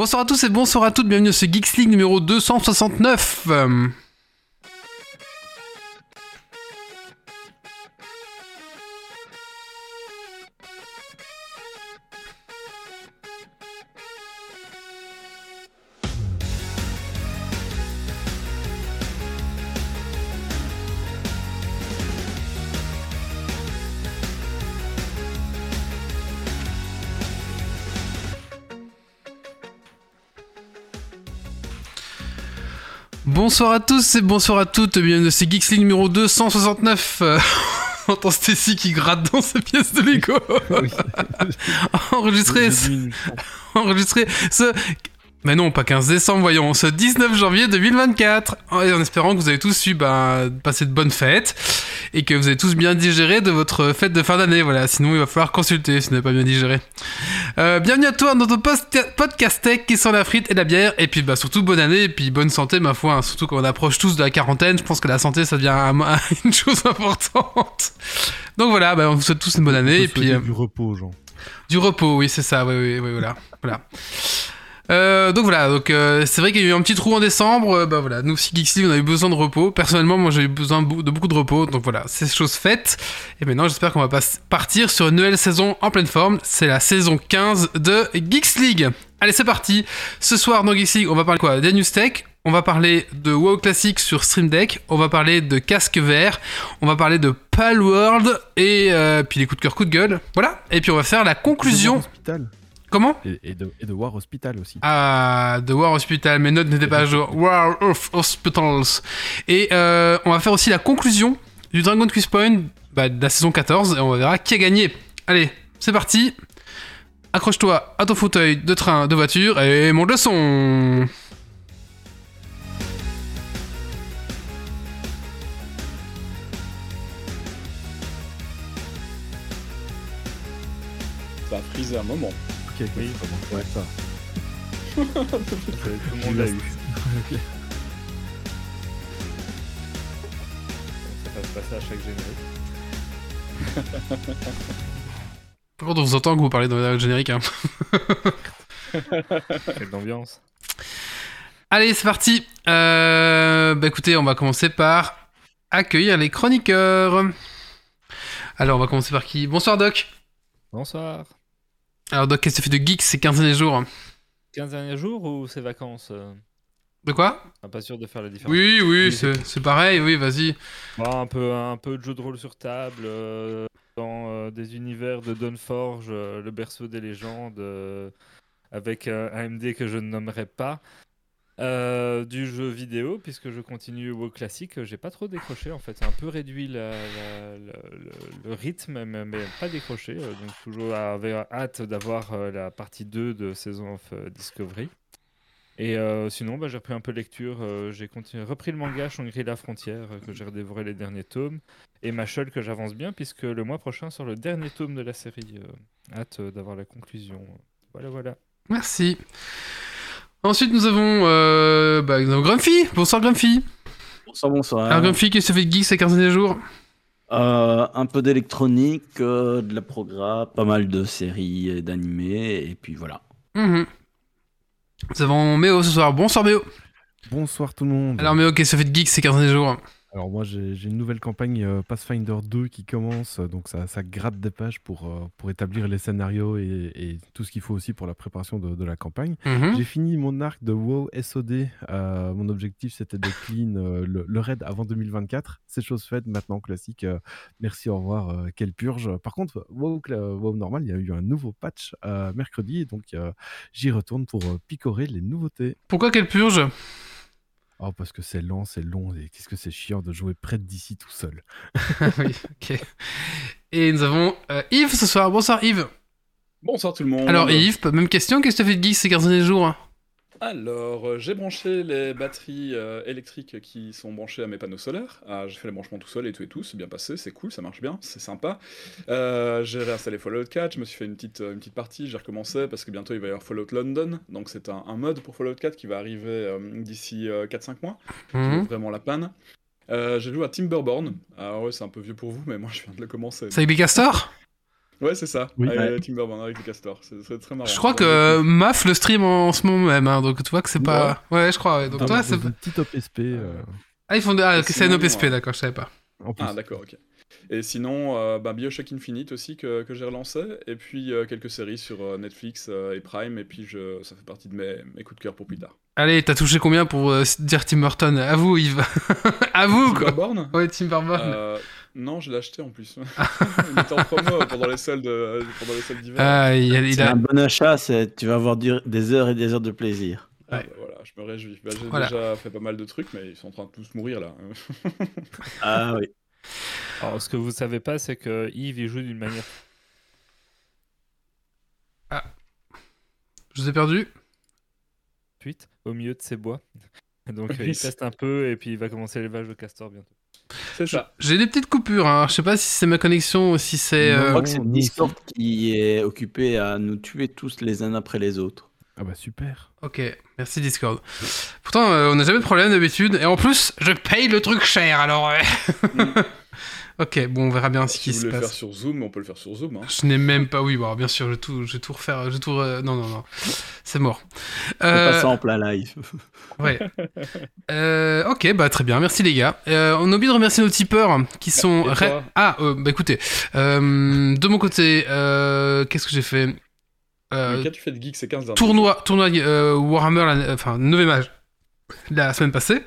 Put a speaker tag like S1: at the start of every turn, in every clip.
S1: Bonsoir à tous et bonsoir à toutes, bienvenue sur Geeks League numéro 269. Bonsoir à tous et bonsoir à toutes, bienvenue c'est Geeks League numéro 269. Euh, on entend Stacy qui gratte dans sa pièce de Lego. enregistré, ce... enregistré ce mais non, pas 15 décembre, voyons, ce 19 janvier 2024. Et en espérant que vous avez tous eu bah, passer de bonnes fêtes et que vous avez tous bien digéré de votre fête de fin d'année. Voilà, sinon il va falloir consulter si vous n'avez pas bien digéré. Euh, bienvenue à toi dans notre podcast tech qui sent la frite et la bière. Et puis bah, surtout bonne année et puis bonne santé, ma foi. Hein. surtout quand on approche tous de la quarantaine, je pense que la santé ça devient une chose importante. Donc voilà, bah, on vous souhaite tous une bonne année. Et puis,
S2: euh, Du repos gens.
S1: Du repos, oui, c'est ça, oui, oui, oui, voilà. voilà. Euh, donc voilà, donc euh, c'est vrai qu'il y a eu un petit trou en décembre. Euh, bah voilà, nous aussi Geeksly, on a eu besoin de repos. Personnellement, moi j'ai eu besoin de beaucoup de repos. Donc voilà, c'est chose faite. Et maintenant, j'espère qu'on va partir sur une nouvelle saison en pleine forme. C'est la saison 15 de Geeks League. Allez, c'est parti. Ce soir dans Geeks League, on va parler quoi? Des news tech. On va parler de WoW Classic sur Stream Deck. On va parler de casque vert. On va parler de Palworld et puis les coups de cœur, coups de gueule. Voilà. Et puis on va faire la conclusion. Comment
S2: et, de, War Hospital aussi.
S1: Ah, de War Hospital, mes notes n'étaient pas à jour. War of Hospitals. Et euh, on va faire aussi la conclusion du Dragon Quiz Point bah, de la saison 14 et on verra qui a gagné. Allez, c'est parti. Accroche-toi à ton fauteuil de train, de voiture et monte le son.
S3: Ça a frisé un moment
S2: oui. Ouais, ça.
S3: Tout le monde l'a eu. Ça va se passer à chaque générique.
S1: Par contre, on vous entend que vous parlez dans le générique. Hein.
S3: Quelle ambiance.
S1: Allez, c'est parti. Euh, bah écoutez, on va commencer par accueillir les chroniqueurs. Alors, on va commencer par qui? Bonsoir Doc.
S3: Bonsoir.
S1: Alors, Doc, qu'est-ce que tu fais de geek ces 15 derniers jours
S3: 15 derniers jours ou ces vacances euh
S1: De quoi
S3: Pas sûr de faire la différence.
S1: Oui, oui, c'est pareil, oui, vas-y.
S3: un, peu, un peu de jeu de rôle sur table, euh, dans euh, des univers de Dawnforge, le berceau des légendes, avec un AMD que je ne nommerai pas. Euh, du jeu vidéo, puisque je continue au classique, j'ai pas trop décroché en fait. C'est un peu réduit le, rythme, mais, pas décroché. Euh, donc toujours avec hâte d'avoir euh, la partie 2 de Saison of Discovery. Et sinon, bah, j'ai repris un peu lecture. j'ai repris le manga Shangri-La Frontière, que j'ai redévoré les derniers tomes. Et Machel, que j'avance bien, puisque le mois prochain sort le dernier tome de la série. hâte d'avoir la conclusion. Voilà, voilà.
S1: Merci. Ensuite, nous avons, euh, bah, Grumpy. Bonsoir, Grumpy.
S4: Bonsoir, bonsoir.
S1: Alors, Grumpy, qu'est-ce que ça fait de geek ces 15 derniers jours?
S4: Euh, Un peu d'électronique, euh, de la programme, pas mal de séries et d'animés, et puis voilà.
S1: Mhm. Nous avons Méo ce soir. Bonsoir, Méo.
S2: Bonsoir, tout le monde.
S1: Alors, Méo, qu'est-ce que ça fait de geek ces 15 derniers jours?
S2: Alors moi j'ai une nouvelle campagne euh, Pathfinder 2 qui commence, donc ça, ça gratte des pages pour, euh, pour établir les scénarios et, tout ce qu'il faut aussi pour la préparation de, la campagne.
S1: Mhm.
S2: J'ai fini mon arc de WoW SOD, euh, mon objectif c'était de clean le, raid avant 2024. C'est chose faite maintenant, classique. merci, au revoir, quelle purge. Par contre, WoW, WoW normal, il y a eu un nouveau patch mercredi, donc j'y retourne pour picorer les nouveautés.
S1: Pourquoi quelle purge?
S2: Oh, parce que c'est lent, c'est long, et qu'est-ce que c'est chiant de jouer près d'ici tout seul.
S1: oui, ok. Et nous avons euh, Yves ce soir. Bonsoir Yves.
S5: Bonsoir tout le monde.
S1: Alors Yves, même question, qu'est-ce que tu as fait de geek ces 15 derniers jours hein?
S5: Alors, euh, j'ai branché les batteries euh, électriques qui sont branchées à mes panneaux solaires. Ah, j'ai fait le branchement tout seul et tout et tout, c'est bien passé, c'est cool, ça marche bien, c'est sympa. Euh, j'ai réinstallé Fallout 4, je me suis fait une petite, une petite partie, j'ai recommencé parce que bientôt il va y avoir Fallout London, donc c'est un, mode pour Fallout 4 qui va arriver d'ici 4-5 mois,
S1: mhm.
S5: vraiment la panne. j'ai joué à Timberborn, alors ouais, c'est un peu vieux pour vous, mais moi je viens de le commencer.
S1: C'est castors
S5: Ouais, c'est ça.
S2: Oui.
S5: avec
S4: Ouais.
S5: Timberman, avec le castor. C'est c'est très marrant.
S1: Je crois que euh. Maf le stream en, en ce moment même, hein, donc tu vois que c'est pas. Ouais, je crois. ouais. Donc toi, c'est.
S2: une petite OPSP. euh,
S1: Ah, ils font des. Ah, c'est un
S5: sinon,
S1: OPSP,
S5: euh,
S1: d'accord, je savais pas.
S2: en plus.
S5: Ah, d'accord, ok. Et sinon, euh, bah, Bioshock Infinite aussi que, que j'ai relancé, et puis euh, quelques séries sur euh, Netflix euh, et Prime, et puis je, ça fait partie de mes, mes coups de cœur pour plus tard.
S1: Allez, t'as touché combien pour euh, dire Tim Burton? À vous, Yves. à vous, quoi.
S5: Timberborn?
S1: Ouais, Tim Burton.
S5: Non, je l'ai acheté en plus. il était en promo pendant les soldes, euh, pendant les soldes d'hiver.
S1: Ah, il, a- il
S4: C'est
S1: a.
S4: un bon achat, c'est- tu vas avoir du- des heures et des heures de plaisir.
S5: Ah, bah, voilà, je me réjouis. Bah, j'ai
S1: Voilà.
S5: déjà fait pas mal de trucs, mais ils sont en train de tous mourir là.
S4: Ah oui.
S3: Alors, ce que vous savez pas, c'est que Yves il joue d'une manière
S1: Je vous ai perdu.
S3: gratuite au milieu de ses bois. Donc euh,
S5: Oui,
S3: il teste un peu et puis il va commencer l'élevage de castor bientôt.
S5: C'est ça.
S1: J'ai des petites coupures, hein. je sais pas si c'est ma connexion ou si c'est.
S4: Je
S1: euh,
S4: crois que c'est Discord qui est occupé à nous tuer tous les uns après les autres.
S2: Ah bah super.
S1: Ok, merci Discord. Pourtant, euh, on n'a jamais de problème d'habitude, et en plus, je paye le truc cher, alors. ouais.
S5: Mm.
S1: Ok, bon, on verra bien ce
S5: si
S1: qui
S5: vous
S1: se
S5: voulez le faire
S1: passe.
S5: sur Zoom, on peut le faire sur Zoom. Hein.
S1: Je n'ai même pas. Oui, bon, bien sûr, je vais tout, je vais tout refaire. Je vais tout. re- Non, non, non. C'est mort.
S4: On
S1: Euh,
S4: passe ça en plein live.
S1: Ouais. Euh, ok, bah très bien, merci les gars. Euh, on a oublié de remercier nos tipeurs qui sont. Ah, euh, bah écoutez, euh, de mon côté, euh, qu'est-ce que j'ai fait? Euh,
S5: Qu'as-tu fait de geek ces 15 derniers
S1: Tournoi, tournoi euh, Warhammer, la- enfin 9 mage la semaine passée.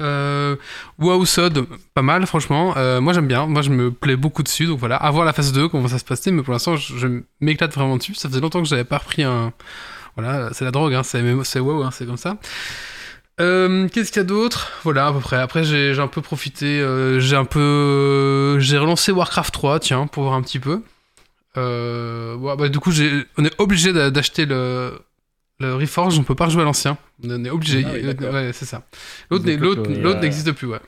S1: Euh, WoW Sod, pas mal franchement. Euh, moi j'aime bien, moi je me plais beaucoup dessus. Donc voilà, à voir la phase 2, comment ça se passait. Mais pour l'instant je, m'éclate vraiment dessus. Ça faisait longtemps que j'avais pas repris un. Voilà, c'est la drogue, hein, c'est WoW, hein, c'est comme ça. Euh, Qu'est-ce qu'il y a d'autre? Voilà, à peu près. Après, j'ai un peu profité. j'ai un peu. j'ai relancé Warcraft 3, tiens, pour voir un petit peu. Bah, du coup, on est obligé d'a- d'acheter le, le Reforge, on peut pas rejouer à l'ancien. On est obligé.
S5: Ah oui, d'accord.
S1: ouais, c'est ça. L'autre
S3: Euh,
S1: n'existe plus, ouais.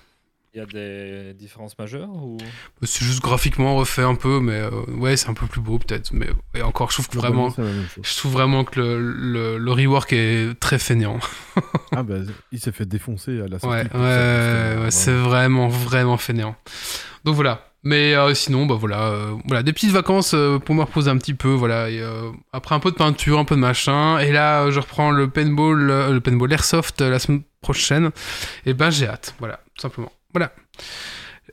S3: Il y a des différences majeures ou?
S1: C'est juste graphiquement refait un peu, mais euh, ouais, c'est un peu plus beau peut-être. Mais et encore, je trouve que vraiment. Je trouve vraiment que le, le, le rework est très fainéant.
S2: Ah bah il s'est fait défoncer à la sortie.
S1: Ouais,
S2: euh,
S1: c'est vraiment, vraiment fainéant. Donc voilà. Mais euh, sinon, bah voilà, euh, voilà, des petites vacances euh, pour me reposer un petit peu, voilà. Et, après un peu de peinture, un peu de machin. Et là, je reprends le paintball, le paintball airsoft la semaine prochaine. Et ben, j'ai hâte. Voilà, tout simplement. Voilà.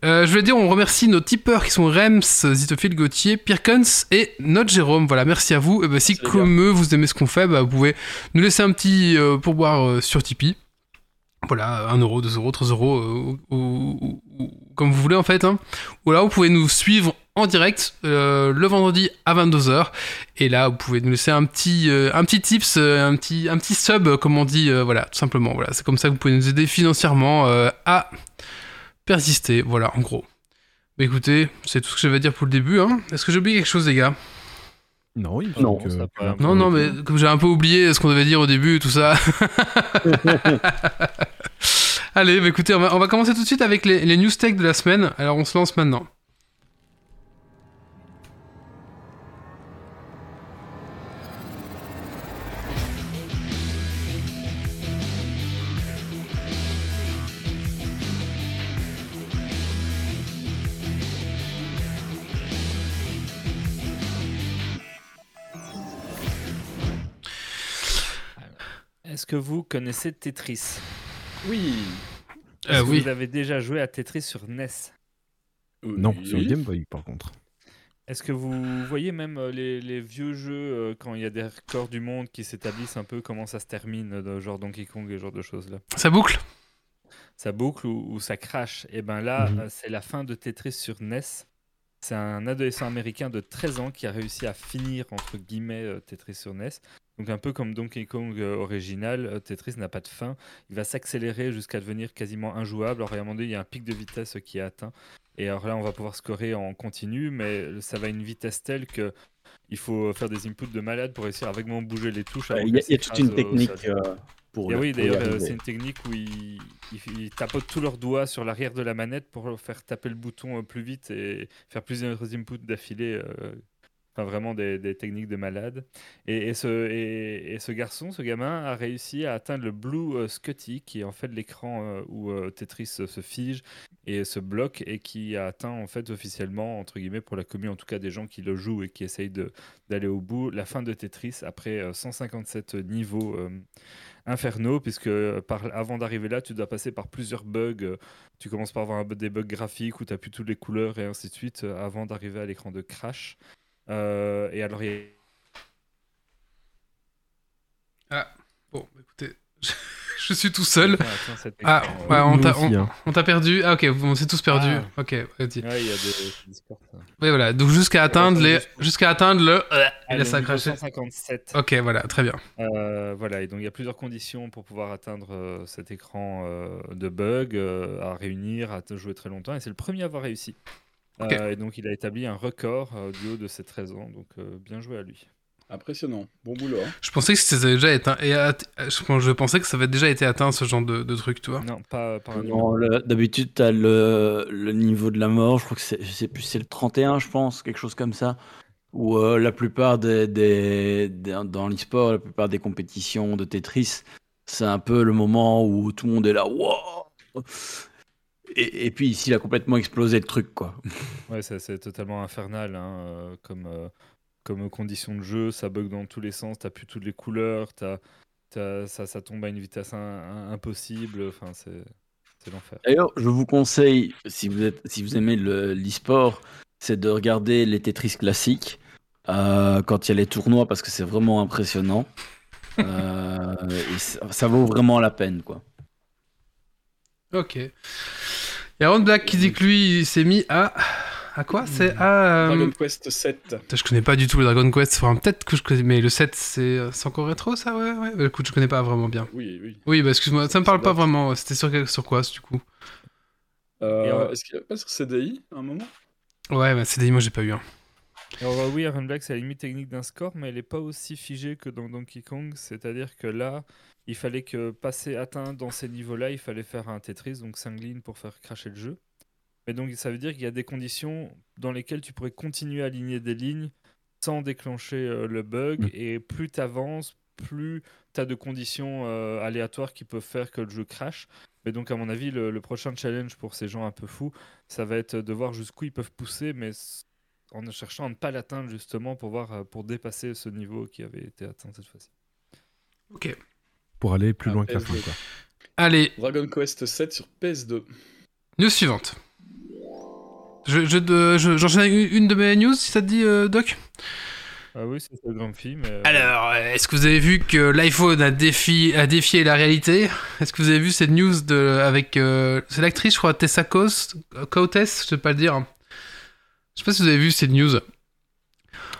S1: Je voulais dire, on remercie nos tipeurs qui sont Rems, Zitophile, Gauthier, Pirkens et notre Jérôme. Voilà, merci à vous. Et ben, si comme eux, vous aimez ce qu'on fait, bah, vous pouvez nous laisser un petit pourboire sur Tipeee. Voilà, 1 euro, 2 euros, 3 euros, ou, ou- ou- comme vous voulez en fait. Hein. Ou là, vous pouvez nous suivre en direct euh, le vendredi à 22h. Et là, vous pouvez nous laisser un petit, euh, un petit tips, euh, un petit, un petit sub, comme on dit. euh, voilà, tout simplement. Voilà, c'est comme ça que vous pouvez nous aider financièrement euh, à persister. Voilà, en gros. Mais écoutez, c'est tout ce que j'avais à dire pour le début. Hein. Est-ce que j'ai oublié quelque chose, les gars?
S2: Non, il
S4: Non,
S2: que-
S1: Non, non, mais comme j'ai un peu oublié ce qu'on devait dire au début tout ça. Allez, bah écoutez, on va, on va commencer tout de suite avec les, les news tech de la semaine. Alors on se lance maintenant.
S3: Est-ce que vous connaissez Tetris?
S5: Oui.
S3: Est-ce
S1: Euh,
S3: que
S1: oui.
S3: vous avez déjà joué à Tetris sur NES
S2: Non,
S5: Oui.
S2: sur Game Boy par contre.
S3: Est-ce que vous voyez même euh, les, les vieux jeux euh, quand il y a des records du monde qui s'établissent un peu comment ça se termine, genre Donkey Kong et ce genre de choses là
S1: Ça boucle
S3: Ça boucle ou, ou ça crache? Et ben là,
S2: Mhm.
S3: c'est la fin de Tetris sur NES. C'est un adolescent américain de 13 ans qui a réussi à finir entre guillemets euh, Tetris sur NES. Donc un peu comme Donkey Kong euh, original, euh, Tetris n'a pas de fin. Il va s'accélérer jusqu'à devenir quasiment injouable. Alors à un moment donné, il y a un pic de vitesse qui est atteint. Et alors là, on va pouvoir scorer en continu, mais ça va à une vitesse telle que il faut faire des inputs de malade pour réussir à vaguement bouger les touches.
S4: Il y, a- y toute une technique euh, pour
S3: Et
S4: le-
S3: oui, d'ailleurs, euh, c'est une technique où ils, ils- ils tapotent tous leurs doigts sur l'arrière de la manette pour faire taper le bouton euh, plus vite et faire plusieurs inputs d'affilée. euh, Enfin, vraiment des, des techniques de malade. Et, et ce, et, et ce garçon, ce gamin, a réussi à atteindre le Blue euh, Scutty, qui est en fait l'écran où Tetris se fige et se bloque, et qui a atteint en fait officiellement, entre guillemets, pour la commune, en tout cas des gens qui le jouent et qui essayent d'aller au bout, la fin de Tetris après euh, 157 niveaux euh, infernaux, puisque euh, avant d'arriver là, tu dois passer par plusieurs bugs. euh, Tu commences par avoir un- des bugs graphiques où tu n'as plus toutes les couleurs et ainsi de suite, euh, avant d'arriver à l'écran de crash. Et alors, il y a-
S1: Bon, bah, écoutez, je suis tout seul.
S3: Attends,
S1: Ah,
S3: écran, euh,
S1: ouais, on
S2: Nous
S1: t'a
S2: aussi,
S1: on-
S2: hein.
S1: on t'a perdu. Ah, ok, on s'est tous perdus.
S3: Ah.
S1: Ok, vas-y.
S3: ouais, il y a des Discord.
S1: Oui, voilà. Donc jusqu'à atteindre les, jusqu'à atteindre le.
S3: Ah,
S1: Et
S3: le
S1: là, ça a
S3: niveau
S1: craché.
S3: 157.
S1: Ok, voilà, très bien.
S3: Euh, voilà, et donc il y a plusieurs conditions pour pouvoir atteindre euh, cet écran euh, de bug euh, à réunir, à te jouer très longtemps, et c'est le premier à avoir réussi.
S1: Ok.
S3: Euh, et donc il a établi un record euh, du haut de ses 13 ans, donc euh, bien joué à lui.
S5: Impressionnant. Bon boulot. hein.
S1: Je pensais que c'était déjà éteint. Et at- je, pensais que ça avait déjà été atteint ce genre de, de truc, tu vois.
S3: Non, pas, pas
S4: le- D'habitude, tu as le, le niveau de la mort, je crois que c'est, je sais plus, c'est le 31, je pense, quelque chose comme ça. Où euh, la plupart des, des, des- dans l'e-sport, la plupart des compétitions de Tetris, c'est un peu le moment où tout le monde est là, wow et, et puis ici, il a complètement explosé le truc, quoi.
S3: Ouais, ça, c'est totalement infernal hein, euh, comme, euh, comme condition de jeu. Ça bug dans tous les sens. T'as plus toutes les couleurs. T'as, t'as- ça, ça tombe à une vitesse in- in- impossible. Enfin, c'est, l'enfer.
S4: D'ailleurs, je vous conseille, si vous, êtes, si vous aimez le- l'e-sport, c'est de regarder les Tetris classiques euh, quand il y a les tournois parce que c'est vraiment impressionnant. Euh, et ça, ça vaut vraiment la peine, quoi.
S1: Ok. Il y a Ron Black qui dit que lui, il s'est mis à. À quoi C'est à. euh,
S5: Dragon Quest 7.
S1: Putain, Je connais pas du tout le Dragon Quest. Enfin, peut-être que je connais. Mais le 7, c'est c'est encore rétro, ça Ouais, ouais. Bah, écoute, je connais pas vraiment bien.
S5: Oui, oui.
S1: Oui, bah excuse-moi, ça me parle pas vraiment. C'était sur, sur quoi, du coup?
S5: Euh,
S3: euh,
S5: Est-ce qu'il n'y a pas sur CDI à un moment?
S1: Ouais, bah des moi j'ai pas eu un.
S3: Alors bah oui, Iron Black, c'est la limite technique d'un score, mais elle n'est pas aussi figée que dans Donkey Kong. C'est-à-dire que là, il fallait que passer atteint dans ces niveaux-là, il fallait faire un Tetris, donc 5 lignes pour faire cracher le jeu. Mais donc ça veut dire qu'il y a des conditions dans lesquelles tu pourrais continuer à aligner des lignes sans déclencher euh, le bug.
S2: Mm.
S3: Et plus tu avances, plus tu as de conditions euh, aléatoires qui peuvent faire que le jeu crache. Mais donc, à mon avis, le, le prochain challenge pour ces gens un peu fous, ça va être de voir jusqu'où ils peuvent pousser, mais en cherchant à ne pas l'atteindre justement pour voir euh, pour dépasser ce niveau qui avait été atteint cette fois-ci.
S1: Ok.
S2: Pour aller plus
S5: Ah,
S2: loin que la fin,
S5: PS2.
S2: quoi.
S1: Allez,
S5: Dragon Quest 7 sur PS2.
S1: news suivante. Je, je, de- je- j'enchaîne une de mes news, si ça te dit, euh, Doc
S3: Ah oui, c'est le grand film. Mais,
S1: Alors, est-ce que vous avez vu que l'iPhone a, défi, a défié la réalité? Est-ce que vous avez vu cette news de, avec. euh, c'est l'actrice, je crois, Tessa Coates, Coates, je sais pas le dire. Je sais pas si vous avez vu cette news.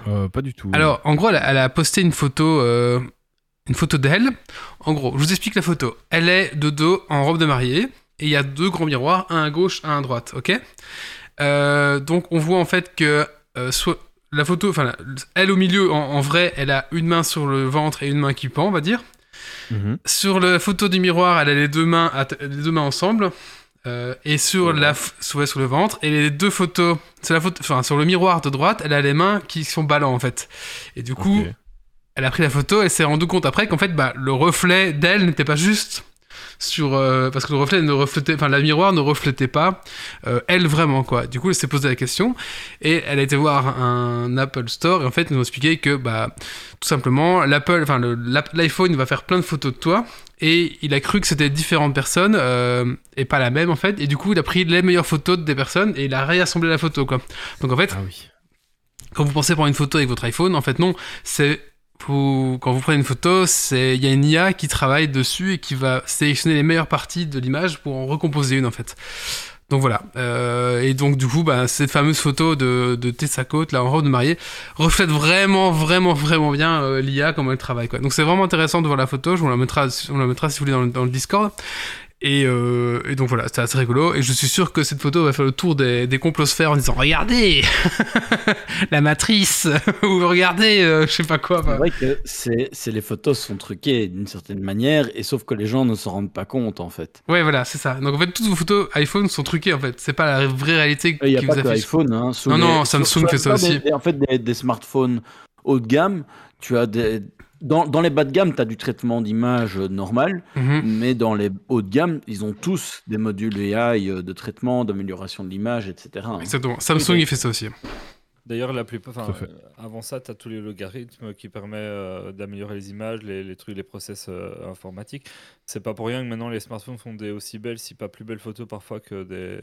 S2: Euh, pas du tout.
S1: Alors, en gros, elle a, elle a posté une photo, euh, une photo d'elle. En gros, je vous explique la photo. Elle est de dos en robe de mariée et il y a deux grands miroirs, un à gauche, un à droite. Ok? Euh, donc, on voit en fait que euh, soit la photo, enfin, elle au milieu, en, en vrai, elle a une main sur le ventre et une main qui pend, on va dire.
S2: Mhm.
S1: Sur la photo du miroir, elle a les deux mains, les deux mains ensemble. Euh, et sur la sur, sur le ventre et les deux photos sur la photo enfin sur le miroir de droite elle a les mains qui sont ballants en fait et du coup elle a pris la photo et s'est rendu compte après qu'en fait bah, le reflet d'elle n'était pas juste sur euh, parce que le reflet ne reflétait enfin la miroir ne reflétait pas euh, elle vraiment quoi. Du coup elle s'est posé la question et elle a été voir un Apple Store et en fait ils nous ont expliqué que bah tout simplement l'Apple enfin l'iPhone va faire plein de photos de toi et il a cru que c'était différentes personnes euh, et pas la même en fait. Et du coup il a pris les meilleures photos des personnes et il a réassemblé la photo quoi. Donc en fait
S2: Ah oui.
S1: quand vous pensez prendre une photo avec votre iPhone, en fait non, c'est vous- quand vous prenez une photo, il y a une IA qui travaille dessus et qui va sélectionner les meilleures parties de l'image pour en recomposer une en fait. Donc voilà. Euh, et donc du coup, bah, cette fameuse photo de, de Tessa Coates, là en robe de mariée, reflète vraiment, vraiment, vraiment bien euh, l'IA comment elle travaille. Quoi. Donc c'est vraiment intéressant de voir la photo. Je vous la mettra, on la mettra si vous voulez dans le, dans le Discord. Et, euh, et donc voilà, c'était assez rigolo. Et je suis sûr que cette photo va faire le tour des, des complosphères en disant Regardez La matrice Ou regardez, euh, je sais pas quoi.
S4: C'est vrai que c'est, c'est les photos sont truquées d'une certaine manière, et sauf que les gens ne s'en rendent pas compte en fait.
S1: Ouais, voilà, c'est ça. Donc en fait, toutes vos photos iPhone sont truquées en fait. C'est pas la vraie réalité qui vous affiche.
S4: iPhone. Hein, sous
S1: Non,
S4: les-
S1: non, Samsung fait ça aussi.
S4: des- en fait, des, des smartphones haut de gamme, tu as des. Dans, dans les bas de gamme, tu as du traitement d'image normal,
S1: Mhm.
S4: mais dans les hauts de gamme, ils ont tous des modules AI euh, de traitement, d'amélioration de l'image, etc. hein.
S1: Exactement. Samsung, il fait ça aussi.
S3: D'ailleurs, la plupart, euh, avant ça, tu as tous les logarithmes qui permettent euh, d'améliorer les images, les, les trucs, les process euh, informatiques. C'est pas pour rien que maintenant les smartphones font des aussi belles, si pas plus belles photos parfois que des,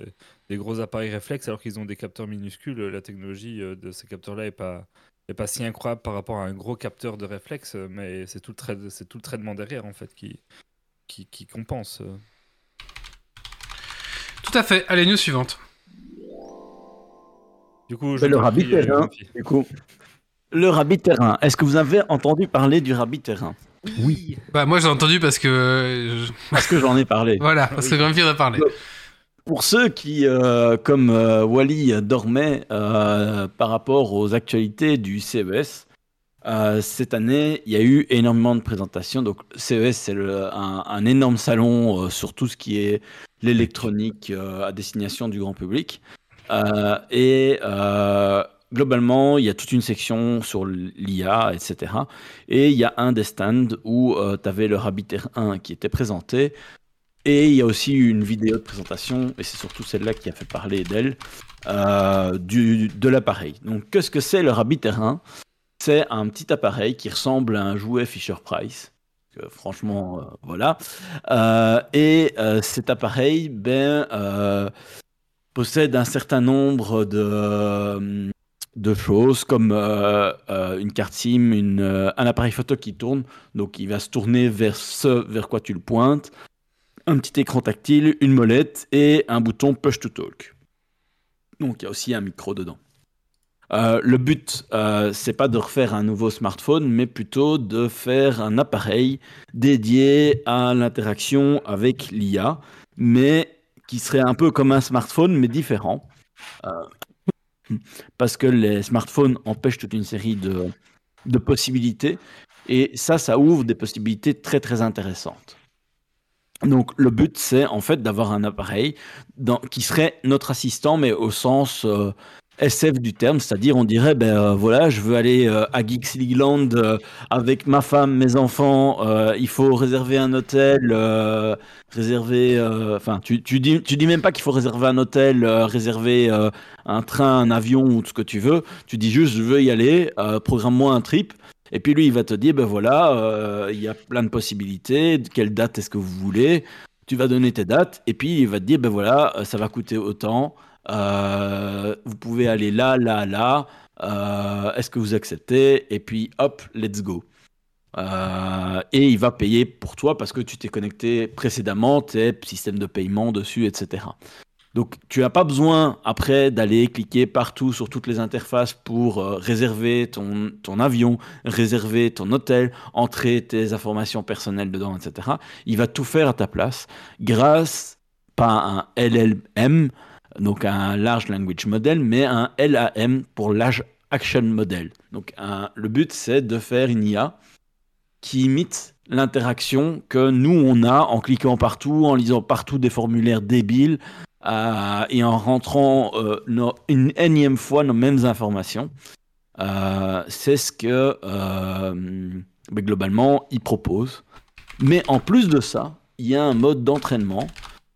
S3: des gros appareils réflexes, alors qu'ils ont des capteurs minuscules. La technologie euh, de ces capteurs-là est pas est pas si incroyable par rapport à un gros capteur de réflexe, euh, mais c'est tout le trai- tout le traitement derrière en fait qui qui, qui compense. euh.
S1: Tout à fait. Allez, news suivante.
S3: Du coup,
S4: le rabbit
S3: euh,
S4: terrain.
S3: Jean-Pierre.
S4: Du coup, le rabbit terrain. Est-ce que vous avez entendu parler du rabbit terrain?
S2: Oui.
S1: Bah, moi, j'ai entendu parce que. euh, je-
S4: Parce que j'en ai parlé.
S1: Voilà, parce que Grumpy en a parlé.
S4: Pour ceux qui, euh, comme euh, Wally, euh, dormaient euh, par rapport aux actualités du CES, euh, cette année, il y a eu énormément de présentations. Donc, CES, c'est un, énorme salon euh, sur tout ce qui est l'électronique euh, à destination du grand public. Euh, et euh, globalement, il y a toute une section sur l'IA, etc. Et il y a un des stands où tu avais le Rabbit Air 1 qui était présenté. Et il y a aussi une vidéo de présentation, et c'est surtout celle-là qui a fait parler d'elle, euh, du, de l'appareil. Donc, qu'est-ce que c'est le Rabbit 1 C'est un petit appareil qui ressemble à un jouet Fisher-Price. que, franchement, euh, voilà. Euh, et cet appareil ben, possède un certain nombre de, de choses, comme une carte SIM, un appareil photo qui tourne. Donc, il va se tourner vers ce vers quoi tu le pointes un petit écran tactile, une molette et un bouton push to talk. Donc il y a aussi un micro dedans. Euh, le but, euh, c'est pas de refaire un nouveau smartphone, mais plutôt de faire un appareil dédié à l'interaction avec l'IA, mais qui serait un peu comme un smartphone, mais différent. Euh, parce que les smartphones empêchent toute une série de, de possibilités, et ça, ça ouvre des possibilités très très intéressantes. Donc le but, c'est en fait d'avoir un appareil qui serait notre assistant, mais au sens euh, SF du terme, c'est-à-dire on dirait, ben euh, voilà, je veux aller euh, à Geeksleagueland euh, avec ma femme, mes enfants, il faut réserver un hôtel, réserver, enfin, tu, dis, tu dis même pas qu'il faut réserver un hôtel, réserver un train, un avion ou tout ce que tu veux, tu dis juste, je veux y aller, programme-moi un trip. Et puis lui, il va te dire, ben voilà, euh, il y a plein de possibilités, quelle date est-ce que vous voulez, tu vas donner tes dates, et puis il va te dire, ben voilà, euh, ça va coûter autant, euh, vous pouvez aller là, là, là, est-ce que vous acceptez, et puis hop, let's go. Et il va payer pour toi parce que tu t'es connecté précédemment, tes systèmes de paiement dessus, etc. Donc tu n'as pas besoin après d'aller cliquer partout sur toutes les interfaces pour euh, réserver ton, avion, réserver ton hôtel, entrer tes informations personnelles dedans, etc. Il va tout faire à ta place grâce, pas à un LLM, donc un Large Language Model, mais un LAM pour Large Action Model. Donc le but c'est de faire une IA qui imite l'interaction que nous on a en cliquant partout, en lisant partout des formulaires débiles, euh, et en rentrant euh, une énième fois nos mêmes informations. Euh, c'est ce que ben, globalement il propose. Mais en plus de ça, il y a un mode d'entraînement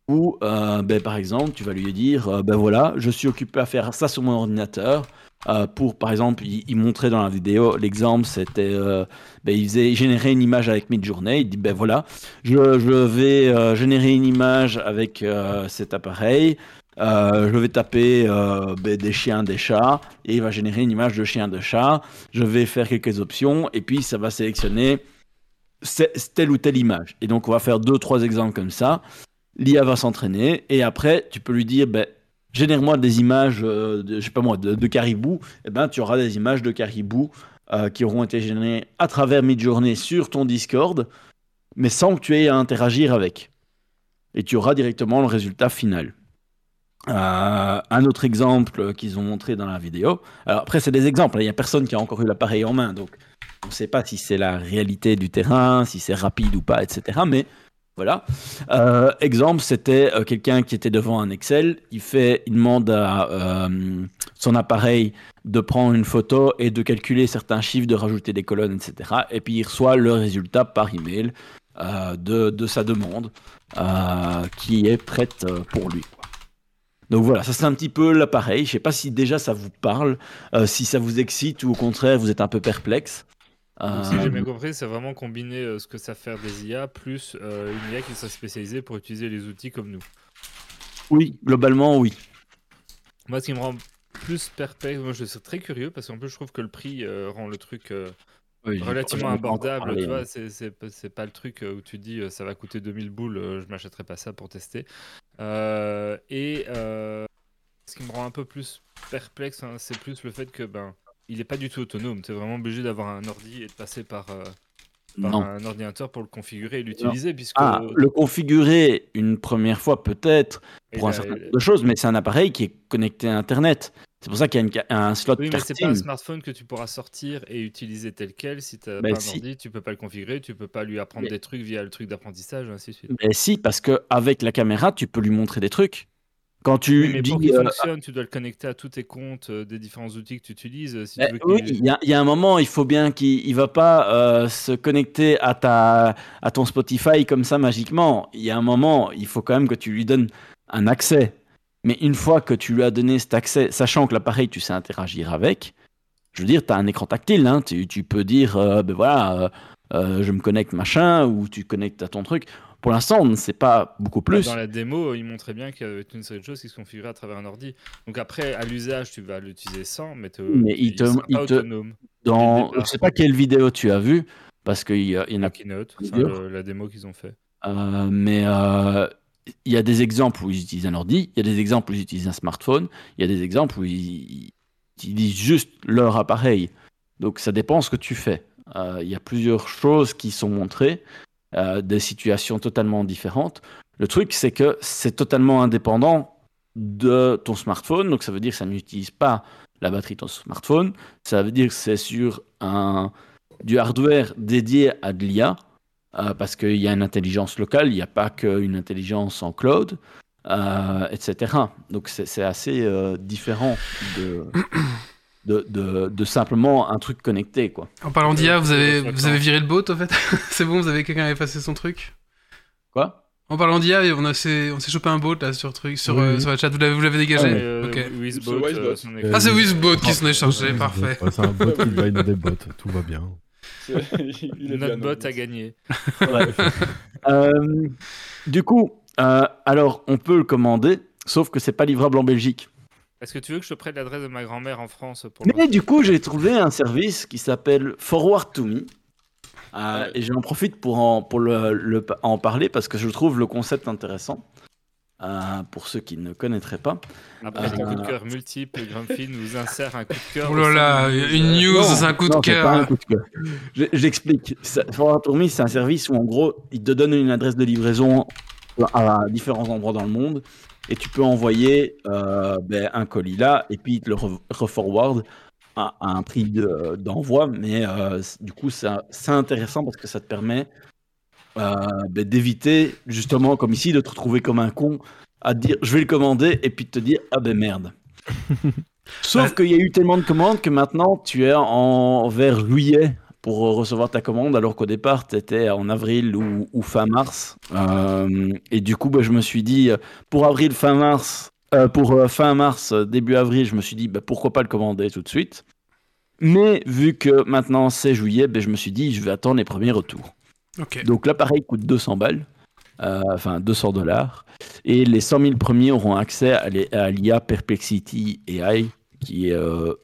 S4: où, ben, par exemple, tu vas lui dire, ben voilà, je suis occupé à faire ça sur mon ordinateur. Euh, pour, par exemple, il, il montrait dans la vidéo, l'exemple, c'était, euh, ben, il faisait générer une image avec Midjourney. Il dit, ben voilà, je, vais euh, générer une image avec euh, cet appareil. Je vais taper ben, des chiens, des chats, et il va générer une image de chien, de chat. Je vais faire quelques options, et puis ça va sélectionner telle ou telle image. Et donc, on va faire deux, trois exemples comme ça. L'IA va s'entraîner, et après, tu peux lui dire, ben, génère-moi des images, euh, de, je sais pas moi, de, caribou. Et ben, tu auras des images de caribou euh, qui auront été générées à travers Midjourney sur ton Discord, mais sans que tu aies à interagir avec. et tu auras directement le résultat final. Euh, un autre exemple qu'ils ont montré dans la vidéo. Alors après, c'est des exemples. hein. Il n'y a personne qui a encore eu l'appareil en main, donc on ne sait pas si c'est la réalité du terrain, si c'est rapide ou pas, etc. Mais voilà. Euh, exemple, c'était euh, quelqu'un qui était devant un Excel. Il fait, il demande à euh, son appareil de prendre une photo et de calculer certains chiffres, de rajouter des colonnes, etc. Et puis il reçoit le résultat par email de, de sa demande qui est prête pour lui. Donc voilà, ça c'est un petit peu l'appareil. Je sais pas si déjà ça vous parle, si ça vous excite ou au contraire vous êtes un peu perplexe.
S3: Donc, si
S4: Euh,
S3: j'ai bien compris, c'est vraiment combiner euh, ce que savent faire des IA plus euh, une IA qui soit spécialisée pour utiliser les outils comme nous.
S4: oui, globalement oui.
S3: Moi, ce qui me rend plus perplexe, moi je suis très curieux parce qu'en plus je trouve que le prix euh, rend le truc euh,
S4: Oui,
S3: relativement abordable. tu vois,
S4: mais-
S3: c'est- c'est pas- le truc euh, où tu dis euh, ça va coûter 2000 boules, euh, je m'achèterai pas ça pour tester. Euh, et euh, ce qui me rend un peu plus perplexe, hein, c'est plus le fait que ben il est pas du tout autonome. Tu es vraiment obligé d'avoir un ordi et de passer par, euh, par un ordinateur pour le configurer et l'utiliser. Puisque
S4: Ah, le configurer une première fois peut-être
S3: et
S4: pour un certain nombre de choses, mais c'est un appareil qui est connecté à Internet. C'est pour ça qu'il y a une un slot
S3: Oui, mais c'est pas un smartphone que tu pourras sortir et utiliser tel quel. Si tu n'as
S4: Ben
S3: pas un ordi, tu peux pas le configurer, tu peux pas lui apprendre
S4: Mais-
S3: des trucs via le truc d'apprentissage, ainsi de suite.
S4: Mais si, parce que avec la caméra, tu peux lui montrer des trucs. Quand tu
S3: Oui, mais pour
S4: dis,
S3: qu'il
S4: euh,
S3: fonctionne, tu dois le connecter à tous tes comptes euh, des différents outils que tu utilises. euh, Si tu veux
S4: oui,
S3: qu'il-
S4: il y, a- il y a un moment, il faut bien qu'il ne va pas euh, se connecter à, ta, à ton Spotify comme ça magiquement. Il y a un moment, il faut quand même que tu lui donnes un accès. Mais une fois que tu lui as donné cet accès, sachant que l'appareil, tu sais interagir avec, je veux dire, tu as un écran tactile. hein. tu, tu peux dire, ben voilà, je me connecte machin, ou tu connectes à ton truc. Pour l'instant, on ne sait pas beaucoup plus.
S3: Dans la démo, il montrait bien qu'il y avait une série de choses qui se configuraient à travers un ordi. Donc après, à l'usage, tu vas l'utiliser sans, mais, te-
S4: Mais il te- il
S3: pas
S4: te-
S3: autonome.
S4: Dans, je sais pas quelle vidéo tu as vu, parce qu'il y, y en a
S3: keynote, enfin, le- la démo qu'ils ont fait.
S4: Euh, mais euh, il y a des exemples où ils utilisent un ordi, il y a des exemples où ils utilisent un smartphone, il y a des exemples où ils, ils utilisent juste leur appareil. Donc ça dépend ce que tu fais. Euh, il y a plusieurs choses qui sont montrées, euh, des situations totalement différentes. Le truc, c'est que c'est totalement indépendant de ton smartphone, donc ça veut dire que ça n'utilise pas la batterie de ton smartphone, ça veut dire que c'est sur un, du hardware dédié à de l'IA, euh, parce qu'il y a une intelligence locale, il n'y a pas qu'une intelligence en cloud, euh, etc. Donc c'est assez différent de, de, de- de simplement un truc connecté. Quoi.
S1: En parlant d'IA, vous avez, vous avez viré le bot, en fait C'est bon, vous avez quelqu'un a effacé son truc
S4: Quoi?
S1: En parlant d'IA, on a- on s'est chopé un bot là sur, truc, sur,
S2: Oui,
S1: euh,
S2: oui.
S1: sur la chat, vous l'avez vous l'avez dégagé
S4: Ah,
S3: Mais, euh,
S1: Ok.
S3: Wizbot,
S5: C'est
S3: euh.
S1: Ah, c'est Wizbot qui s'en est chargé,
S2: Wizbot,
S1: parfait.
S2: ouais, c'est un bot qui va des bots, tout va bien.
S5: Il est bien
S3: Notre bot a gagné.
S4: Euh, du coup, euh, alors on peut le commander, sauf que c'est pas livrable en Belgique.
S3: Est-ce que tu veux que je te prête l'adresse de ma grand-mère en France pour
S4: Mais du coup, j'ai trouvé un service qui s'appelle Forward to Me. Euh,
S5: Ouais.
S4: Et j'en profite pour, en, pour le, le- en parler parce que je trouve le concept intéressant. Euh, pour ceux qui ne connaîtraient pas.
S3: Après
S4: Euh,
S3: coups de cœur multiples, Grumpy nous insère un coup de cœur.
S1: Oh là là, une
S3: news.
S1: c'est un coup de
S4: non, c'est pas un
S1: cœur.
S4: coup de cœur. Je- J'explique. Forward to Me, c'est un service où en gros, il te donne une adresse de livraison à différents endroits dans le monde et tu peux envoyer euh, ben, un colis là et puis il te le re- reforward à, à un prix de- d'envoi. mais euh, du coup, c'est intéressant parce que ça te permet euh, ben, d'éviter, justement, comme ici, de te retrouver comme un con à te dire je vais le commander et puis de te dire ah ben merde. Sauf qu'il y a eu tellement de commandes que maintenant tu es en vers juillet pour recevoir ta commande, alors qu'au départ tu étais en avril ou, ou fin mars. Euh, et du coup, bah, je me suis dit, euh, pour avril, fin mars, euh, pour euh, fin mars, euh, début avril, je me suis dit, bah, pourquoi pas le commander tout de suite. Mais vu que maintenant c'est juillet, bah, je me suis dit, je vais attendre les premiers retours.
S1: Ok.
S4: Donc l'appareil coûte 200 balles, euh, enfin 200 dollars, et les 100 000 premiers auront accès à l'IA Perplexity AI, qui est euh,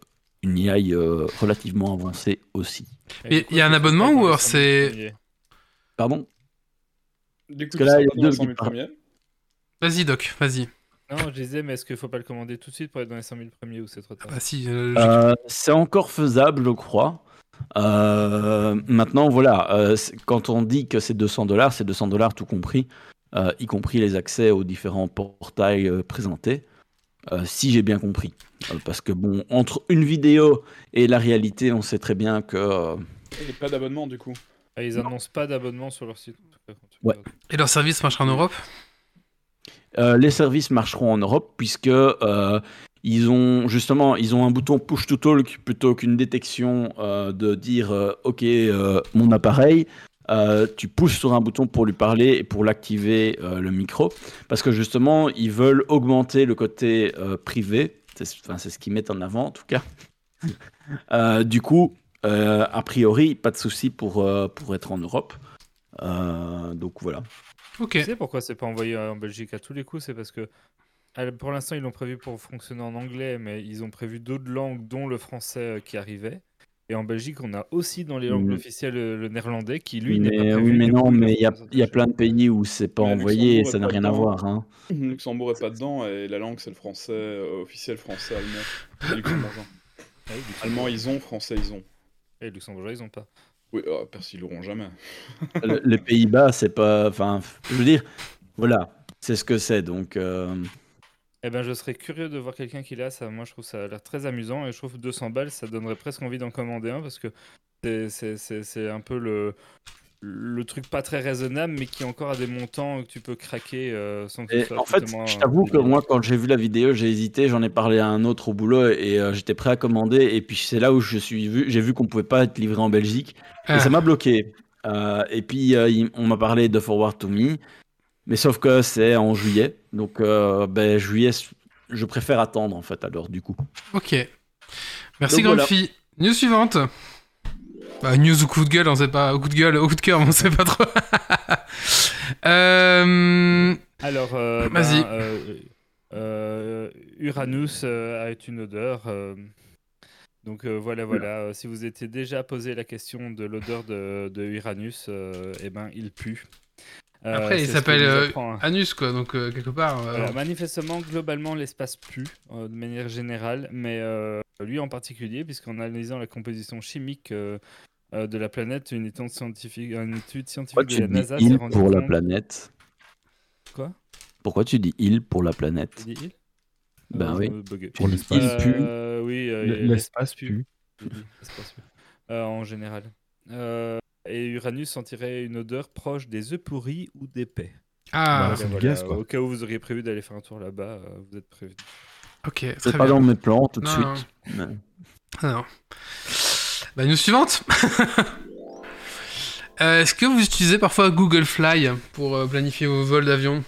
S4: une IA euh, relativement avancée aussi.
S1: Il y a un abonnement ou alors
S3: 100
S1: c'est-
S3: 000 premiers.
S4: Pardon?
S5: Du coup,
S4: que
S5: tu
S4: là,
S5: seras
S4: il y a
S5: pas dans les
S4: deux
S5: 100 000
S4: qui parlent.
S5: premiers.
S1: Vas-y, Doc, vas-y.
S3: Non, je disais, mais est-ce qu'il faut pas le commander tout de suite pour être dans les 100 000 premiers ou c'est trop tard?
S1: Bah si, euh,
S4: Euh, c'est encore faisable, je crois. Euh, maintenant, voilà, euh, quand on dit que c'est 200 dollars, c'est 200 dollars tout compris. euh, y compris les accès aux différents portails euh, présentés, euh, si j'ai bien compris. Euh, parce que bon, entre une vidéo et la réalité, on sait très bien que euh,
S5: Et pas d'abonnement du coup.
S3: Ah, ils annoncent pas d'abonnement sur leur site.
S4: Ouais.
S1: Et leur service marchera en Europe?
S4: Euh, les services marcheront en Europe puisque euh, ils ont justement ils ont un bouton push to talk plutôt qu'une détection euh, de dire euh, ok euh, mon appareil euh, tu pousses sur un bouton pour lui parler et pour l'activer euh, le micro. Parce que justement ils veulent augmenter le côté euh, privé. C'est ce qu'ils mettent en avant en tout cas. Euh, du coup euh, a priori pas de souci pour euh, pour être en Europe. Euh, donc voilà.
S1: Ok.
S3: Tu sais pourquoi c'est pas envoyé en Belgique à tous les coups C'est parce que pour l'instant ils l'ont prévu pour fonctionner en anglais, mais ils ont prévu d'autres langues, dont le français qui arrivait. Et en Belgique, on a aussi dans les langues
S4: Mm.
S3: officielles euh, le néerlandais qui lui n'est pas prévu.
S4: oui, mais non, mais il y a, y a plein de pays où c'est pas
S5: Mais
S4: envoyé et ça n'a rien à voir. Hein.
S5: Luxembourg est pas dedans et la langue c'est le français euh, officiel français allemand. Luxembourgeois.
S3: Ah oui.
S5: Allemand ils ont, français ils ont.
S3: Et les luxembourgeois, ils ont pas.
S5: Oui, euh, Percy ils l'auront jamais.
S4: Le- les Pays-Bas, c'est pas. Enfin, je veux dire, voilà, c'est ce que c'est. Donc, euh,
S3: Eh ben, je serais curieux de voir quelqu'un qui l'a. Ça, moi, je trouve ça a l'air très amusant et je trouve que 200 balles, ça donnerait presque envie d'en commander un parce que c'est- un peu le le truc pas très raisonnable, mais qui encore a des montants que tu peux craquer euh, sans que ce
S4: et
S3: soit
S4: en fait, je t'avoue que moi, quand j'ai vu la vidéo, j'ai hésité. J'en ai parlé à un autre au boulot et euh, j'étais prêt à commander. Et puis, c'est là où je suis vu, j'ai vu qu'on pouvait pas être livré en Belgique
S1: Ah.
S4: et ça m'a bloqué. Euh, et puis, euh, il- on m'a parlé de Forward to Me, mais sauf que c'est en juillet. Donc, euh, ben, juillet, je préfère attendre en fait, alors, du coup.
S1: Ok. Merci,
S4: Donc voilà.
S1: fille. News suivante. Bah, news ou coup de gueule, on sait pas. Ou coup de gueule, ou coup de cœur, on sait pas trop. euh...
S3: Alors, euh,
S1: Vas-y.
S3: ben, euh, euh, Uranus euh, a une odeur. euh, donc euh, voilà, voilà. euh, si vous étiez déjà posé la question de l'odeur de, de Uranus, euh, eh ben, il pue. Euh,
S1: Après, il s'appelle euh,
S3: hein.
S1: Anus, quoi, donc euh, quelque part. euh,
S3: Voilà, manifestement, globalement, l'espace pue euh, de manière générale, mais euh, lui en particulier, puisqu'en analysant la composition chimique euh, euh, de la planète, une étude scientifique, une étude scientifique
S4: Pourquoi
S3: de
S4: tu
S3: la
S4: dis
S3: NASA s'est
S4: il
S3: rendue
S4: pour la planète
S3: Quoi?
S4: Pourquoi tu dis il pour la planète?
S3: J'ai dit il?
S4: Ben
S3: Euh,
S4: oui. Pour
S2: l'espace.
S4: pue.
S3: Euh, oui, euh, il-
S2: L'espace pue.
S3: pue. Euh, en général. Et Uranus sentirait une odeur proche des œufs pourris ou d'épais.
S1: Ah,
S2: Bah, c'est le gaz, quoi.
S3: Au cas où vous auriez prévu d'aller faire un tour là-bas, euh, vous êtes prévenus.
S1: ok,
S4: C'est
S1: très
S4: pas
S1: bien.
S4: dans mes plans tout de
S1: Non,
S4: suite. mais-
S1: Ah non. Bah, news suivante. Euh, Est-ce que vous utilisez parfois Google Fly pour euh, planifier vos vols d'avion?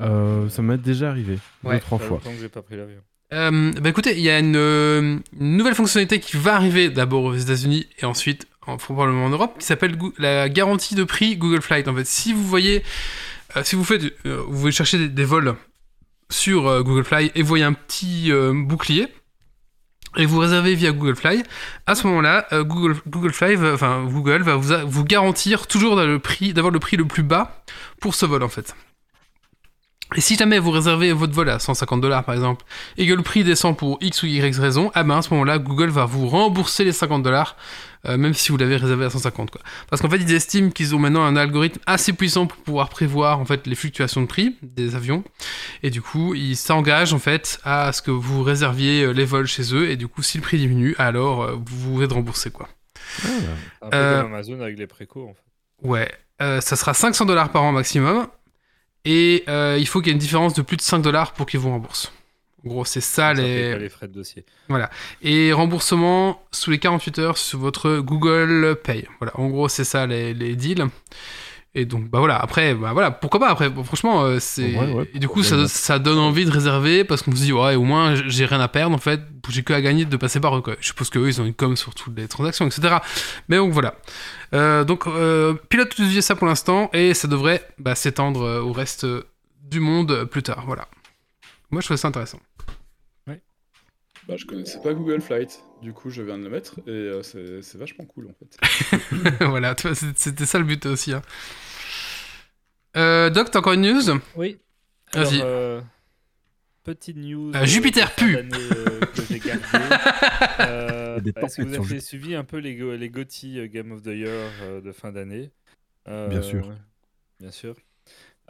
S2: Euh, ça m'est déjà arrivé.
S1: Ouais.
S2: Deux, trois
S3: Ça fait
S2: fois.
S3: longtemps que j'ai pas pris l'avion.
S1: Euh, bah écoutez, il y a une, euh, une nouvelle fonctionnalité qui va arriver d'abord aux États-Unis et ensuite en, probablement en Europe, qui s'appelle la garantie de prix Google Flight. En fait, si vous voyez, euh, si vous faites, euh, vous chercher des, vols sur Google Fly et vous voyez un petit bouclier et vous réservez via Google Fly, à ce moment-là, Google, Google Fly, va- enfin Google va vous, vous garantir toujours d'avoir le prix, le prix le plus bas pour ce vol en fait. Et si jamais vous réservez votre vol à 150 dollars par exemple, et que le prix descend pour X ou Y raison, ah ben à ce moment-là, Google va vous rembourser les 50 dollars, euh, même si vous l'avez réservé à 150 quoi. Parce qu'en fait, ils estiment qu'ils ont maintenant un algorithme assez puissant pour pouvoir prévoir en fait les fluctuations de prix des avions, et du coup, ils s'engagent en fait à ce que vous réserviez euh, les vols chez eux, et du coup, si le prix diminue, alors euh, vous vous êtes remboursé quoi.
S2: Ah,
S3: Un peu
S1: Euh,
S3: comme Amazon avec les en fait.
S1: Ouais, ça sera 500 dollars par an maximum. Et euh, il faut qu'il y ait une différence de plus de 5 dollars pour qu'ils vous remboursent. En gros, c'est ça
S3: Ça
S1: les.
S3: les frais de dossier.
S1: Et remboursement sous les 48 heures sur votre Google Pay. Voilà, en gros, c'est ça les, les deals. Et donc, bah voilà, après, bah voilà, pourquoi pas? Après Bon, Franchement, euh, c'est.
S2: Ouais, ouais,
S1: et du coup, ça, donne envie de réserver parce qu'on se dit, ouais, au moins, j'ai rien à perdre en fait, j'ai que à gagner de passer par eux, quoi. Je suppose qu'eux, ils ont une com sur toutes les transactions, etc. Mais donc, voilà. Euh, donc, euh, pilote de ça pour l'instant et ça devrait bah, s'étendre euh, au reste du monde euh, plus tard, voilà. Moi, je trouve ça intéressant.
S5: Bah, je connaissais pas Google Flight, du coup je viens de le mettre et euh, c'est vachement cool en fait.
S1: voilà, c'était ça le but aussi. Hein. Euh, Doc, t'as encore une news?
S3: Oui.
S1: Vas-y.
S3: Euh, petite news.
S1: Euh, Jupiter pue.
S3: euh, que j'ai.
S2: Des
S3: Est-ce que vous
S2: sur
S3: avez suivi un peu les, go- les GOTY euh, Game of the Year euh, de fin d'année? Euh,
S2: Bien sûr.
S3: Bien sûr.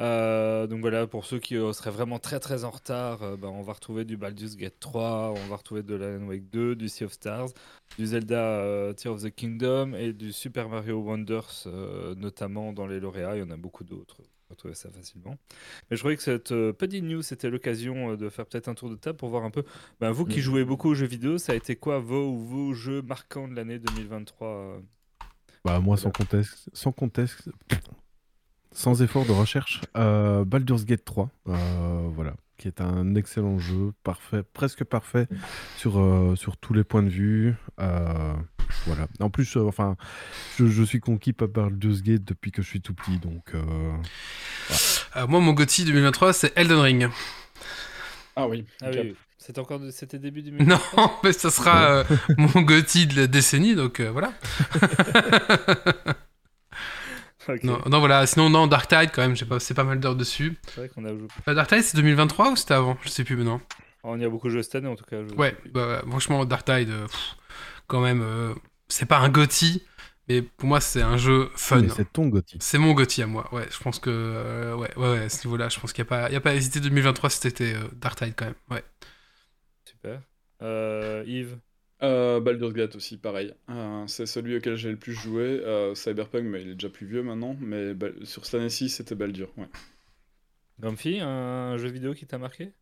S3: Euh, donc voilà, pour ceux qui euh, seraient vraiment très très en retard, euh, ben, on va retrouver du Baldur's Gate 3, on va retrouver de Alan Wake 2, du Sea of Stars, du Zelda euh, Tear of the Kingdom et du Super Mario Wonders, euh, notamment dans les lauréats. Il y en a beaucoup d'autres. Vous pouvez retrouver ça facilement. Mais je trouvais que cette euh, petite news, c'était l'occasion euh, de faire peut-être un tour de table pour voir un peu. Ben, vous qui
S5: Mhm.
S3: jouez beaucoup aux jeux vidéo, ça a été quoi vos, vos jeux marquants de l'année 2023 euh?
S2: Bah, moi, sans contexte, sans contexte, sans effort de recherche, euh, Baldur's Gate 3, euh, voilà, qui est un excellent jeu, parfait, presque parfait sur, euh, sur tous les points de vue. euh, voilà. En plus, euh, enfin, je, je suis conquis par Baldur's Gate depuis que je suis tout petit, donc euh,
S1: Euh, moi, mon GOTY 2023, c'est Elden Ring.
S5: Ah oui.
S3: Ah oui, c'était encore de- c'était début du
S1: Non, mais ça sera euh, mon GOTY de la décennie, donc euh, voilà. Non, non, voilà. Sinon, non, Dark Tide, quand même, j'ai passé pas mal d'heures dessus.
S3: C'est vrai qu'on a joué.
S1: Euh, Dark Tide, c'est 2023 ou c'était avant? Je sais plus maintenant.
S3: On y a beaucoup joué cette année en tout cas.
S1: Ouais, bah, ouais, franchement, Dark Tide, euh, pff, quand même, euh, c'est pas un GOTY, mais pour moi, c'est un jeu fun.
S2: c'est ton Gotti.
S1: C'est mon GOTY à moi, ouais. Je pense que, euh, ouais, ouais, ouais, à ce niveau-là, je pense qu'il n'y a, pas- il y a pas à hésiter 2023 si c'était euh, Dark Tide quand même, ouais.
S3: Super. Euh, Yves?
S5: Euh, Baldur's Gate aussi, pareil. Euh, c'est celui auquel j'ai le plus joué. Euh, Cyberpunk, mais il est déjà plus vieux maintenant. Mais sur cette année-ci, c'était Baldur. Ouais.
S3: Grumpy, un jeu vidéo qui t'a marqué?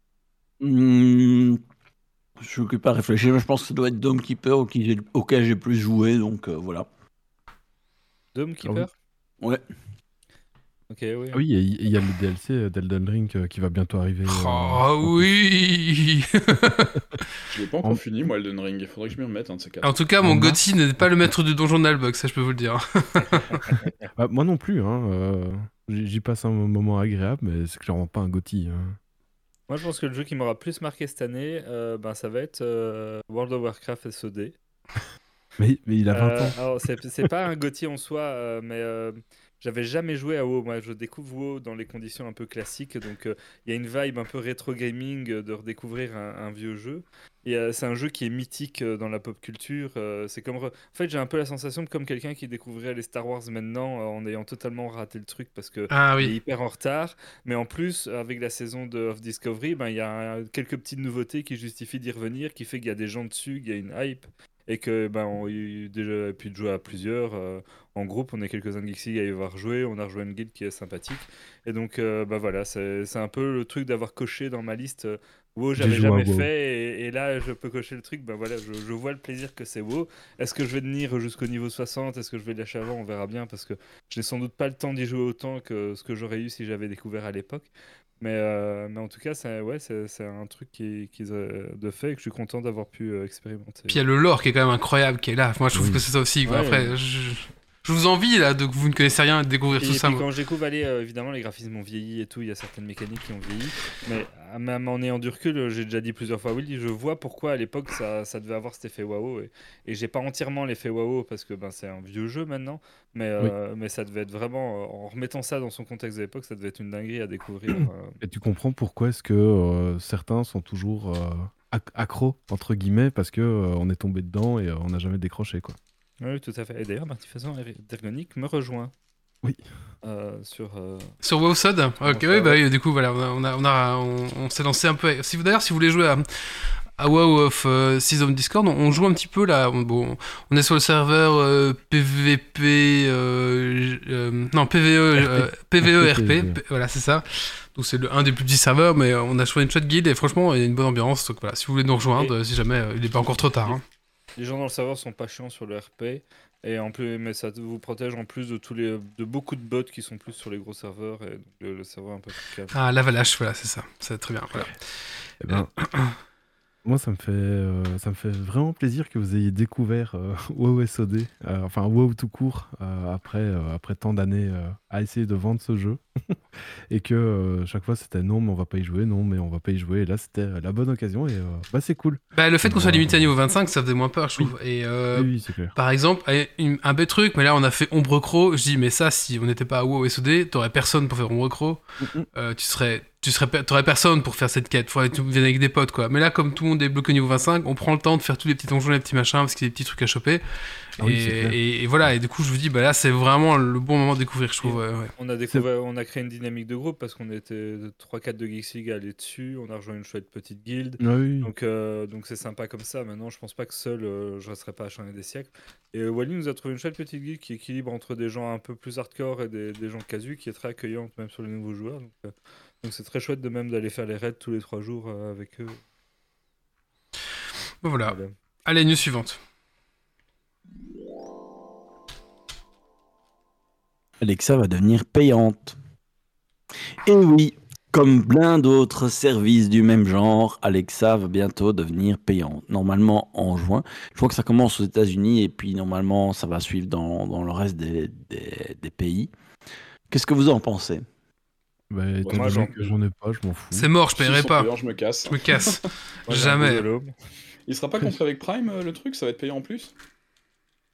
S4: Hmm, je ne pas réfléchir, mais je pense que ça doit être Dome Keeper auquel j'ai- plus joué, donc euh, voilà.
S3: Dome Keeper?
S4: Ouais.
S3: Ok, oui.
S2: Ah oui, il y, a le DLC d'Elden Ring euh, qui va bientôt arriver. euh,
S1: Oh oui
S5: Je l'ai pas encore
S2: En-
S5: fini, moi, Elden Ring. Il faudrait que je m'y remette, un de ces quatre.
S1: En tout cas, mon
S2: En
S1: GOTY n'est pas le maître du donjon d'Albug, ça je peux vous le dire.
S2: Bah, moi non plus, hein, euh, j'y passe un moment agréable, mais c'est clairement pas un Gotti. hein.
S3: Moi, je pense que le jeu qui m'aura plus marqué cette année, euh, ben, ça va être euh, World of Warcraft SOD.
S2: Mais, mais il a 20
S3: Euh,
S2: ans.
S3: alors, c'est pas un GOTY en soi, euh, mais euh, j'avais jamais joué à WoW. Moi, je découvre WoW dans les conditions un peu classiques. Donc, euh, il y a une vibe un peu rétro gaming euh, de redécouvrir un, un vieux jeu. Et euh, c'est un jeu qui est mythique dans la pop culture. c'est comme. re- En fait, j'ai un peu la sensation de comme quelqu'un qui découvrirait les Star Wars maintenant en ayant totalement raté le truc parce que.
S1: Ah
S3: Il est hyper en retard, mais en plus, avec la saison de Of Discovery, ben, il y a quelques petites nouveautés qui justifient d'y revenir, qui fait qu'il y a des gens dessus, qu'il y a une hype, et que ben, on a eu déjà pu jouer à plusieurs. euh, en groupe, on est quelques-uns de Geeksy à y avoir joué, on a rejoint une guilde qui est sympathique. Et donc, euh, ben, voilà, c'est un peu le truc d'avoir coché dans ma liste. euh, WoW, j'avais jamais
S2: WoW.
S3: fait, et, et là, je peux cocher le truc. Ben voilà, je, je vois le plaisir que c'est WoW. Est-ce que je vais tenir jusqu'au niveau 60 Est-ce que je vais lâcher avant? On verra bien, parce que je n'ai sans doute pas le temps d'y jouer autant que ce que j'aurais eu si j'avais découvert à l'époque. Mais, euh, mais en tout cas, c'est ouais, c'est c'est un truc qui, qui est de fait et que je suis content d'avoir pu euh, expérimenter.
S1: Puis il y a le lore qui est quand même incroyable qui est là. Moi je trouve
S2: Oui.
S1: que c'est ça aussi. quoi.
S3: Ouais.
S1: Après, je, je vous envie là de que vous ne connaissez rien et de découvrir
S3: Et
S1: tout ça.
S3: puis quand je découvre, allez, euh, évidemment, les graphismes ont vieilli et tout, il y a certaines mécaniques qui ont vieilli. Mais euh, même en ayant du recul, j'ai déjà dit plusieurs fois, oui, je vois pourquoi à l'époque ça, ça devait avoir cet effet waouh. Et, et j'ai pas entièrement l'effet waouh parce que ben, c'est un vieux jeu maintenant. Mais, euh, mais ça devait être vraiment, en remettant ça dans son contexte de l'époque, ça devait être une dinguerie à découvrir. euh.
S2: Et tu comprends pourquoi est-ce que euh, certains sont toujours euh, ac- accros, entre guillemets, parce que euh, on est tombé dedans et euh, on n'a jamais décroché. Quoi.
S3: Oui, tout à fait. Et d'ailleurs, Marty Faison d'Ergonic me rejoint.
S2: Oui.
S3: Euh, sur. euh,
S1: Sur WoWsod Ok, oui, bah
S3: ouais.
S1: oui, du coup, voilà, on, a, on, a, on, on s'est lancé un peu. Si vous d'ailleurs, si vous voulez jouer à, à WoW of euh, Season Discord, on, on joue un petit peu là. On, bon, on est sur le serveur euh, PVP. euh, euh, non, PVE, euh, PVE RP. Voilà, c'est ça. Donc c'est le- un des plus petits serveurs, mais on a choisi une chouette guide et franchement, il y a une bonne ambiance. Donc voilà, si vous voulez nous rejoindre, si jamais il n'est pas encore trop tard. hein.
S3: Les gens dans le serveur sont pas chiants sur le RP. Et en plus, mais ça vous protège en plus de tous les, de beaucoup de bots qui sont plus sur les gros serveurs et donc le, le serveur un peu plus calme.
S1: Ah, l'Avalache, voilà, c'est ça. C'est très bien. Voilà.
S2: Eh ben, moi, ça me, fait, euh, ça me fait vraiment plaisir que vous ayez découvert euh, WoW SOD, euh, enfin WoW tout court, euh, après, euh, après tant d'années euh, à essayer de vendre ce jeu. et que euh, chaque fois c'était non, mais on va pas y jouer, non, mais on va pas y jouer. Et là, c'était la bonne occasion et euh, bah, c'est cool.
S1: Bah, le fait qu'on soit
S2: Ouais.
S1: limité à niveau 25, ça faisait moins peur, je trouve. Et euh,
S2: oui, oui, c'est clair.
S1: Par exemple, un bête truc, mais là on a fait Ombre Crow. Je dis, mais ça, si on n'était pas à WoW SOD, t'aurais personne pour faire Ombre. Euh, tu serais tu serais, t'aurais personne pour faire cette quête. Faudrait que tu viennes avec des potes, quoi. Mais là, comme tout le monde est bloqué au niveau 25, on prend le temps de faire tous les petits donjons, les petits machins, parce qu'il y a des petits trucs à choper.
S2: Ah oui,
S1: et, voilà. Et du coup, je vous dis, bah là, c'est vraiment le bon moment de découvrir, je trouve. ouais, ouais.
S3: On a découvert, on a créé une dynamique de groupe parce qu'on était 3-4 de Geeks League à aller dessus. On a rejoint une chouette petite guilde.
S2: Ah oui.
S3: Donc, euh, donc c'est sympa comme ça. Maintenant, je pense pas que seul, euh, je resterai pas à changer des siècles. Et euh, Wally nous a trouvé une chouette petite guilde qui équilibre entre des gens un peu plus hardcore et des, des gens casus, qui est très accueillante même sur les nouveaux joueurs. Donc, euh, c'est très chouette de même d'aller faire les raids tous les 3 jours euh, avec eux.
S1: Bon, voilà.
S3: Voilà.
S1: Allez, news suivante.
S4: Alexa va devenir payante. Et oui, comme plein d'autres services du même genre, Alexa va bientôt devenir payante. Normalement en juin. Je crois que ça commence aux États-Unis et puis normalement ça va suivre dans, dans le reste des, des- des pays. Qu'est-ce que vous en pensez?
S2: Bah, étant
S3: moi, j'en-
S2: que j'en ai pas, je m'en fous.
S1: C'est mort, je paierai pas.
S5: je me casse.
S1: Je me casse. Jamais.
S5: Il sera pas compris avec Prime euh, le truc? Ça va être payant en plus?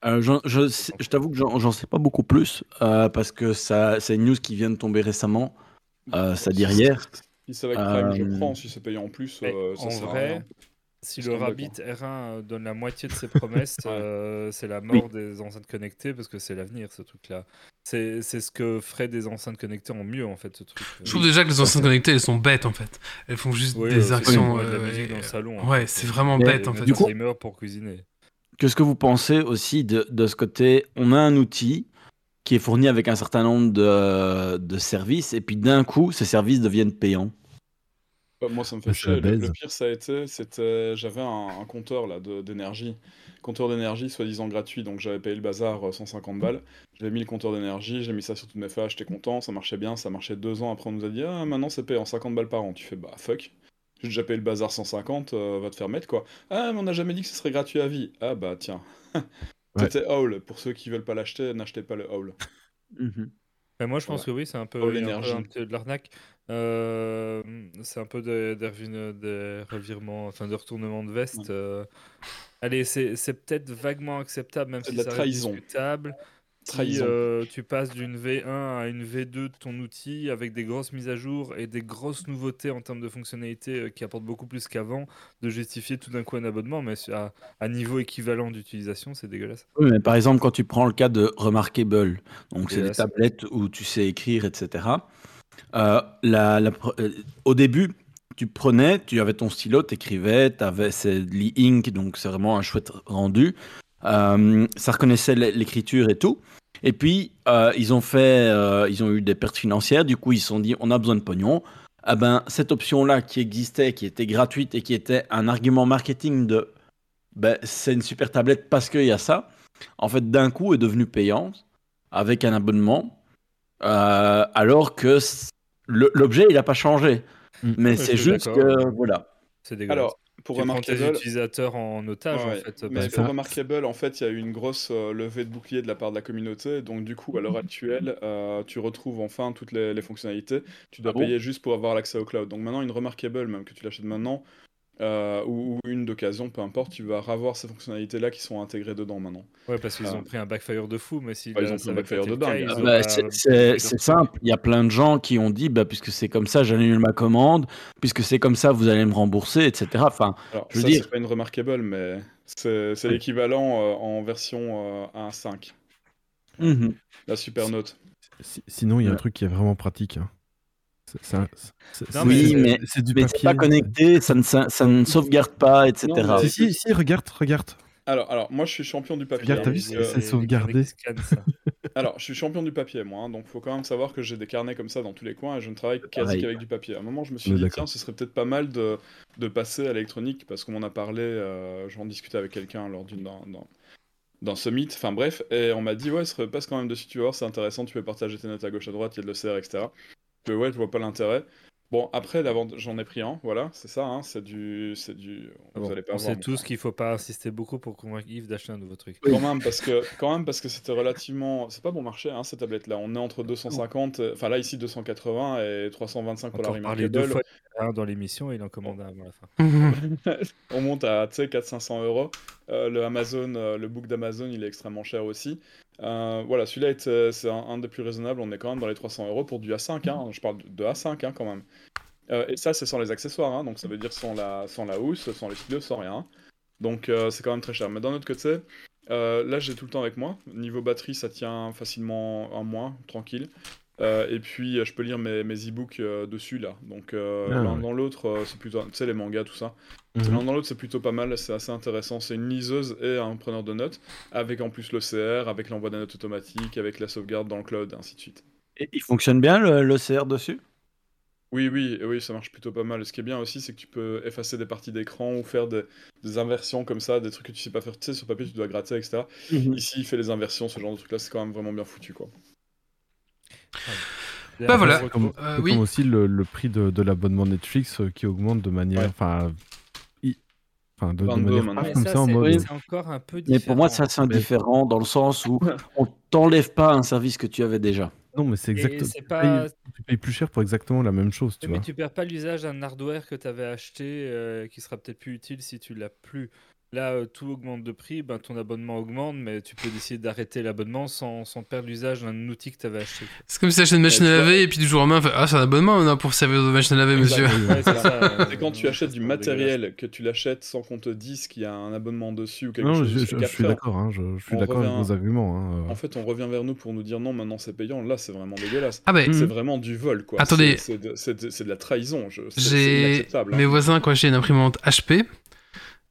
S4: Euh, je t'avoue que j'en sais pas beaucoup plus euh, parce que ça, c'est une news qui vient de tomber récemment. Euh, ça dit hier.
S5: Si c'est avec Prime, je
S4: Euh,
S5: prends. Si c'est payant en plus, euh, ça
S3: en
S5: sert à
S3: vrai,
S5: rien.
S3: si le Rabbit
S5: d'accord.
S3: R1 euh, donne la moitié de ses promesses,
S5: Ouais.
S3: euh, c'est la mort des enceintes connectées parce que c'est l'avenir ce truc-là. C'est c'est ce que ferait des enceintes connectées en mieux en fait ce truc.
S1: Je trouve déjà que les enceintes connectées, elles sont bêtes, en fait. Elles font juste
S3: Oui, euh,
S1: des actions.
S3: comme de la
S1: euh,
S3: musique
S1: et-
S3: dans le salon. en
S1: Ouais, c'est vraiment bête, en fait.
S4: du coup-
S3: pour cuisiner.
S4: Qu'est-ce que vous pensez aussi de, de ce côté On a un outil qui est fourni avec un certain nombre de, de services et puis d'un coup, ces services deviennent payants.
S5: Bah, moi, ça me fait chier. Le, pire, ça a été, c'était, j'avais un, un compteur là d'énergie, compteur d'énergie soi-disant gratuit, donc j'avais payé le bazar euh, 150 balles. J'avais mis le compteur d'énergie, j'ai mis ça sur toutes mes feuilles, j'étais content, ça marchait bien, ça marchait deux ans. Après, on nous a dit ah maintenant c'est payé en 50 balles par an. Tu fais bah fuck. J'ai déjà payé le bazar 150, euh, va te faire mettre quoi. Ah mais on n'a jamais dit que ce serait gratuit à vie. Ah bah tiens. C'était Howl. Pour ceux qui veulent pas l'acheter, n'achetez pas le Howl.
S3: Mais moi, je pense
S5: Voilà.
S3: que oui, c'est un peu, il y a un peu
S5: l'énergie.
S3: un petit- de l'arnaque. Euh, c'est un peu des, des revin- des revirements, enfin des retournements de veste.
S5: Ouais.
S3: euh. Allez, c'est c'est peut-être vaguement acceptable, même
S5: C'est
S3: si
S5: de trahison.
S3: discutable. Si
S5: Trahison.
S3: euh, tu passes d'une V1 à une V2 de ton outil avec des grosses mises à jour et des grosses nouveautés en termes de fonctionnalités euh, qui apportent beaucoup plus qu'avant, de justifier tout d'un coup un abonnement, mais à, à niveau équivalent d'utilisation, c'est dégueulasse.
S4: Oui, mais par exemple, quand tu prends le cas de Remarkable, donc c'est des tablettes où tu sais écrire, etc. euh, la- la pre- euh, au début, tu prenais, tu avais ton stylo, tu écrivais, tu avais l'e-ink, donc c'est vraiment un chouette rendu. Euh, ça reconnaissait l'écriture et tout. Et puis, euh, ils ont fait, euh, ils ont eu des pertes financières, du coup, ils se sont dit, on a besoin de pognon. Ah ben, cette option-là qui existait, qui était gratuite et qui était un argument marketing de ben, c'est une super tablette parce qu'il y a ça, en fait, d'un coup, est devenue payante avec un abonnement, euh, alors que l'objet, il n'a pas changé.
S2: Mm.
S4: Mais c'est juste que, voilà.
S3: C'est dégueulasse.
S5: Alors, pour
S3: tu prends tes
S5: Remarkable,
S3: utilisateurs en otage,
S5: Ouais,
S3: en fait.
S5: mais pour Remarkable, en fait, il y a eu une grosse euh, levée de bouclier de la part de la communauté. Donc, du coup, à l'heure actuelle, euh, tu retrouves enfin toutes les, les fonctionnalités. Tu dois
S4: Ah bon?
S5: payer juste pour avoir l'accès au cloud. Donc, maintenant, une Remarkable, même que tu l'achètes maintenant, euh, ou, ou une d'occasion, peu importe, tu vas avoir ces fonctionnalités-là qui sont intégrées dedans maintenant.
S3: Ouais, parce qu'ils
S5: Ah.
S3: ont pris un backfire de fou, mais si
S5: Ouais, ils ont pris un
S3: avait
S5: backfire
S3: pas été
S5: de dingue. Ah
S4: Bah, c'est- simple. Il y a plein de gens qui ont dit, bah, puisque c'est comme ça, j'annule ma commande, puisque c'est comme ça, vous allez me rembourser, etc. Enfin,
S5: Alors,
S4: Je veux
S5: ça,
S4: dire-
S5: c'est pas une Remarkable, mais c'est l'équivalent euh, en version euh, 1.5.
S4: mhm.
S5: La super note.
S2: Si- Sinon, il y a un truc qui est vraiment pratique. hein. C'est-
S4: oui, mais,
S2: c'est du
S4: mais
S2: papier.
S4: c'est pas connecté, ça ne, ça, ça ne sauvegarde pas, etc.
S5: Non, mais-
S2: Si, si, si, regarde, regarde.
S5: Alors, alors, moi, je suis champion du papier.
S2: Regarde, t'as
S5: hein,
S2: vu, c'est-
S5: euh,
S2: sauvegardé.
S5: Alors, je suis champion du papier, moi, hein, donc faut quand même savoir que j'ai des carnets comme ça dans tous les coins et je ne travaille quasi qu'avec du papier. À un moment, je me suis dit, tiens, ce serait peut-être pas mal de, de passer à l'électronique parce qu'on m'en a parlé, euh, j'en discutais avec quelqu'un lors d'une d'un- d'un- d'un summit, enfin bref, et on m'a dit, ouais, ce serait passe quand même dessus, tu voir, c'est intéressant, tu peux partager tes notes à gauche à droite, il y a de l'OCR, etc. Ouais, je vois pas l'intérêt. Bon, après, j'en ai pris un, voilà, c'est ça, hein, c'est du. C'est du. Vous
S3: Bon,
S5: allez pas
S3: on
S5: voir.
S3: sait tous qu'il faut pas insister beaucoup pour convaincre Yves d'acheter un nouveau truc.
S5: Quand même, parce que, quand même, parce que c'était relativement. C'est pas bon marché, hein, ces tablettes-là. On est entre 250, euh, enfin là, ici, 280 et 325 pour la
S3: Encore deux
S5: Remarkable.
S3: fois hein, dans l'émission et il en commande un avant la fin.
S5: On monte à, tu sais, 400-500 euros. Euh, le Amazon, euh, le book d'Amazon, il est extrêmement cher aussi. Euh, voilà, celui-là, est, c'est un, un des plus raisonnables. On est quand même dans les 300 euros pour du A5. Hein. Je parle de A5 hein, quand même. Et ça, c'est sans les accessoires, hein, donc ça veut dire sans la, sans la housse, sans les stylos, sans rien. Donc c'est quand même très cher. Mais d'un autre côté, là j'ai tout le temps avec moi. Niveau batterie, ça tient facilement un mois, tranquille. Euh, et puis euh, je peux lire mes, mes e-books euh, dessus là. Donc euh,
S2: Ah,
S5: l'un
S2: ouais.
S5: dans l'autre, euh, c'est plutôt. Tu sais, les mangas, tout ça.
S2: Mhm.
S5: L'un dans l'autre, c'est plutôt pas mal, c'est assez intéressant. C'est une liseuse et un preneur de notes, avec en plus l'OCR, avec l'envoi des notes automatiques, avec la sauvegarde dans le cloud, et ainsi de suite.
S4: Et il fonctionne bien le, l'OCR dessus?
S5: Oui, oui, oui, ça marche plutôt pas mal. Ce qui est bien aussi, c'est que tu peux effacer des parties d'écran ou faire des, des inversions comme ça, des trucs que tu sais pas faire. Tu sais, sur papier, tu dois gratter, etc. Ici, il fait les inversions, ce genre de truc-là, c'est quand même vraiment bien foutu, quoi.
S1: Bah voilà.
S2: C'est comme,
S1: Euh, oui.
S2: comme aussi le, le prix de, de l'abonnement Netflix euh, qui augmente de manière. Enfin, de, de
S5: 22
S2: manière
S3: Mais
S2: comme
S3: ça,
S2: ça en
S3: c'est
S2: mode.
S3: Encore un peu
S4: Mais
S3: différent.
S4: pour moi, ça c'est indifférent dans le sens où on t'enlève pas un service que tu avais déjà.
S2: Non, mais c'est
S3: Et
S2: exact.
S3: c'est
S2: tu,
S3: pas-
S2: payes, tu payes plus cher pour exactement la même chose, tu
S3: mais
S2: vois.
S3: tu perds pas l'usage d'un hardware que tu avais acheté euh, qui sera peut-être plus utile si tu l'as plus. Là, euh, tout augmente de prix, ben, ton abonnement augmente, mais tu peux décider d'arrêter l'abonnement sans, sans perdre l'usage d'un outil que tu avais acheté.
S1: C'est comme si t'achètes une machine
S5: tu
S1: à laver et puis du jour au lendemain, fait, ah, c'est un abonnement pour servir de machine à laver, monsieur.
S3: Ouais, c'est ça,
S5: C'est quand tu achètes du matériel, que tu l'achètes sans qu'on te dise qu'il y a un abonnement dessus ou quelque
S2: Non,
S5: chose.
S2: je,
S5: jusqu'à
S2: je- je suis
S5: 4 heures.
S2: d'accord, hein, je, je suis d'accord avec vos arguments. hein, euh.
S5: En fait, on revient vers nous pour nous dire non, maintenant c'est payant. Là, c'est vraiment dégueulasse.
S1: Ah bah.
S5: C'est vraiment du vol, quoi.
S1: Attendez.
S5: C'est- de, la trahison. je- c'est- c'est
S1: j'ai
S5: inacceptable. hein.
S1: mes voisins ont acheté une imprimante HP.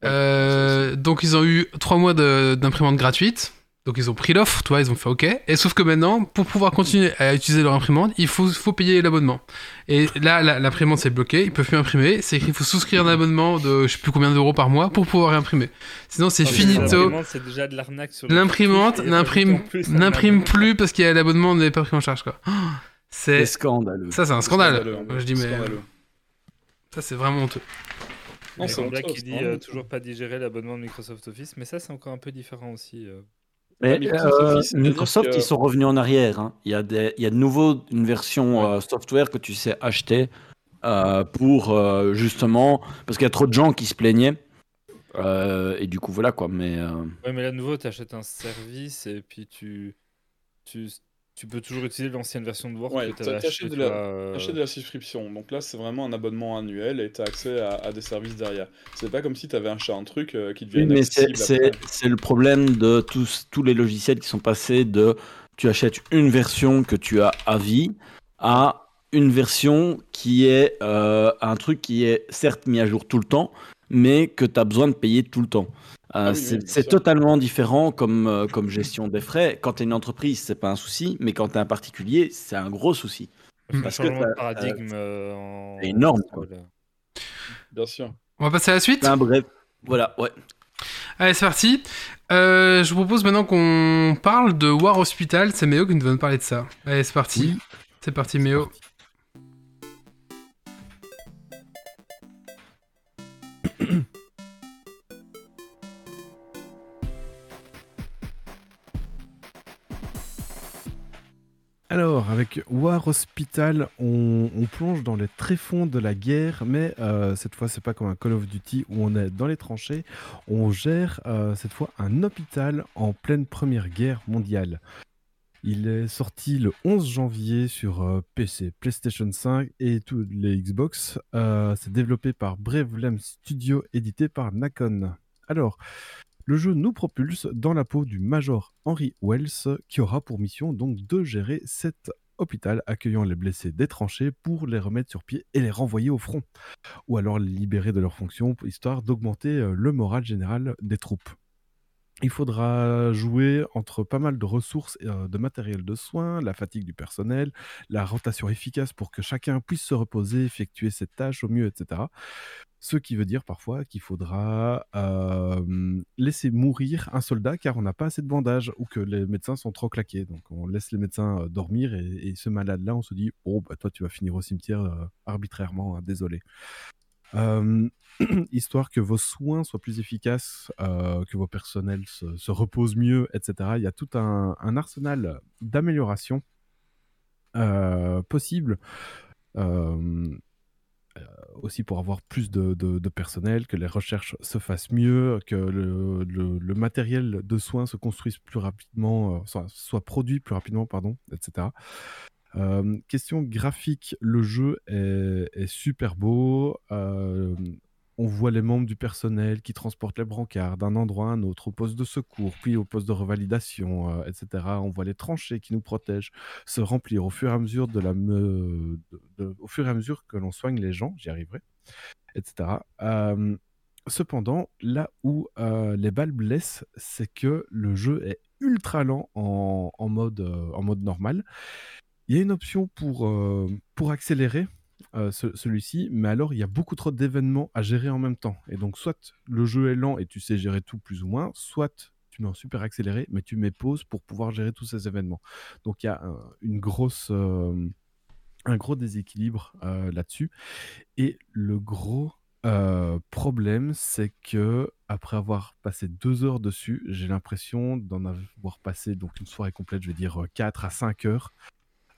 S1: Euh, donc ils ont eu 3 mois d'imprimante gratuite. Donc ils ont pris l'offre, toi, ils ont fait OK. Et sauf que maintenant, pour pouvoir continuer à utiliser leur imprimante, il faut, faut payer l'abonnement. Et là, l'imprimante s'est bloquée, ils peuvent plus imprimer. C'est écrit, il faut souscrire un abonnement de je sais plus combien d'euros par mois pour pouvoir réimprimer. Sinon, c'est
S3: Ah,
S1: finito.
S3: l'imprimante, C'est déjà de l'arnaque sur le
S1: L'imprimante
S3: cartouche, et
S1: n'imprime
S3: plus,
S1: n'imprime parce qu'il y a l'abonnement n'est pas pris en charge quoi. Oh,
S4: C'est scandaleux.
S1: ça, c'est un scandale.
S5: Scandaleux.
S1: Moi, je dis mais
S5: Scandaleux.
S1: ça c'est vraiment honteux.
S5: Non, c'est honteux,
S3: qui dit
S5: vraiment
S3: euh, toujours pas digérer l'abonnement de Microsoft Office, mais ça c'est encore un peu différent aussi. euh.
S4: Mais,
S5: Microsoft
S4: euh,
S5: Office, c'est-à-dire
S4: Microsoft,
S5: que-
S4: ils sont revenus en arrière. hein. Il, y a des, il y a de nouveau une version euh, software que tu sais acheter euh, pour euh, justement. Parce qu'il y a trop de gens qui se plaignaient. Euh, et du coup, voilà quoi. Mais euh,
S3: Ouais, mais là, de nouveau, tu achètes un service et puis tu, tu, tu peux toujours utiliser l'ancienne version de Word
S5: Ouais,
S3: que tu avais
S5: t'achètes
S3: acheté.
S5: de la-
S3: vois, euh,
S5: Achète de la subscription. Donc là, c'est vraiment un abonnement annuel et tu as accès à, à des services derrière. C'est pas comme si tu avais acheté un truc euh, qui devient
S4: Oui, mais c'est le problème de tous, tous les logiciels qui sont passés de tu achètes une version que tu as à vie à une version qui est euh, un truc qui est certes mis à jour tout le temps, mais que tu as besoin de payer tout le temps. Euh,
S5: Ah oui,
S4: c'est
S5: oui,
S4: totalement différent comme, euh, comme gestion des frais. Quand tu es une entreprise, c'est pas un souci, mais quand tu es un particulier, c'est un gros souci.
S3: un
S4: parce que
S3: de paradigme. euh, en-
S4: c'est énorme, quoi.
S3: voilà.
S5: Bien sûr.
S1: On va passer à la suite.
S4: Enfin, bref, voilà, ouais.
S1: Allez, c'est parti. Euh, je vous propose maintenant qu'on parle de War Hospital. C'est Méo qui nous va nous parler de ça. Allez, c'est parti.
S2: Oui.
S1: C'est parti, Méo.
S2: Alors, avec War Hospital, on, on plonge dans les tréfonds de la guerre, mais euh, cette fois, c'est pas comme un Call of Duty où on est dans les tranchées. On gère euh, cette fois un hôpital en pleine Première Guerre mondiale. Il est sorti le 11 janvier sur euh, PC, PlayStation 5 et tous les Xbox. C'est développé par Bravely Studio, édité par Nacon. Alors, le jeu nous propulse dans la peau du Major Henry Wells, qui aura pour mission donc de gérer cet hôpital accueillant les blessés des tranchées pour les remettre sur pied et les renvoyer au front, ou alors les libérer de leurs fonctions, histoire d'augmenter euh, le moral général des troupes. Il faudra jouer entre pas mal de ressources euh, de matériel de soins, la fatigue du personnel, la rotation efficace pour que chacun puisse se reposer, effectuer ses tâches au mieux, etc. Ce qui veut dire parfois qu'il faudra laisser mourir un soldat car on n'a pas assez de bandages ou que les médecins sont trop claqués. Donc on laisse les médecins euh, dormir et, et ce malade-là, on se dit Oh, bah toi, tu vas finir au cimetière euh, arbitrairement, hein, désolé. histoire que vos soins soient plus efficaces, euh, que vos personnels se, se reposent mieux, etc. Il y a tout un, arsenal d'amélioration euh, possible. Euh, euh, aussi pour avoir plus de, personnel, que les recherches se fassent mieux, que le, matériel de soins se construise plus rapidement, soit, produit plus rapidement, pardon, etc. Question graphique, le jeu est, super beau. On voit les membres du personnel qui transportent les brancards d'un endroit à un autre, au poste de secours, puis au poste de revalidation, euh, etc. On voit les tranchées qui nous protègent se remplir au fur et à mesure de la au fur et à mesure que l'on soigne les gens, j'y arriverai, etc. Euh, cependant, là où euh, les balles blessent, c'est que le jeu est ultra lent en, en mode, en mode normal. Il y a une option pour, pour accélérer euh, ce- celui-ci, mais alors il y a beaucoup trop d'événements à gérer en même temps. Et donc, soit le jeu est lent et tu sais gérer tout plus ou moins, soit tu mets en super accéléré, mais tu mets pause pour pouvoir gérer tous ces événements. Donc, il y a un- une grosse, euh, un gros déséquilibre euh, là-dessus. Et le gros problème, c'est que après avoir passé deux heures dessus, j'ai l'impression d'en avoir passé donc une soirée complète, je vais dire 4 à 5 heures.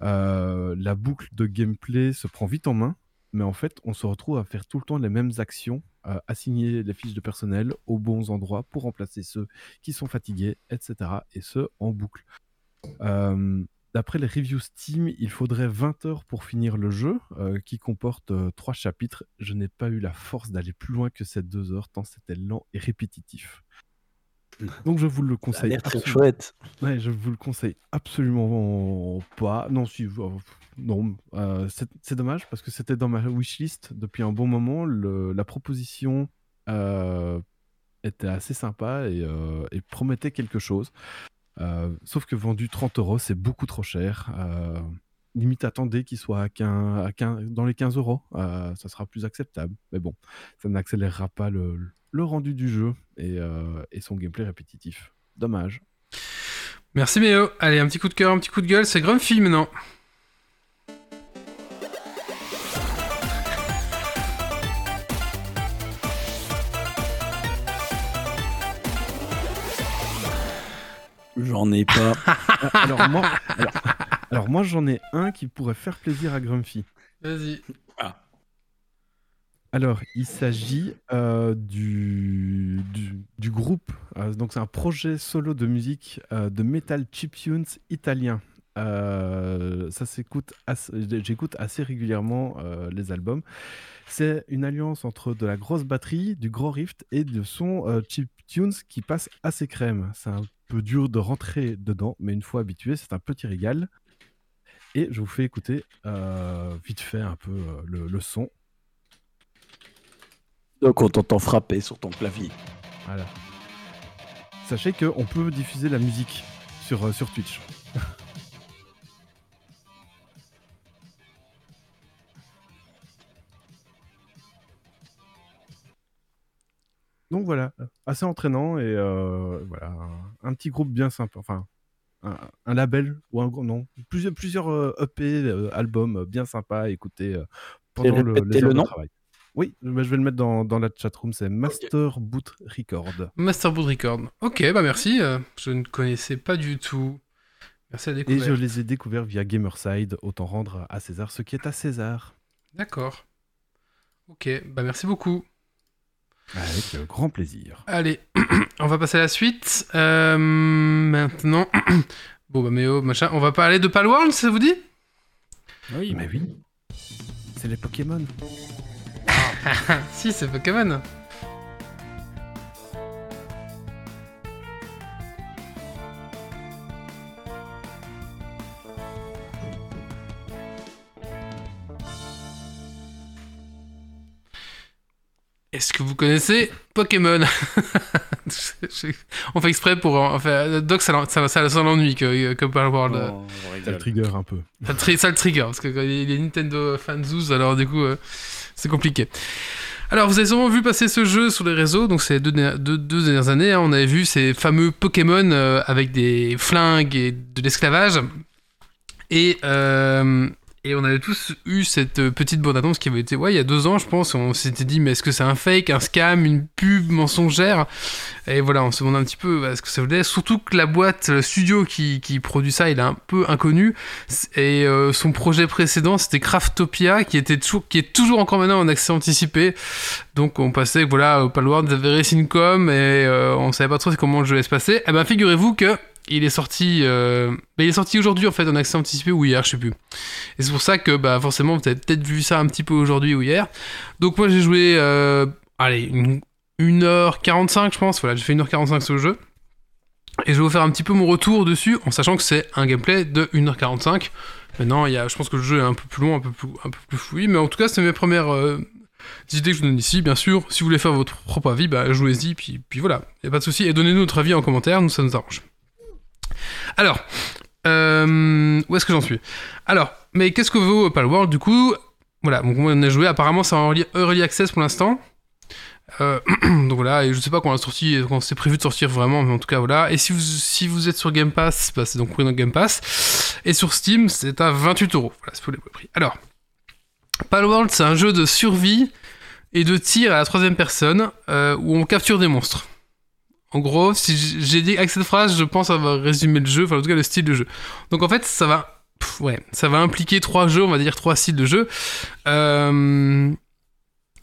S2: Euh, la boucle de gameplay se prend vite en main, mais en fait, on se retrouve à faire tout le temps les mêmes actions, assigner les fiches de personnel aux bons endroits pour remplacer ceux qui sont fatigués, etc. Et ce, en boucle. Euh, D'après les reviews Steam, il faudrait 20 heures pour finir le jeu, euh, qui comporte euh, trois chapitres. Je n'ai pas eu la force d'aller plus loin que ces deux heures, tant c'était lent et répétitif. Donc je vous le
S4: Ça a
S2: conseille.
S4: l'air très
S2: absolument-
S4: chouette.
S2: Ouais, je vous le conseille absolument pas. Non, si, euh, non, euh, c'est dommage parce que c'était dans ma wishlist depuis un bon moment. Le- la proposition euh, était assez sympa et, euh, et promettait quelque chose. Sauf que vendu 30 euros, c'est beaucoup trop cher. Limite, attendez qu'il soit à 15 à 15 dans les 15 euros. Ça sera plus acceptable. Mais bon, ça n'accélérera pas le, le rendu du jeu et, euh, et son gameplay répétitif. Dommage.
S1: Merci Méo. Allez, un petit coup de cœur, un petit coup de gueule. C'est Grumpy maintenant.
S4: J'en ai pas.
S2: Ah, alors moi, alors, alors moi j'en ai un qui pourrait faire plaisir à Grumpy.
S1: Vas-y.
S2: Alors, il s'agit euh, du, du, groupe. euh, donc, c'est un projet solo de musique euh, de metal chiptunes italien. Ça s'écoute, j'écoute assez régulièrement les albums. C'est une alliance entre de la grosse batterie, du gros rift et de son euh, chiptunes qui passe assez crème. C'est un peu dur de rentrer dedans, mais une fois habitué, c'est un petit régal. Et je vous fais écouter vite fait un peu le- le son.
S4: Donc on t'entend frapper sur ton clavier.
S2: Voilà. Sachez qu'on peut diffuser la musique sur, euh, sur Twitch. Donc voilà, assez entraînant et euh, voilà, un, un petit groupe bien sympa, enfin un, un label ou un gros non, plusieurs, plusieurs euh, EP, euh, albums bien sympas à écouter euh, pendant le, les de travail. Oui, mais je vais le mettre dans, dans la chatroom, c'est Master Boot Record.
S1: Master Boot Record. Ok, bah merci. euh, je ne connaissais pas du tout. Merci à la
S2: Et je les ai découverts via Gamerside, autant rendre à César ce qui est à César.
S1: D'accord. Ok, bah merci beaucoup.
S2: Avec euh, grand plaisir.
S1: Allez, on va passer à la suite. Euh, maintenant, bon bah Méo, machin, on va parler de Palworld, ça vous dit?
S3: Oui,
S2: Mais oui, c'est les Pokémon.
S1: Si, c'est Pokémon. Est-ce que vous connaissez Pokémon? On fait exprès pour... Enfin, Doc, ça, ça, ça, ça l'ennuie que, que Palworld.
S3: Oh, on
S2: Ça le trigger un peu.
S1: Ça, le tri- ça le trigger, parce que quand il est Nintendo fanzouz, alors du coup, euh, c'est compliqué. Alors, vous avez sûrement vu passer ce jeu sur les réseaux, donc ces deux, dernières- années, hein, on avait vu ces fameux Pokémon euh, avec des flingues et de l'esclavage. Et, euh, et on avait tous eu cette euh, petite bande-annonce qui avait été, ouais, il y a deux ans, je pense, on s'était dit, mais est-ce que c'est un fake, un scam, une pub mensongère? Et voilà, on se demandait un petit peu bah, ce que ça voulait. Surtout que la boîte, le studio qui, qui produit ça, il est un peu inconnu. Et euh, son projet précédent, c'était Craftopia, qui, était toujours, qui est toujours encore maintenant en accès anticipé. Donc on passait, voilà, au Palworld, ils avaient Racing.com et euh, on savait pas trop comment le jeu allait se passer. Et ben figurez-vous que il est sorti, euh, bah, sorti aujourd'hui en fait en accès anticipé ou hier, je sais plus. Et c'est pour ça que bah forcément vous avez peut-être vu ça un petit peu aujourd'hui ou hier. Donc moi j'ai joué, euh, allez, une, 1h45 je pense. Voilà, j'ai fait 1h45 sur le jeu. Et je vais vous faire un petit peu mon retour dessus en sachant que c'est un gameplay de 1h45. Maintenant, y a, je pense que le jeu est un peu plus long, un peu plus, un peu plus fouillé, mais en tout cas, c'est mes premières euh, idées que je vous donne ici. Bien sûr, si vous voulez faire votre propre avis, bah, jouez-y, puis, puis voilà, il n'y a pas de souci. Et donnez-nous votre avis en commentaire, nous, ça nous arrange. Alors, euh, où est-ce que j'en suis? Alors, mais qu'est-ce que vaut Palworld du coup? Voilà, donc on a joué, apparemment c'est en early access pour l'instant. Euh, donc voilà, et je sais pas quand on a sorti, quand c'est prévu de sortir vraiment, mais en tout cas voilà. Et si vous, êtes sur Game Pass, bah, c'est donc pris dans Game Pass. Et sur Steam, c'est à 28 euros. Voilà, c'est pour les prix. Alors, Palworld, c'est un jeu de survie et de tir à la troisième personne euh, où on capture des monstres. En gros, si j'ai dit avec cette phrase, je pense avoir résumé le jeu, enfin en tout cas le style de jeu. Donc en fait, ça va, ouais, ça va impliquer trois jeux, on va dire trois styles de jeu. Euh,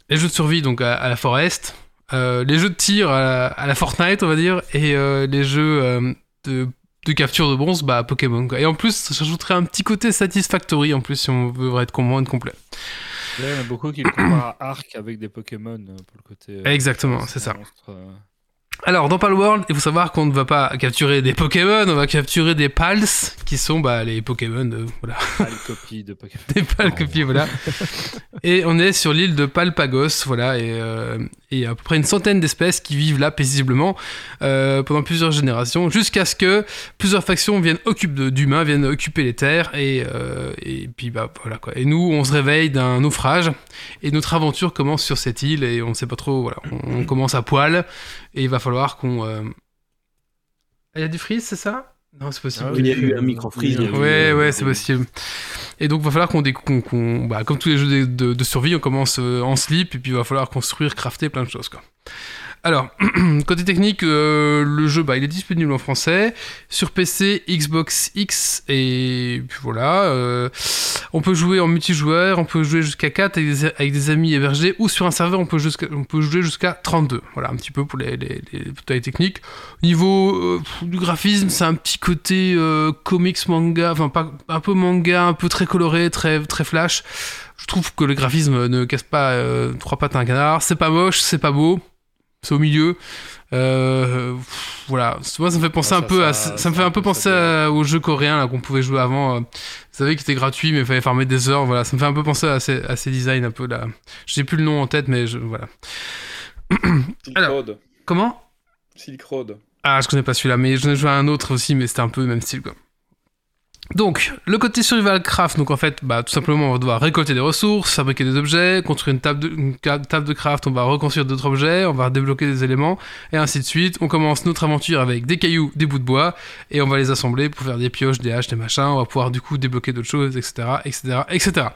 S1: les jeux de survie donc à, la Forest, euh, les jeux de tir à la, Fortnite on va dire, et euh, les jeux de, capture de bronze bah, à Pokémon. Et en plus, j'ajouterais un petit côté Satisfactory en plus si on veut être de complet.
S3: il y en a beaucoup qui le comparent à Arc avec des Pokémon pour le côté.
S1: Exactement, c'est ça. Alors, dans Palworld, il faut savoir qu'on ne va pas capturer des Pokémon, on va capturer des Pals, qui sont bah, les Pokémon, de, voilà.
S3: Copies de Pokémon.
S1: des Pal copies, voilà. et on est sur l'île de Palpagos, voilà, et, euh, et à peu près une centaine d'espèces qui vivent là paisiblement euh, pendant plusieurs générations, jusqu'à ce que plusieurs factions viennent occuper d'humains, viennent occuper les terres, et, euh, et puis bah voilà quoi. Et nous, on se réveille d'un naufrage, et notre aventure commence sur cette île, et on ne sait pas trop, voilà, on commence à poil, et il va falloir qu'on. Euh, il y a du freeze, c'est ça?
S4: Non, c'est possible. Ah il y a eu un micro freeze.
S1: Ouais, ouais, c'est possible. Et donc, il va falloir qu'on, qu bah, comme tous les jeux de, de, survie, on commence euh, en slip, et puis il va falloir construire, crafter plein de choses, quoi. Alors, côté technique, euh, le jeu, bah, il est disponible en français sur PC, Xbox X et puis voilà. Euh, on peut jouer en multijoueur, on peut jouer jusqu'à 4 avec des, amis hébergés ou sur un serveur, on peut, on peut jouer jusqu'à 32. Voilà, un petit peu pour les, les, les techniques. Au niveau euh, du graphisme, c'est un petit côté comics manga, enfin pas un peu manga, un peu très coloré, très très flash. Je trouve que le graphisme ne casse pas trois pattes à un canard. C'est pas moche, c'est pas beau c'est au milieu. Euh, voilà, moi ça me fait penser un peu à, ça, me fait un peu penser au jeu coréen là qu'on pouvait jouer avant. Euh, vous savez, qui était gratuit mais il fallait farmer des heures. Voilà, ça me fait un peu penser à ces, à ces designs un peu là. Je n'ai plus le nom en tête, mais je, voilà.
S5: Silk Road.
S1: Comment?
S5: Silk Road.
S1: Ah, je connais pas celui-là, mais j'en ai joué à un autre aussi, mais c'était un peu le même style quoi. Donc, le côté survival craft, donc en fait, bah, tout simplement, on va récolter des ressources, fabriquer des objets, construire une table de, craft, on va reconstruire d'autres objets, on va débloquer des éléments, et ainsi de suite. On commence notre aventure avec des cailloux, des bouts de bois, et on va les assembler pour faire des pioches, des haches, des machins, on va pouvoir du coup débloquer d'autres choses, etc., etc., etc.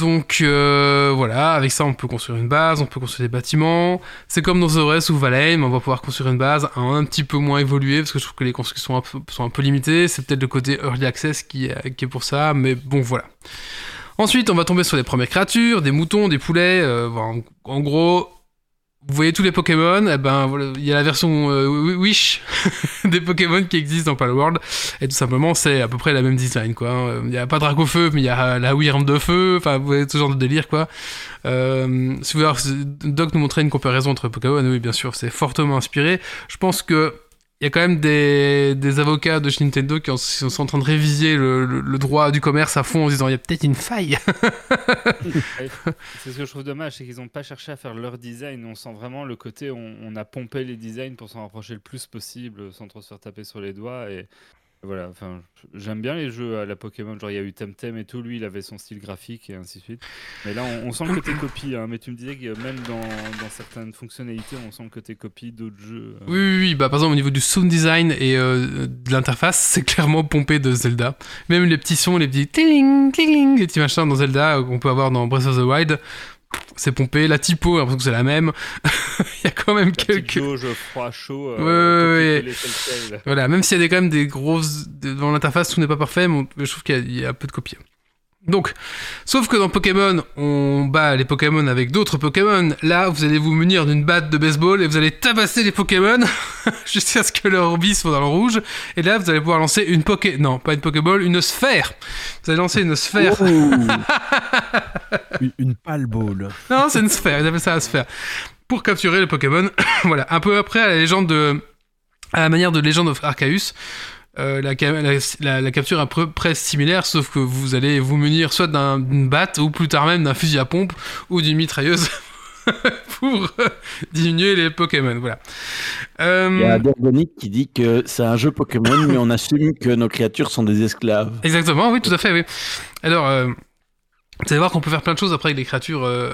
S1: donc euh, voilà, avec ça on peut construire une base, on peut construire des bâtiments. C'est comme dans The ou Valheim, on va pouvoir construire une base un, petit peu moins évoluée parce que je trouve que les constructions sont un peu, limitées. C'est peut-être le côté early access qui est, pour ça, mais bon voilà. Ensuite, on va tomber sur les premières créatures, des moutons, des poulets. Euh, en gros, vous voyez tous les Pokémon, eh ben il y a la version euh, Wish des Pokémon qui existent dans Palworld et tout simplement c'est à peu près la même design quoi. Il n'y a pas Dracofeu mais il y a la Wyrm de feu, enfin vous voyez ce genre de délire quoi. Euh, si vous voulez, Doc nous montrait une comparaison entre Pokémon, oui bien sûr c'est fortement inspiré. Je pense que il y a quand même des, des avocats de chez Nintendo qui, sont en train de réviser le, droit du commerce à fond en disant il y a peut-être une faille.
S3: c'est ce que je trouve dommage, c'est qu'ils n'ont pas cherché à faire leur design. On sent vraiment le côté, on, on a pompé les designs pour s'en rapprocher le plus possible sans trop se faire taper sur les doigts. Et voilà, enfin, j'aime bien les jeux à la Pokémon, genre il y a eu Temtem et tout, lui il avait son style graphique et ainsi de suite. Mais là on, sent le côté copie, hein. mais tu me disais que même dans, dans, certaines fonctionnalités on sent le côté copie d'autres jeux.
S1: Euh. Oui, oui, oui, bah par exemple au niveau du sound design et euh, de l'interface, c'est clairement pompé de Zelda. Même les petits sons, les petits ting, ting, les petits machins dans Zelda qu'on peut avoir dans Breath of the Wild, c'est pompé. La typo, j'ai l'impression que c'est la même. il y a quand même la quelques.
S3: Jauge froid chaud. Euh,
S1: voilà, même s'il y a quand même des grosses. Dans l'interface, tout n'est pas parfait, mais je trouve qu'il y, a un peu de copies. Donc, sauf que dans Pokémon, on bat les Pokémon avec d'autres Pokémon. Là, vous allez vous munir d'une batte de baseball et vous allez tabasser les Pokémon jusqu'à ce que leur bis soit dans le rouge. Et là, vous allez pouvoir lancer une Poké... Non, pas une Pokéball, une sphère. Vous allez lancer une sphère.
S2: Une, une pale ball.
S1: Non, c'est une sphère, ils appellent ça la sphère. Pour capturer les Pokémon. voilà, un peu après, à la légende de. À la manière de Legend of Arceus, euh, la, la- la- capture est à peu près similaire, sauf que vous allez vous munir soit d'un- d'une batte, ou plus tard même d'un fusil à pompe, ou d'une mitrailleuse. pour euh, diminuer les Pokémon, voilà. Euh,
S4: Il y a Dergonic qui dit que c'est un jeu Pokémon, mais on assume que nos créatures sont des esclaves.
S1: Exactement, oui, tout à fait, oui. Alors, euh, vous allez voir qu'on peut faire plein de choses après avec les créatures. Euh...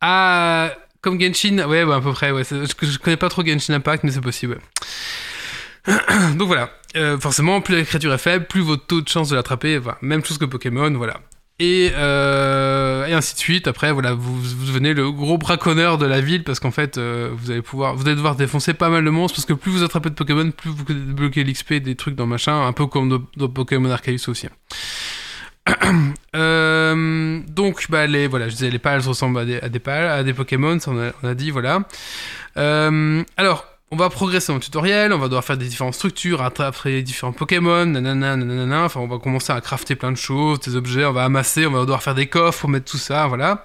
S1: Ah, comme Genshin, ouais, à peu près, ouais. Je, je connais pas trop Genshin Impact, mais c'est possible. ouais. Donc voilà, Euh, forcément, plus la créature est faible, plus votre taux de chance de l'attraper, enfin, même chose que Pokémon, voilà. Et, euh, ainsi de suite. Après, voilà, vous, devenez le gros braconneur de la ville parce qu'en fait, euh, vous allez pouvoir, vous allez devoir défoncer pas mal de monstres parce que plus vous attrapez de Pokémon, plus vous débloquez l'XP des trucs dans machin, un peu comme dans, Pokémon Arceus aussi. Euh, donc, bah, les, voilà, je disais, les pales ressemblent à des, à pales, à des Pokémon, ça on a, dit, voilà. Alors, on va progresser dans le tutoriel, on va devoir faire des différentes structures, attraper différents Pokémon, nanana, nanana, enfin, on va commencer à crafter plein de choses, des objets, on va amasser, on va devoir faire des coffres pour mettre tout ça, voilà.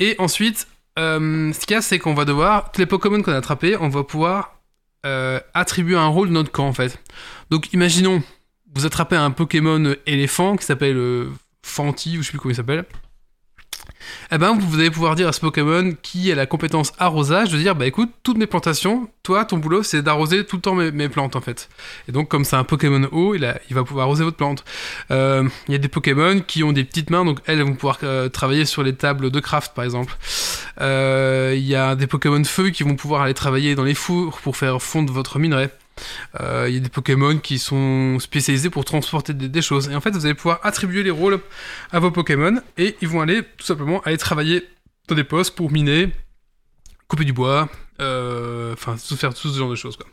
S1: Et ensuite, euh, ce qu'il y a, c'est qu'on va devoir, tous les Pokémon qu'on a attrapés, on va pouvoir euh, attribuer un rôle de notre camp, en fait. Donc, imaginons, vous attrapez un Pokémon éléphant qui s'appelle euh, Fanti, ou je sais plus comment il s'appelle. Eh ben, vous allez pouvoir dire à ce Pokémon qui a la compétence arrosage de dire bah écoute, toutes mes plantations, toi, ton boulot, c'est d'arroser tout le temps mes, plantes en fait. Et donc, comme c'est un Pokémon eau, il va pouvoir arroser votre plante. Euh, Il y a des Pokémon qui ont des petites mains, donc elles vont pouvoir euh, travailler sur les tables de craft par exemple. Euh, Il y a des Pokémon feu qui vont pouvoir aller travailler dans les fours pour faire fondre votre minerai. Euh, Il y a des Pokémon qui sont spécialisés pour transporter des, choses. Et en fait, vous allez pouvoir attribuer les rôles à vos Pokémon et ils vont aller tout simplement aller travailler dans des postes pour miner, couper du bois, euh, enfin faire tout ce genre de choses quoi.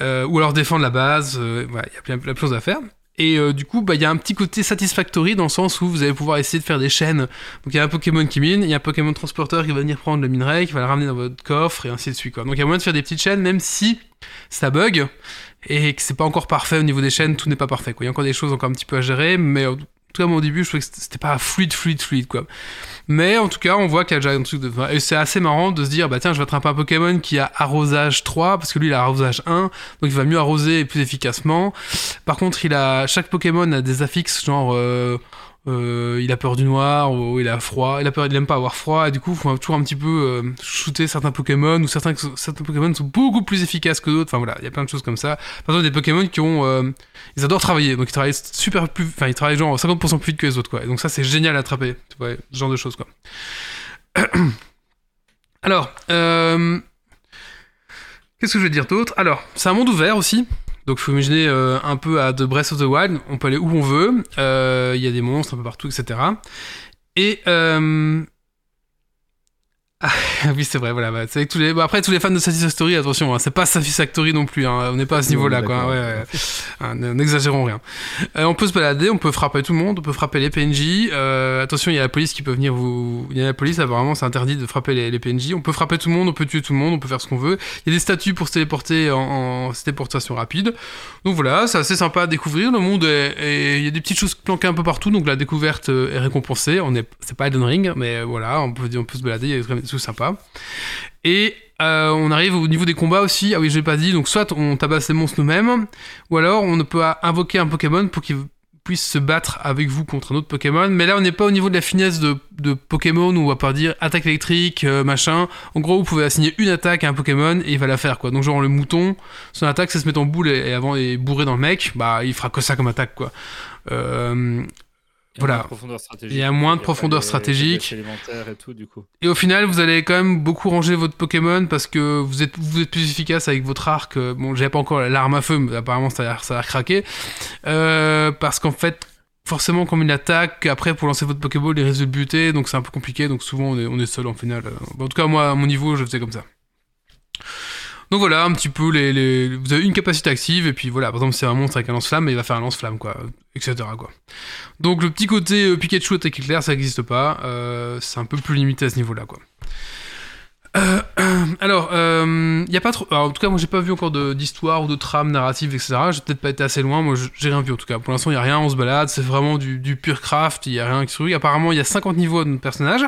S1: Euh, ou alors défendre la base. il y a plein de choses à faire. Et euh, du coup, bah, il y a un petit côté satisfactory dans le sens où vous allez pouvoir essayer de faire des chaînes. Donc il y a un Pokémon qui mine, il y a un Pokémon transporteur qui va venir prendre le minerai, qui va le ramener dans votre coffre et ainsi de suite. Quoi. Donc il y a moyen de faire des petites chaînes, même si ça bug et que c'est pas encore parfait au niveau des chaînes, tout n'est pas parfait. Il y a encore des choses encore un petit peu à gérer, mais en tout cas, moi, au début, je trouvais que c'était pas fluide, fluide, fluide, quoi. Mais en tout cas, on voit qu'il y a déjà un truc de. Et c'est assez marrant de se dire, bah tiens, je vais attraper un Pokémon qui a arrosage 3, parce que lui, il a arrosage 1, donc il va mieux arroser plus efficacement. Par contre, il a. Chaque Pokémon a des affixes, genre. euh, euh, il a peur du noir, ou il a froid, il a peur, il aime pas avoir froid, et du coup, il faut toujours un petit peu euh, shooter certains Pokémon, ou certains, Pokémon sont beaucoup plus efficaces que d'autres, enfin voilà, il y a plein de choses comme ça. Par exemple, des Pokémon qui ont, euh, ils adorent travailler, donc ils travaillent super plus, enfin ils travaillent genre 50% plus vite que les autres, quoi. Et donc ça, c'est génial à attraper, ouais, ce genre de choses, quoi. Alors, qu'est-ce que je vais dire d'autre? Alors, c'est un monde ouvert aussi. Donc, il faut imaginer euh, un peu à The Breath of the Wild. On peut aller où on veut. Euh, Il y a des monstres un peu partout, etc. Et ah, oui, c'est vrai, voilà. Bah, avec tous les... bon, après, tous les fans de Satisfactory, attention, hein, c'est pas Satisfactory non plus. Hein, on n'est pas à ce niveau-là, quoi.
S2: D'accord.
S1: Ouais, ouais. Hein, N'exagérons rien. Euh, on peut se balader, on peut frapper tout le monde, on peut frapper les PNJ. Euh, attention, il y a la police qui peut venir vous. Il y a la police, apparemment, c'est interdit de frapper les, les PNJ. On peut frapper tout le monde, on peut tuer tout le monde, on peut faire ce qu'on veut. Il y a des statues pour se téléporter en, en téléportation rapide. Donc voilà, c'est assez sympa à découvrir. Le monde est. est- Il y a des petites choses planquées un peu partout, donc la découverte euh, est récompensée. On est, c'est pas Elden Ring, mais voilà, on peut, on peut se balader, il y a des trucs sympas. Et euh, on arrive au niveau des combats aussi. Ah oui, je l'ai pas dit. Donc soit on tabasse les monstres nous-mêmes, ou alors on peut invoquer un Pokémon pour qu'il puisse se battre avec vous contre un autre Pokémon. Mais là, on n'est pas au niveau de la finesse de, Pokémon où on va pas dire attaque électrique, euh, machin. En gros, vous pouvez assigner une attaque à un Pokémon et il va la faire quoi. Donc genre le mouton, son attaque c'est se mettre en boule et, et avant et bourré dans le mec, bah il fera que ça comme attaque quoi. Euh,
S3: Il y a moins
S1: Voilà.
S3: de profondeur stratégique.
S1: Il y a moins de profondeur stratégique.
S3: et tout, du coup.
S1: Et au final, vous allez quand même beaucoup ranger votre Pokémon parce que vous êtes, vous êtes plus efficace avec votre arc. Bon, j'avais pas encore l'arme à feu, mais apparemment ça a l'air, ça a craqué. Euh, parce qu'en fait, forcément, comme il attaque, après pour lancer votre Pokéball, il risque de buter, donc c'est un peu compliqué. Donc souvent, on est, on est seul en final. Euh, en tout cas, moi, à mon niveau, je faisais comme ça. Donc voilà, un petit peu les, Vous avez une capacité active, et puis voilà, par exemple, c'est un monstre avec un lance-flamme, il va faire un lance-flamme, quoi, etc. Quoi. Donc le petit côté euh, Pikachu attaque éclair, ça n'existe pas. euh, c'est un peu plus limité à ce niveau-là, quoi. Euh, alors, il a pas trop. en tout cas, moi, j'ai pas vu encore d'histoire ou de trame narrative, etc. J'ai peut-être pas été assez loin. Moi, j'ai rien vu en tout cas. Pour l'instant, il y a rien. On se balade. C'est vraiment du, du pur craft. Il y a rien qui se Apparemment, il y a 50 niveaux de notre personnage.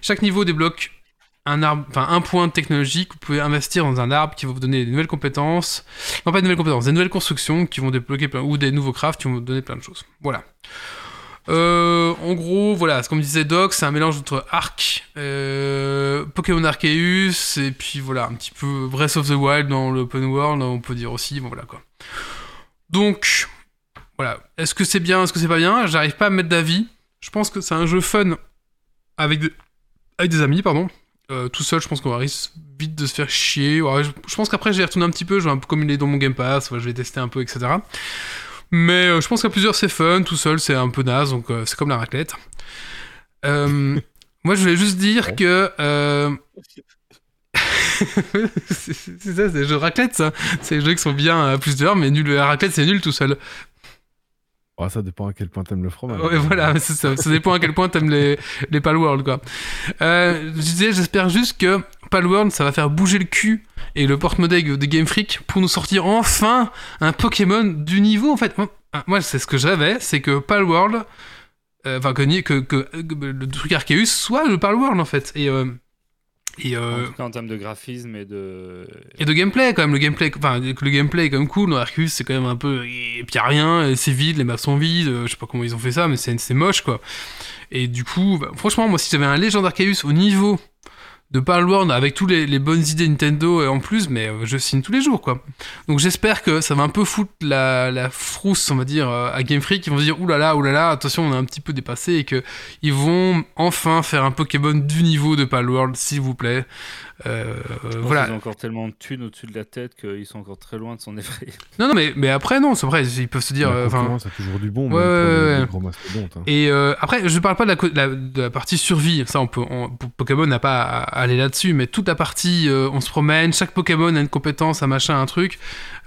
S1: Chaque niveau débloque un arbre, enfin un point de technologie que vous pouvez investir dans un arbre qui va vous donner des nouvelles compétences. Non, pas des nouvelles compétences, des nouvelles constructions qui vont débloquer plein, ou des nouveaux crafts qui vont vous donner plein de choses. Voilà. Euh, en gros, voilà, comme disait Doc, c'est un mélange entre Arc, euh, Pokémon Arceus, et puis voilà, un petit peu Breath of the Wild dans l'open world, on peut dire aussi, bon voilà quoi. Donc, voilà, est-ce que c'est bien, est-ce que c'est pas bien? J'arrive pas à mettre d'avis. Je pense que c'est un jeu fun avec, avec des amis, pardon. Euh, tout seul, je pense qu'on va risque vite de se faire chier. Ouais, je, je pense qu'après, je vais retourner un petit peu, je vais un peu comme il est dans mon Game Pass, ouais, je vais tester un peu, etc. Mais euh, je pense qu'à plusieurs, c'est fun, tout seul, c'est un peu naze, donc euh, c'est comme la raclette. Moi, je voulais juste dire
S2: Ouais.
S1: que. c'est ça, c'est des jeux raclette, ça. C'est des jeux qui sont bien à plusieurs, mais nul, la raclette, c'est nul tout seul.
S2: Oh, ça dépend à quel point t'aimes le fromage.
S1: Voilà, ça. Ça dépend à quel point t'aimes les, les Palworld, quoi. Euh, je disais, j'espère juste que Palworld, ça va faire bouger le cul et le porte-monnaie de Game Freak pour nous sortir enfin un Pokémon du niveau, en fait. Moi, moi, c'est ce que je rêvais, c'est que Palworld, euh, enfin, que, que, le truc Arceus soit le Palworld, en fait. Euh, et, euh,
S3: En tout cas, en termes de graphisme et de.
S1: et de gameplay, quand même, le gameplay, enfin, le gameplay est quand même cool. Dans Arceus, c'est quand même un peu. Et puis y a rien, c'est vide, les maps sont vides, euh, je sais pas comment ils ont fait ça, mais c'est c'est moche, quoi. Et du coup, bah, franchement, moi, si j'avais un Legend Arceus au niveau de Palworld avec toutes les, bonnes idées Nintendo et en plus, mais euh, je signe tous les jours, quoi. Donc j'espère que ça va un peu foutre la, frousse, on va dire, euh, à Game Freak. Ils vont se dire, oulala, oulala, attention, on a un petit peu dépassé et que ils vont enfin faire un Pokémon du niveau de Palworld, s'il vous plaît. Euh,
S3: pense
S1: voilà.
S3: qu'ils ont encore tellement de thunes au-dessus de la tête qu'ils sont encore très loin de s'en effrayer.
S1: Non, non, mais, mais après, non, c'est vrai, ils peuvent se dire.
S2: La
S1: euh, enfin,
S2: concurrence a toujours du bon,
S1: Ouais, ouais, ouais.
S2: les gros mastodontes. hein.
S1: Et euh, après, je parle pas de la, de la, de la partie survie, ça on peut, on- Pokémon n'a pas à à aller là-dessus, mais toute la partie, euh, on se promène, chaque Pokémon a une compétence, un machin, un truc.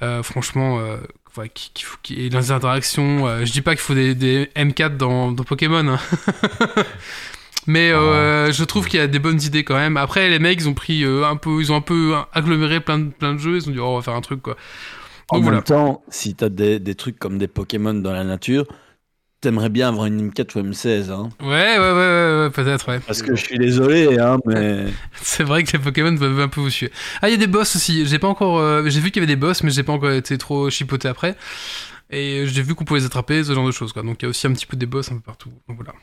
S1: Euh, franchement, euh, ouais, qui, qui, qui- et dans les interactions, euh, je dis pas qu'il faut des, des M4 dans, dans Pokémon, hein. mais euh, je trouve qu'il y a des bonnes idées quand même. Après, les mecs, ils ont pris euh, un peu, ils ont un peu aggloméré plein de, plein de jeux, ils ont dit, oh, on va faire un truc quoi.
S4: En
S1: voilà.
S4: même temps, si t'as des, des trucs comme des Pokémon dans la nature, t'aimerais bien avoir une M4 ou M16. Hein.
S1: Ouais, ouais, ouais, ouais, ouais, peut-être, ouais.
S4: Parce que je suis désolé, hein, mais
S1: C'est vrai que les Pokémon peuvent un peu vous suer. Ah, il y a des boss aussi. J'ai pas encore. euh, j'ai vu qu'il y avait des boss, mais j'ai pas encore été trop chipoté après. Et j'ai vu qu'on pouvait les attraper, ce genre de choses, quoi. Donc il y a aussi un petit peu des boss un peu partout. Donc voilà.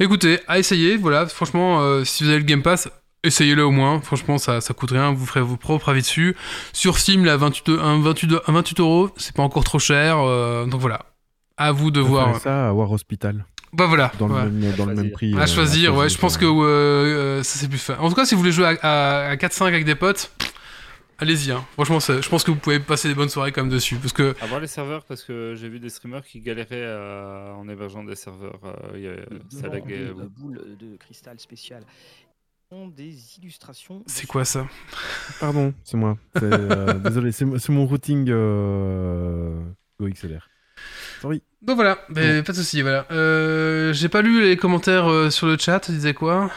S1: Écoutez, à essayer, voilà. Franchement, euh, si vous avez le Game Pass, essayez-le au moins. Franchement, ça, ça coûte rien. Vous ferez vos propres avis dessus. Sur Steam, là, 28, un 28, un 28 euros, c'est pas encore trop cher. euh, donc voilà. À vous de voir.
S2: ça à War Hospital,
S1: Bah voilà.
S2: dans,
S1: ouais.
S2: le, même, dans le même
S3: choisir.
S2: prix.
S1: À
S2: euh,
S1: choisir, ouais, je pense que ça c'est plus fun. En tout cas, si vous voulez jouer à, à- à 4-5 avec des potes, allez-y. hein. Franchement, je pense que vous pouvez passer des bonnes soirées quand même dessus. Parce que,
S3: À voir les serveurs, parce que j'ai vu des streamers qui galéraient à- en hébergeant des serveurs. euh, il y a- ça
S6: euh, boules de cristal des illustrations.
S1: c'est quoi ça?
S2: Pardon, c'est moi. Euh, désolé, c'est mon routing euh, GoXLR. Sorry.
S1: Donc voilà, mais pas de soucis, voilà. Euh, J'ai pas lu les commentaires euh, sur le chat, ils disaient quoi?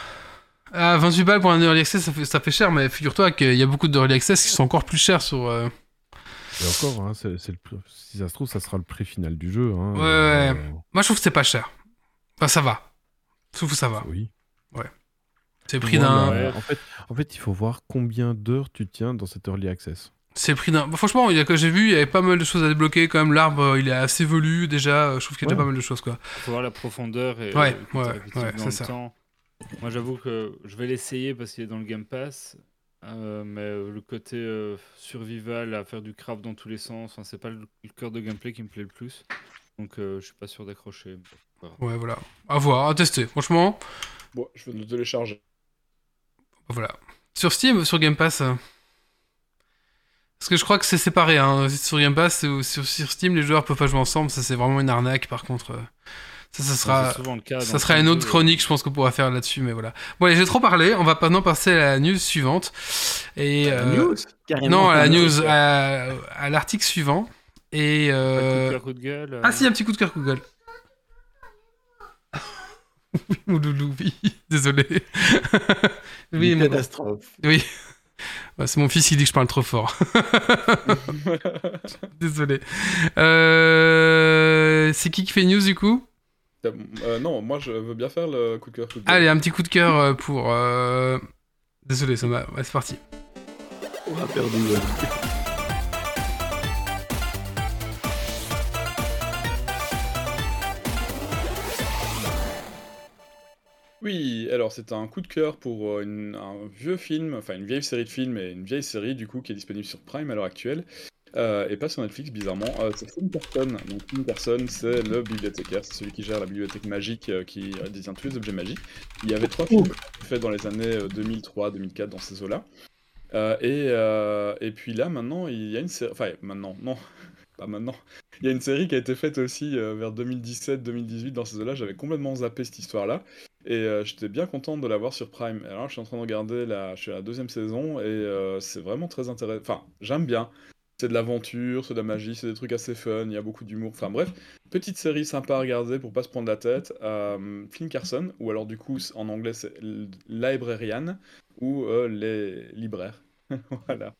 S1: Ah, 28 balles pour un early access, ça fait, ça fait cher, mais figure-toi qu'il y a beaucoup d'early access qui sont encore plus chers sur. euh,
S2: Et encore, hein, c'est, c'est le prix- si ça se trouve, ça sera le prix final du jeu. hein.
S1: Ouais,
S2: Euh,
S1: Moi, je trouve que c'est pas cher. Enfin, ça va. Je trouve que ça va.
S2: Oui.
S1: C'est le prix
S2: Moi,
S1: d'un.
S3: Ouais.
S2: En fait, en fait, il faut voir combien d'heures tu tiens dans cet early access.
S1: C'est le prix d'un. bah, franchement, il y a que j'ai vu, il y avait pas mal de choses à débloquer quand même. L'arbre, euh, il est assez velu déjà. euh, Je trouve qu'il y a déjà
S2: Ouais.
S1: pas mal de choses quoi.
S3: faut voir la profondeur et
S1: Ouais,
S3: euh,
S1: ouais, ouais, c'est ça.
S3: temps. Moi, j'avoue que je vais l'essayer parce qu'il est dans le Game Pass. euh, mais le côté euh, survival, à faire du craft dans tous les sens, enfin, c'est pas le, le cœur de gameplay qui me plaît le plus. Donc, euh, je suis pas sûr d'accrocher.
S1: Ouais, voilà. À voir, à tester. Franchement,
S5: Bon, je vais le télécharger.
S1: voilà. Sur Steam, ou sur Game Pass. euh, Parce que je crois que c'est séparé. Hein. Sur Game Pass, ou sur, sur Steam, les joueurs peuvent pas jouer ensemble. Ça, c'est vraiment une arnaque. Par contre, euh, Ça, sera,
S3: souvent le cas.
S1: ça sera une
S3: de
S1: autre
S3: jeux.
S1: chronique, je pense qu'on pourra faire là-dessus, mais voilà. Bon, allez, j'ai trop parlé. On va maintenant passer à la news suivante. Et, euh,
S4: News carrément.
S1: Non, à la
S4: News.
S1: à, à l'article suivant. Et.
S3: De coup de
S1: Euh...
S3: cœur, coup de gueule. euh.
S1: Ah, si, un petit coup de cœur Google. oui, mon loulou, oui. Désolé. oui,
S4: Une
S1: mon-
S4: catastrophe.
S1: oui. Ouais, c'est mon fils qui dit que je parle trop fort. Désolé. Euh, C'est qui qui fait news du coup?
S5: Euh, non, moi je veux bien faire le coup de cœur. coup de gueule.
S1: Allez, un petit coup de cœur euh, pour. euh, Désolé, ça m'a. Ouais, c'est parti.
S4: On a perdu. ouais.
S5: Oui, alors c'est un coup de cœur pour euh, une- un vieux film, enfin une vieille série de films et une vieille série du coup qui est disponible sur Prime à l'heure actuelle. Euh, et pas sur Netflix bizarrement. Euh, c'est Film Person. Donc Film Person c'est le bibliothécaire, c'est celui qui gère la bibliothèque magique euh, qui détient tous les objets magiques. Il y avait trois films faits dans les années euh, 2003-2004 dans ces eaux-là. Et, et puis là maintenant il y a une série, enfin maintenant non, pas maintenant. Il y a une série qui a été faite aussi vers 2017-2018 dans ces eaux-là. J'avais complètement zappé cette histoire-là. Et j'étais bien content de l'avoir sur Prime. Alors, je suis en train de regarder la, je suis à la deuxième saison et c'est vraiment très intéressant. Enfin, j'aime bien. C'est de l'aventure, c'est de la magie, c'est des trucs assez fun, il y a beaucoup d'humour. Enfin bref, petite série sympa à regarder pour pas se prendre la tête. Euh, Flynn Carson, ou alors du coup en anglais c'est Librarian, ou euh, les libraires. voilà.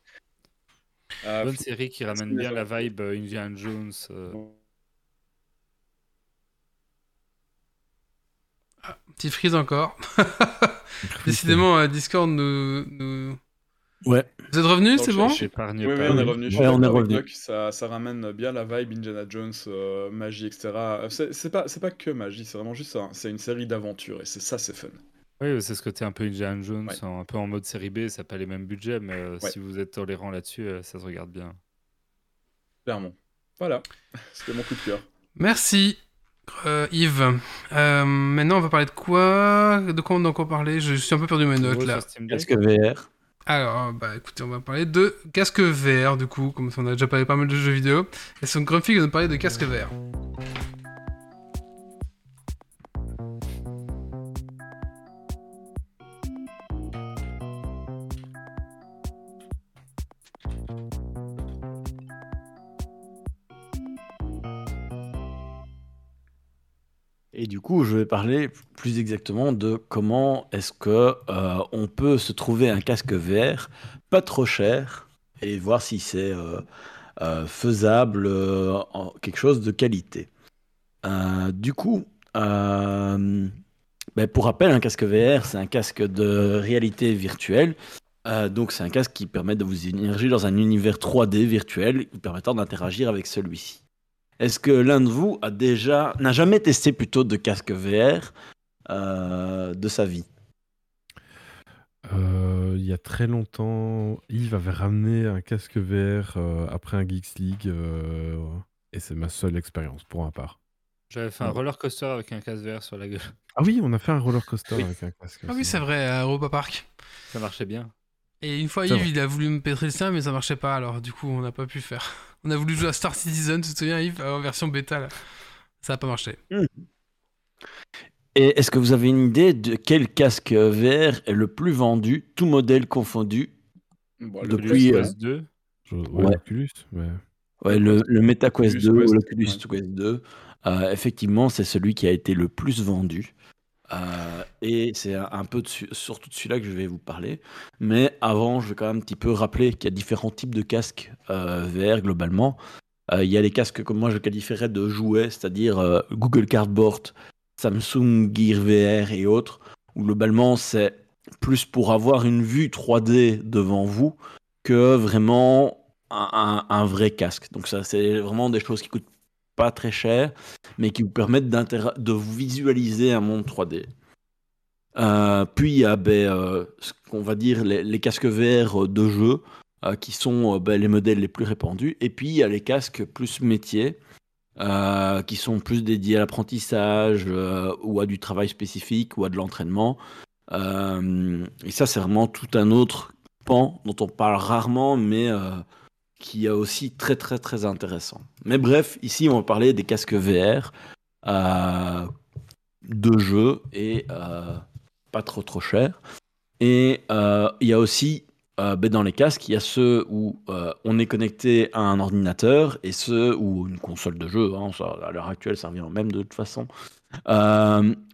S5: Euh,
S3: Bonne série qui ramène bien la vibe euh, Indiana Jones. euh.
S1: Petit freeze encore. Décidément, euh, Discord nous, nous.
S4: Ouais.
S1: Vous êtes revenus,
S5: Donc,
S1: c'est bon
S5: Oui, oui, on est revenu. Je suis
S4: Ouais, on est revenu.
S5: Ça, ça ramène bien la vibe Indiana Jones, euh, magie, etc. Euh, C'est pas, que magie, c'est vraiment juste un- c'est une série d'aventures et c'est ça, c'est fun.
S3: Oui, c'est ce côté un peu Indiana Jones,
S5: Ouais.
S3: un peu en mode série B, ça n'a pas les mêmes budgets, mais euh,
S5: Ouais.
S3: si vous êtes tolérant là-dessus, euh, ça se regarde bien.
S5: Clairement. Voilà, c'était mon coup de cœur.
S1: Merci, euh, Yves. Euh, maintenant, on va parler de quoi? De quoi on a encore parlé? Je, suis un peu perdu mes notes là.
S4: Est-ce que VR
S1: Alors, bah écoutez, on va parler de casque VR du coup, comme on a déjà parlé pas mal de jeux vidéo. Et son Grumpy va parler de casque VR.
S4: Du coup, je vais parler plus exactement de comment est-ce que euh, on peut se trouver un casque VR pas trop cher et voir si c'est euh, euh, faisable, quelque chose de qualité. Du coup, ben, pour rappel, un casque VR, c'est un casque de réalité virtuelle. Donc, c'est un casque qui permet de vous immerger dans un univers 3D virtuel permettant d'interagir avec celui-ci. Est-ce que l'un de vous a déjà n'a jamais testé plutôt de casque VR euh, de sa vie?
S2: Euh, il y a très longtemps, Yves avait ramené un casque VR euh, après un Geeks League euh, et c'est ma seule expérience pour ma part.
S3: J'avais fait un roller coaster avec un casque vert sur la gueule.
S2: Ah oui, on a fait un roller coaster
S3: Oui.
S2: avec un casque.
S1: Ah oui, c'est vrai, à Europa Park.
S3: Ça marchait bien.
S1: Et une fois, Yves,
S2: vrai.
S1: il a voulu me pétrer le sien, mais ça marchait pas, alors du coup, on n'a pas pu faire. On a voulu jouer à Star Citizen, tu te souviens, Yves, en version bêta, là. Ça a pas marché.
S4: Et est-ce que vous avez une idée de quel casque VR est le plus vendu, tout modèle confondu
S5: Bon, le
S4: Depuis, euh,
S5: ouais.
S3: PS 2.
S2: Je- ouais,
S4: Ouais.
S2: Oculus, mais...
S4: Ouais, le, le MetaQuest
S5: Oculus
S4: 2 ou
S5: Quest,
S4: l'Oculus
S5: ouais.
S4: Quest 2, euh, effectivement, c'est celui qui a été le plus vendu. Euh, et c'est un, peu dessus- surtout de celui-là que je vais vous parler. Mais avant, je vais quand même un petit peu rappeler qu'il y a différents types de casques euh, VR globalement. Euh, il y a les casques que moi je qualifierais de jouets, c'est-à-dire Google Cardboard, Samsung Gear VR et autres, où globalement c'est plus pour avoir une vue 3D devant vous que vraiment un vrai casque. Donc ça, c'est vraiment des choses qui coûtent pas très cher, mais qui vous permettent de visualiser un monde 3D. Euh, puis il y a ben, euh, ce qu'on va dire les, casques VR de jeu, euh, qui sont euh, ben, les modèles les plus répandus. Et puis il y a les casques plus métiers, euh, qui sont plus dédiés à l'apprentissage euh, ou à du travail spécifique ou à de l'entraînement. Euh, et ça, c'est vraiment tout un autre pan dont on parle rarement, mais euh, qui est aussi très très très intéressant. Mais bref, ici on va parler des casques VR euh, de jeu et euh, pas trop trop cher. Et euh, il y a aussi ben, dans les casques, il y a ceux où on est connecté à un ordinateur et ceux ou une console de jeu. hein, à l'heure actuelle, ça revient au même de toute façon.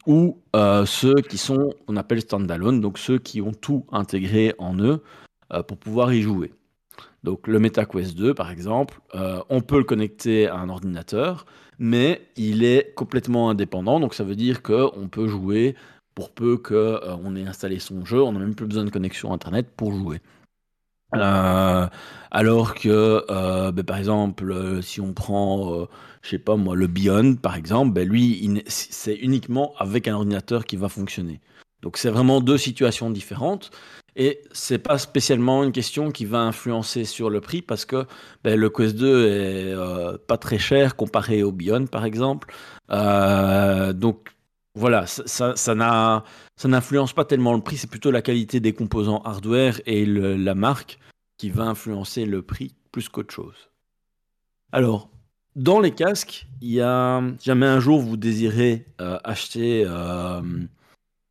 S4: Ou ceux qui sont, on appelle standalone, donc ceux qui ont tout intégré en eux pour pouvoir y jouer. Donc le MetaQuest 2, par exemple, euh, on peut le connecter à un ordinateur, mais il est complètement indépendant. Donc ça veut dire qu'on peut jouer pour peu qu'on ait installé son jeu, on n'a même plus besoin de connexion Internet pour jouer. Euh, alors que, euh, ben, par exemple, euh, si on prend, euh, je sais pas moi, le Beyond, par exemple, ben, lui, c'est uniquement avec un ordinateur qui va fonctionner. Donc c'est vraiment deux situations différentes. Et c'est pas spécialement une question qui va influencer sur le prix parce que ben, le Quest 2 est euh, pas très cher comparé au Beyond, par exemple. Euh, donc voilà, ça, n'influence pas tellement le prix, c'est plutôt la qualité des composants hardware et la marque qui va influencer le prix plus qu'autre chose. Alors, dans les casques, il y a, si jamais un jour vous désirez euh, acheter euh,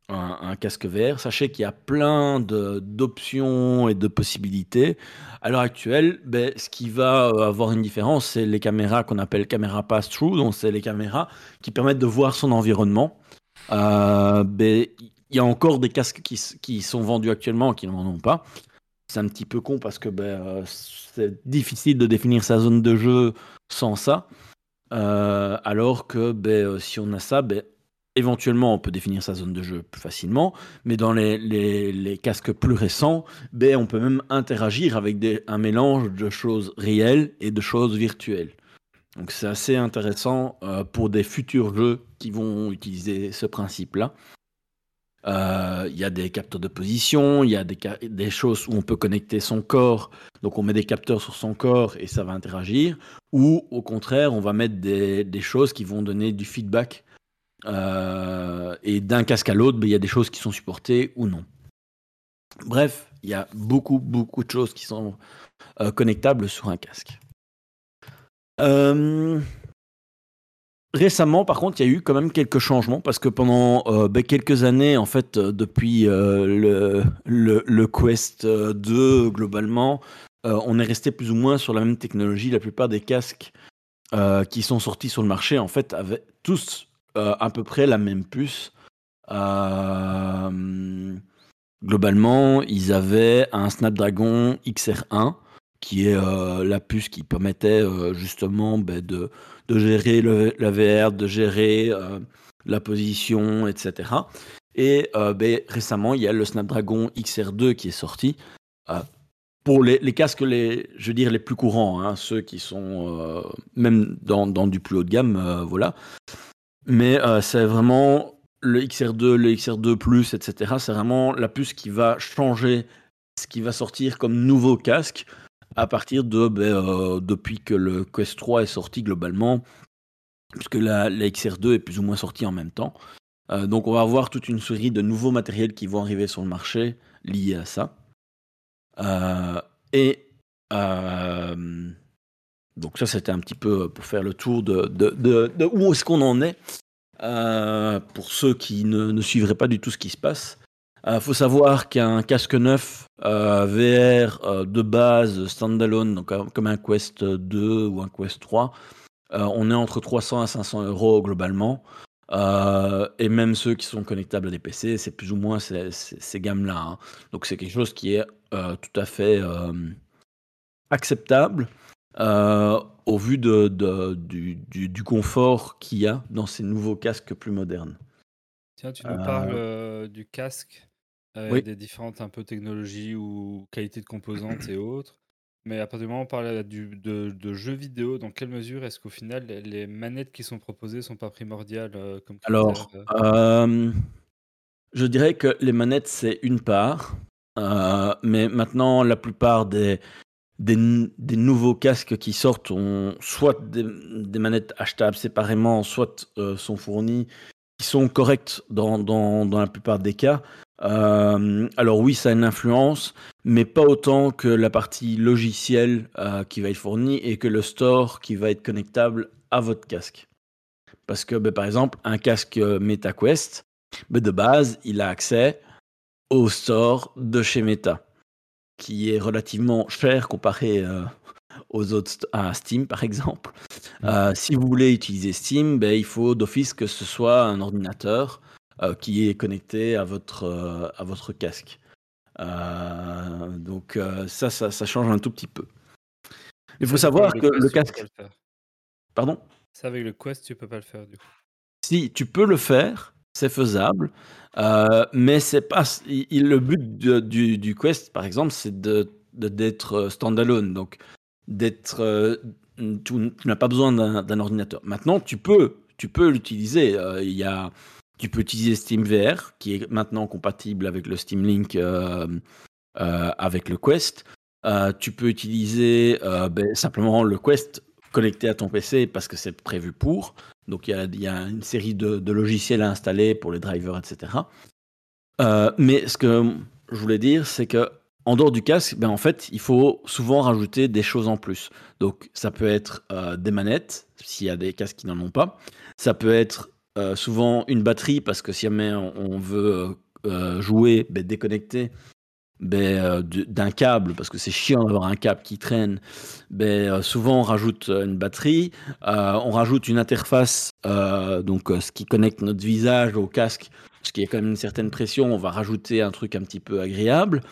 S4: un, casque VR, sachez qu'il y a plein d'options et de possibilités. À l'heure actuelle, ben, ce qui va euh, avoir une différence, c'est les caméras qu'on appelle caméra pass-through, donc c'est les caméras qui permettent de voir son environnement. Euh, ben, il y a encore des casques qui, sont vendus actuellement qui n'en ont pas. C'est un petit peu con parce que ben, euh, c'est difficile de définir sa zone de jeu sans ça. Alors que si on a ça, éventuellement on peut définir sa zone de jeu plus facilement. Mais dans les, casques plus récents, ben, on peut même interagir avec un mélange de choses réelles et de choses virtuelles. Donc c'est assez intéressant euh, pour des futurs jeux qui vont utiliser ce principe-là. Euh, Il y a des capteurs de position, il y a des, choses où on peut connecter son corps, donc on met des capteurs sur son corps et ça va interagir, ou au contraire on va mettre des choses qui vont donner du feedback. Euh, et d'un casque à l'autre, ben, il y a des choses qui sont supportées ou non. Bref, il y a beaucoup, beaucoup de choses qui sont euh, connectables sur un casque. Euh, Récemment, par contre, il y a eu quand même quelques changements parce que pendant ben, quelques années, en fait, depuis le, le, Quest euh, 2, globalement, on est resté plus ou moins sur la même technologie. La plupart des casques qui sont sortis sur le marché, en fait, avaient tous à peu près la même puce. Euh, globalement, ils avaient un Snapdragon XR1 qui est euh, la puce qui permettait euh, justement ben, de, gérer la VR, de gérer euh, la position, etc. Et euh, ben, récemment, il y a le Snapdragon XR2 qui est sorti. Euh, pour les, casques, les, je les plus courants, hein, ceux qui sont euh, même dans, dans du plus haut de gamme, euh, voilà. Mais euh, c'est vraiment le XR2, le XR2 Plus, etc. C'est vraiment la puce qui va changer ce qui va sortir comme nouveau casque à partir de ben, euh, depuis que le Quest 3 est sorti globalement, puisque la, la XR2 est plus ou moins sortie en même temps. Euh, donc on va avoir toute une série de nouveaux matériels qui vont arriver sur le marché liés à ça. Et donc ça c'était un petit peu pour faire le tour de, où est-ce qu'on en est. Euh, pour ceux qui ne, suivraient pas du tout ce qui se passe. Il euh, faut savoir qu'un casque neuf euh, VR euh, de base standalone, donc euh, comme un Quest 2 ou un Quest 3, euh, on est entre 300 à 500 euros globalement. Euh, et même ceux qui sont connectables à des PC, c'est plus ou moins ces, gammes-là. Hein. Donc c'est quelque chose qui est euh, tout à fait euh, acceptable euh, au vu de, de, du, du, du, confort qu'il y a dans ces nouveaux casques plus modernes.
S3: Tiens, tu nous parles euh, du casque, euh,
S4: oui.
S3: des différentes un peu technologies ou qualités de composantes et autres. Mais à partir du moment où on parle du, de, de, jeux vidéo, dans quelle mesure est-ce qu'au final les, manettes qui sont proposées sont pas primordiales euh, comme
S4: Alors, euh, je dirais que les manettes c'est une part, euh, mais maintenant la plupart des, des, nouveaux casques qui sortent ont soit des, manettes achetables séparément, soit euh, sont fournies qui sont correctes dans, dans, dans, la plupart des cas. Euh, alors oui, ça a une influence, mais pas autant que la partie logicielle euh, qui va être fournie et que le store qui va être connectable à votre casque. Parce que, ben, par exemple, un casque MetaQuest, ben, de base, il a accès au store de chez Meta, qui est relativement cher comparé euh, aux autres à Steam, par exemple. Euh, si vous voulez utiliser Steam, ben, il faut d'office que ce soit un ordinateur euh, qui est connecté à votre, euh, à votre casque. Euh, donc euh, ça, ça, ça change un tout petit peu. Il faut savoir que
S3: Quest,
S4: le casque... Pardon?
S3: Ça, avec le Quest, tu peux pas le faire du coup.
S4: Si tu peux le faire, c'est faisable, euh, mais c'est pas il- le but du, Quest, par exemple, c'est de d'être euh, standalone, donc d'être euh, tu, n'as pas besoin d'un ordinateur. Maintenant, tu peux tu peux l'utiliser. Il y a tu peux utiliser SteamVR qui est maintenant compatible avec le Steam Link avec le Quest. Tu peux utiliser ben, simplement le Quest connecté à ton PC parce que c'est prévu pour. Donc il y a, une série de, logiciels à installer pour les drivers, etc. Euh, mais ce que je voulais dire, c'est que en dehors du casque, ben en fait, il faut souvent rajouter des choses en plus. Donc ça peut être euh, des manettes, s'il y a des casques qui n'en ont pas. Ça peut être euh, souvent une batterie, parce que si jamais on, veut jouer, ben, déconnecter ben, euh, d'un câble, parce que c'est chiant d'avoir un câble qui traîne, ben, euh, souvent on rajoute euh, une batterie, on rajoute une interface, donc ce qui connecte notre visage au casque, parce qu'il y a quand même une certaine pression, on va rajouter un truc un petit peu agréable.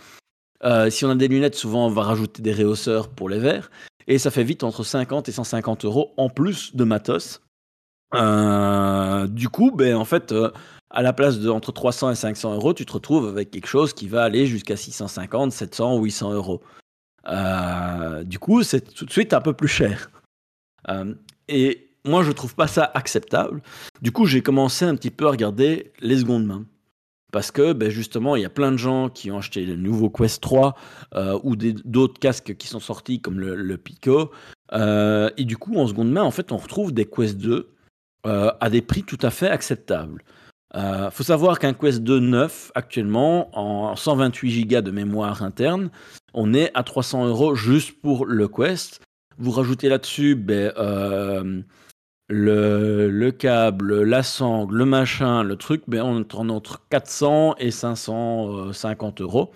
S4: Si on a des lunettes, souvent on va rajouter des rehausseurs pour les verres, et ça fait vite entre 50 et 150 euros en plus de matos. Du coup, ben, en fait, à la place de entre 300 et 500 euros, tu te retrouves avec quelque chose qui va aller jusqu'à 650, 700 ou 800 euros. Euh, du coup, c'est tout de suite un peu plus cher. Euh, et moi, je trouve pas ça acceptable. Du coup, j'ai commencé un petit peu à regarder les secondes mains. Parce que ben, justement, il y a plein de gens qui ont acheté le nouveau Quest 3 euh, ou d'autres casques qui sont sortis comme le, le Pico. Et du coup, en seconde main, en fait, on retrouve des Quest 2 euh, à des prix tout à fait acceptables. Il faut savoir qu'un Quest 2 neuf, actuellement, en 128 Go de mémoire interne, on est à 300 euros juste pour le Quest. Vous rajoutez là-dessus ben, euh, le, le câble, la sangle, le machin, le truc, ben, on est en entre 400 et 550 euros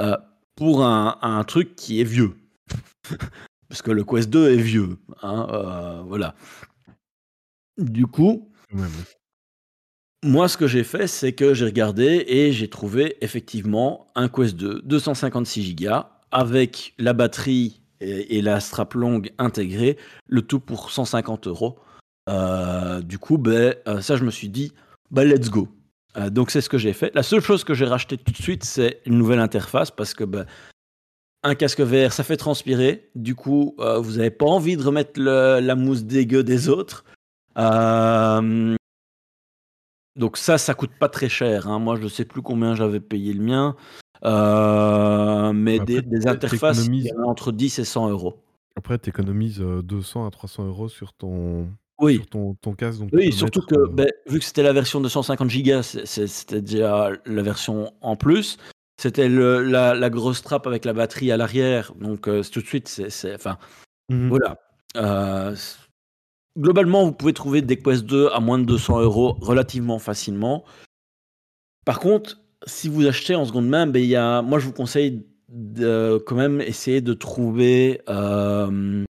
S4: euh, pour un, truc qui est vieux. Parce que le Quest 2 est vieux. hein, euh, voilà. Du coup. Moi, ce que j'ai fait, c'est que j'ai regardé et j'ai trouvé effectivement un Quest 2 256 Go avec la batterie et, la strap longue intégrée, le tout pour 150 euros. Euh, du coup, ben, euh, ça, je me suis dit, bah, let's go. Euh, donc, c'est ce que j'ai fait. La seule chose que j'ai racheté tout de suite, c'est une nouvelle interface parce que ben, un casque vert, ça fait transpirer. Du coup, vous n'avez pas envie de remettre la mousse dégueu des autres. Euh, donc ça, ça coûte pas très cher. hein. Moi, je sais plus combien j'avais payé le mien. Euh, mais
S2: Après,
S4: des, interfaces
S2: t'économises-
S4: il y en a entre 10 et 100 euros.
S2: Après, tu économises 200 à 300 euros sur ton,
S4: Oui,
S2: sur ton, ton casque. Donc
S4: oui surtout
S2: mettre,
S4: que
S2: euh,
S4: ben, vu que c'était la version de 150 Go, c'était déjà la version en plus. C'était la, la grosse trappe avec la batterie à l'arrière. Donc euh, tout de suite, c'est... Enfin,
S2: mhm.
S4: Voilà. Euh, globalement, vous pouvez trouver des Quest 2 à moins de 200 euros relativement facilement. Par contre, si vous achetez en seconde main, ben, y a, moi je vous conseille de quand même essayer de trouver euh,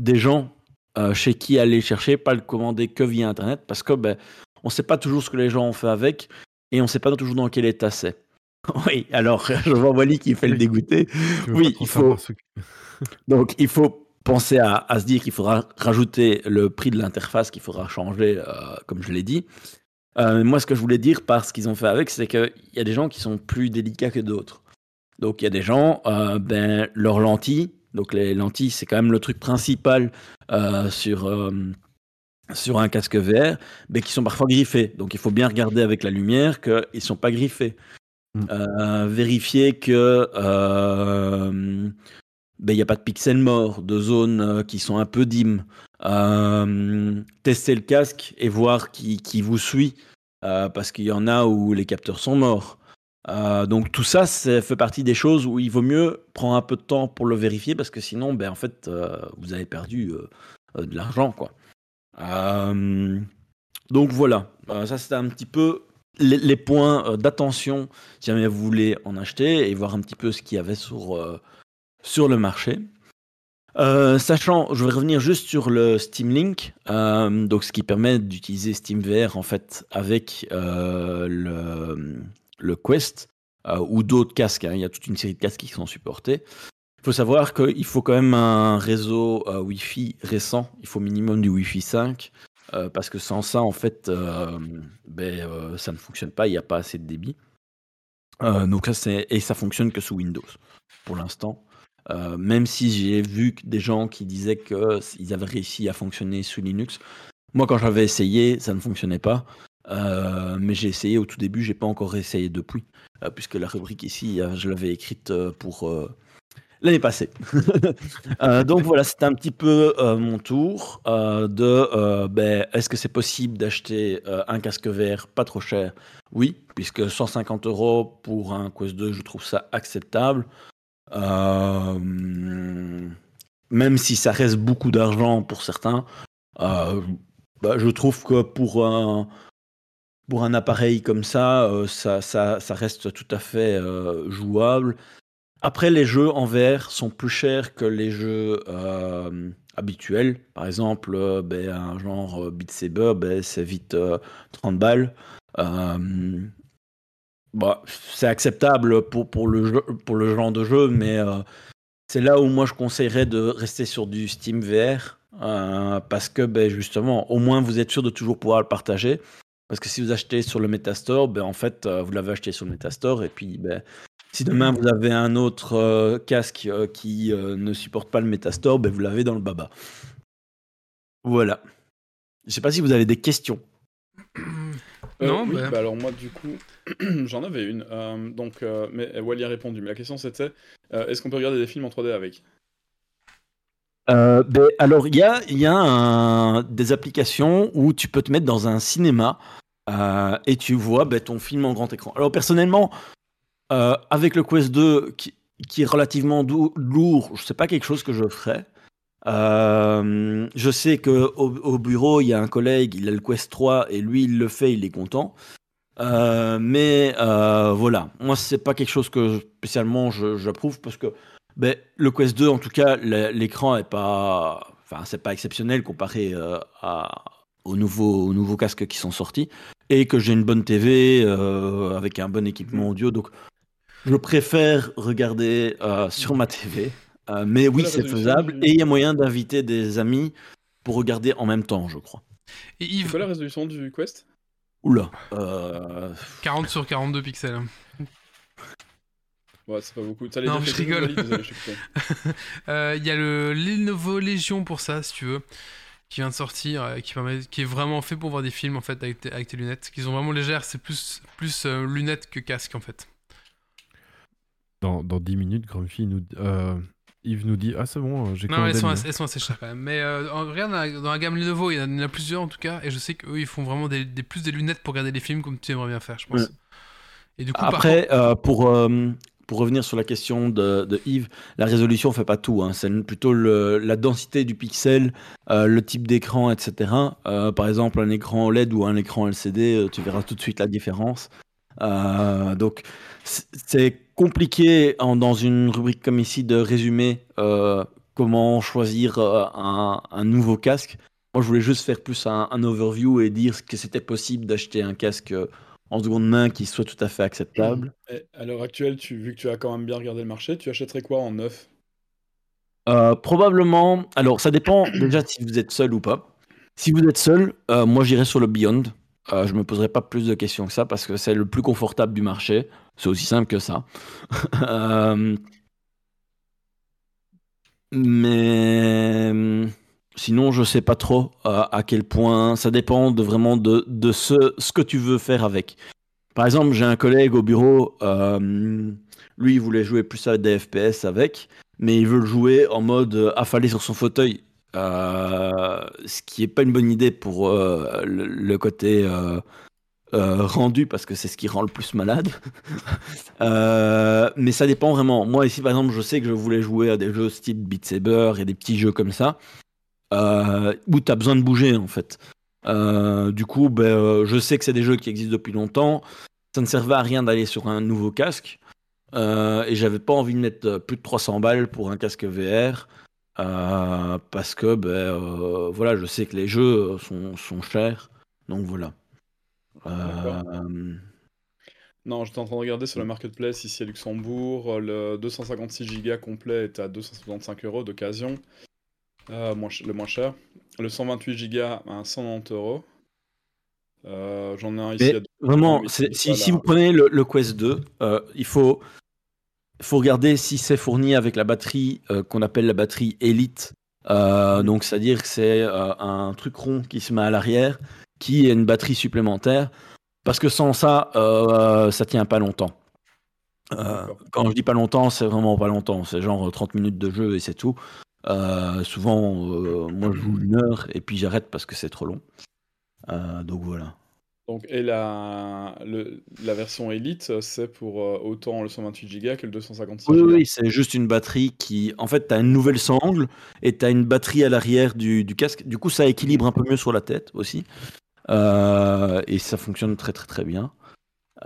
S4: des gens euh, chez qui aller chercher, pas le commander que via Internet, parce que ben, on ne sait pas toujours ce que les gens ont fait avec et on ne sait pas toujours dans quel état c'est. oui, alors je vois Wally qui fait le
S2: veux
S4: oui, il faut- Donc, il faut penser à, à se dire qu'il faudra rajouter le prix de l'interface, qu'il faudra changer, euh, comme je l'ai dit. Euh, moi, ce que je voulais dire par ce qu'ils ont fait avec, c'est qu'il y a des gens qui sont plus délicats que d'autres. Donc, il y a des gens, euh, ben, leurs lentilles, donc les lentilles, c'est quand même le truc principal sur, sur un casque VR, mais qui sont parfois griffés. Donc, il faut bien regarder avec la lumière qu'ils ne sont pas griffés.
S2: Mm.
S4: Vérifier que ben, il n'y a pas de pixels morts, de zones euh, qui sont un peu dim. Euh, le casque et voir qui, qui vous suit, euh, parce qu'il y en a où les capteurs sont morts. Euh, donc tout ça, ça fait partie des choses où il vaut mieux prendre un peu de temps pour le vérifier, parce que sinon, ben, en fait, vous avez perdu de l'argent. quoi. Donc voilà, ça c'était un petit peu les, les points d'attention si jamais vous voulez en acheter et voir un petit peu ce qu'il y avait sur, sur le marché. Euh, sachant, je vais revenir juste sur le Steam Link, euh, donc ce qui permet d'utiliser SteamVR en fait avec euh, le, le Quest ou d'autres casques. hein. Il y a toute une série de casques qui sont supportés. Il faut savoir qu'il faut quand même un réseau Wi-Fi récent. Il faut minimum du Wi-Fi 5 euh, parce que sans ça, en fait, ben, ça ne fonctionne pas. Il n'y a pas assez de débit. Donc ça, et ça fonctionne que sous Windows pour l'instant. Euh, même si j'ai vu des gens qui disaient qu'ils avaient réussi à fonctionner sous Linux. Moi, quand j'avais essayé, ça ne fonctionnait pas. Euh, mais j'ai essayé au tout début, j'ai pas encore essayé depuis, euh, puisque la rubrique ici, je l'avais écrite pour l'année passée. Donc voilà, c'était un petit peu mon tour de ben, est-ce que c'est possible d'acheter un casque VR pas trop cher? Oui, puisque 150 euros pour un Quest 2, je trouve ça acceptable. Euh, même si ça reste beaucoup d'argent pour certains, euh, bah, je trouve que pour un, pour un appareil comme ça, euh, ça, ça, reste tout à fait jouable. Après, les jeux en VR sont plus chers que les jeux habituels. Par exemple, ben, un genre Beat Saber, ben, c'est vite euh, 30 balles. Bah, c'est acceptable pour, pour, le pour le genre de jeu, mais euh, c'est là où moi je conseillerais de rester sur du Steam VR. euh, parce que ben, justement, au moins vous êtes sûr de toujours pouvoir le partager. Parce que si vous achetez sur le Metastore, ben, en fait, euh, vous l'avez acheté sur le Metastore. Et puis, ben, si demain vous avez un autre casque qui ne supporte pas le Metastore, ben, vous l'avez dans le baba. Voilà. Je sais pas si vous avez des questions.
S5: Euh,
S1: Non,
S5: oui,
S1: bah-
S5: bah alors moi du coup j'en avais une. Euh, donc euh, mais Wally a répondu. Mais la question c'était euh, est-ce qu'on peut regarder des films en 3D avec?
S4: Euh, ben, alors, il y a, il y a un- des applications où tu peux te mettre dans un cinéma euh, et tu vois ben, ton film en grand écran. Alors, personnellement, euh, avec le Quest 2 qui, qui est relativement lourd, je sais pas quelque chose que je ferais. Euh, je sais que au, au bureau, il y a un collègue, il a le Quest 3 et lui, il le fait, il est content. Euh, mais euh, voilà, moi, c'est pas quelque chose que spécialement j'approuve parce que ben, le Quest 2, en tout cas, l'écran est pas, enfin, c'est pas exceptionnel comparé à, aux nouveaux, aux nouveaux casques qui sont sortis, et que j'ai une bonne TV avec un bon équipement audio, donc je préfère regarder sur ma TV. Euh, mais oui, c'est faisable,
S5: du-
S4: et il y a moyen d'inviter des amis pour regarder en même temps, je crois.
S1: Et
S5: C'est
S1: Yves,
S5: quoi la résolution du Quest?
S4: Oula. Euh...
S1: 40 sur 42 pixels.
S5: Ouais, c'est pas beaucoup.
S1: Non, je rigole. Euh, Il y a le Lenovo Légion pour ça, si tu veux, qui vient de sortir, euh, qui, permet, qui est vraiment fait pour voir des films en fait avec tes, avec tes lunettes, qui sont vraiment légères, c'est plus, plus euh, lunettes que casque en fait.
S2: Dans, dans 10 minutes, Grumpy nous, euh, Yves nous dit Ah, c'est bon, euh, j'ai
S1: Non, elles sont, assez, elles sont assez chères quand même. Mais euh, regarde, dans la, dans la gamme Lenovo, il y, en a, plusieurs en tout cas, et je sais qu'eux ils font vraiment des, des- plus des lunettes pour regarder les films comme tu aimerais bien faire, je pense.
S4: Ouais.
S1: Et du coup, par
S4: Après, euh, pour, euh, pour revenir sur la question de, de Yves, la résolution fait pas tout. hein. C'est plutôt le- la densité du pixel, euh, le type d'écran, etc. Euh, par exemple, un écran OLED ou un écran LCD, tu verras tout de suite la différence. Euh, donc, c'est compliqué en- dans une rubrique comme ici de résumer euh, comment choisir euh, un, un nouveau casque. Moi, je voulais juste faire plus un, un overview et dire que c'était possible d'acheter un casque euh, en seconde main qui soit tout à fait acceptable.
S5: Et à l'heure actuelle, tu, vu que tu as quand même bien regardé le marché, tu achèterais quoi en neuf?
S4: Euh, probablement, alors ça dépend déjà si vous êtes seul ou pas. Si vous êtes seul, moi j'irai sur le Beyond. Euh, je me poserai pas plus de questions que ça parce que c'est le plus confortable du marché. C'est aussi simple que ça. Euh, mais sinon, je sais pas trop euh, à quel point. Ça dépend de vraiment de, de ce, ce que tu veux faire avec. Par exemple, j'ai un collègue au bureau. lui, il voulait jouer plus à des FPS avec mais il veut le jouer en mode affalé sur son fauteuil. Euh, ce qui est pas une bonne idée pour euh, le, côté euh, rendu, parce que c'est ce qui rend le plus malade. Mais ça dépend vraiment. Moi, ici, par exemple, je sais que je voulais jouer à des jeux style Beat Saber et des petits jeux comme ça, où tu as besoin de bouger, en fait. Du coup, ben, je sais que c'est des jeux qui existent depuis longtemps. Ça ne servait à rien d'aller sur un nouveau casque. Et j'avais pas envie de mettre plus de 300 balles pour un casque VR. Euh, parce que ben, euh, voilà, je sais que les jeux sont, sont chers. Donc voilà. Euh,
S5: Non, j'étais en train de regarder sur le marketplace ici à Luxembourg. Le 256 Go complet est à 265 euros d'occasion. Le moins cher. Le 128 Go à 190 euros. J'en ai un ici
S4: Mais
S5: à
S4: Vraiment, si, vous prenez le, le Quest 2, euh, il faut, faut regarder si c'est fourni avec la batterie euh, qu'on appelle la batterie Elite. Euh, donc, c'est-à-dire que c'est euh, un truc rond qui se met à l'arrière, qui est une batterie supplémentaire. Parce que sans ça, euh, ça tient pas longtemps. Quand je dis pas longtemps, c'est vraiment pas longtemps. C'est genre 30 minutes de jeu et c'est tout. Souvent, moi je joue une heure et puis j'arrête parce que c'est trop long. Donc voilà.
S5: Donc, et la, le- la version Elite, c'est pour euh, autant le 128 Go que le 256
S4: Oui,
S5: Go.
S4: oui, c'est juste une batterie qui. En fait, tu as une nouvelle sangle et tu as une batterie à l'arrière du, du casque. Du coup, ça équilibre un peu mieux sur la tête aussi. Euh, et ça fonctionne très, très, très bien.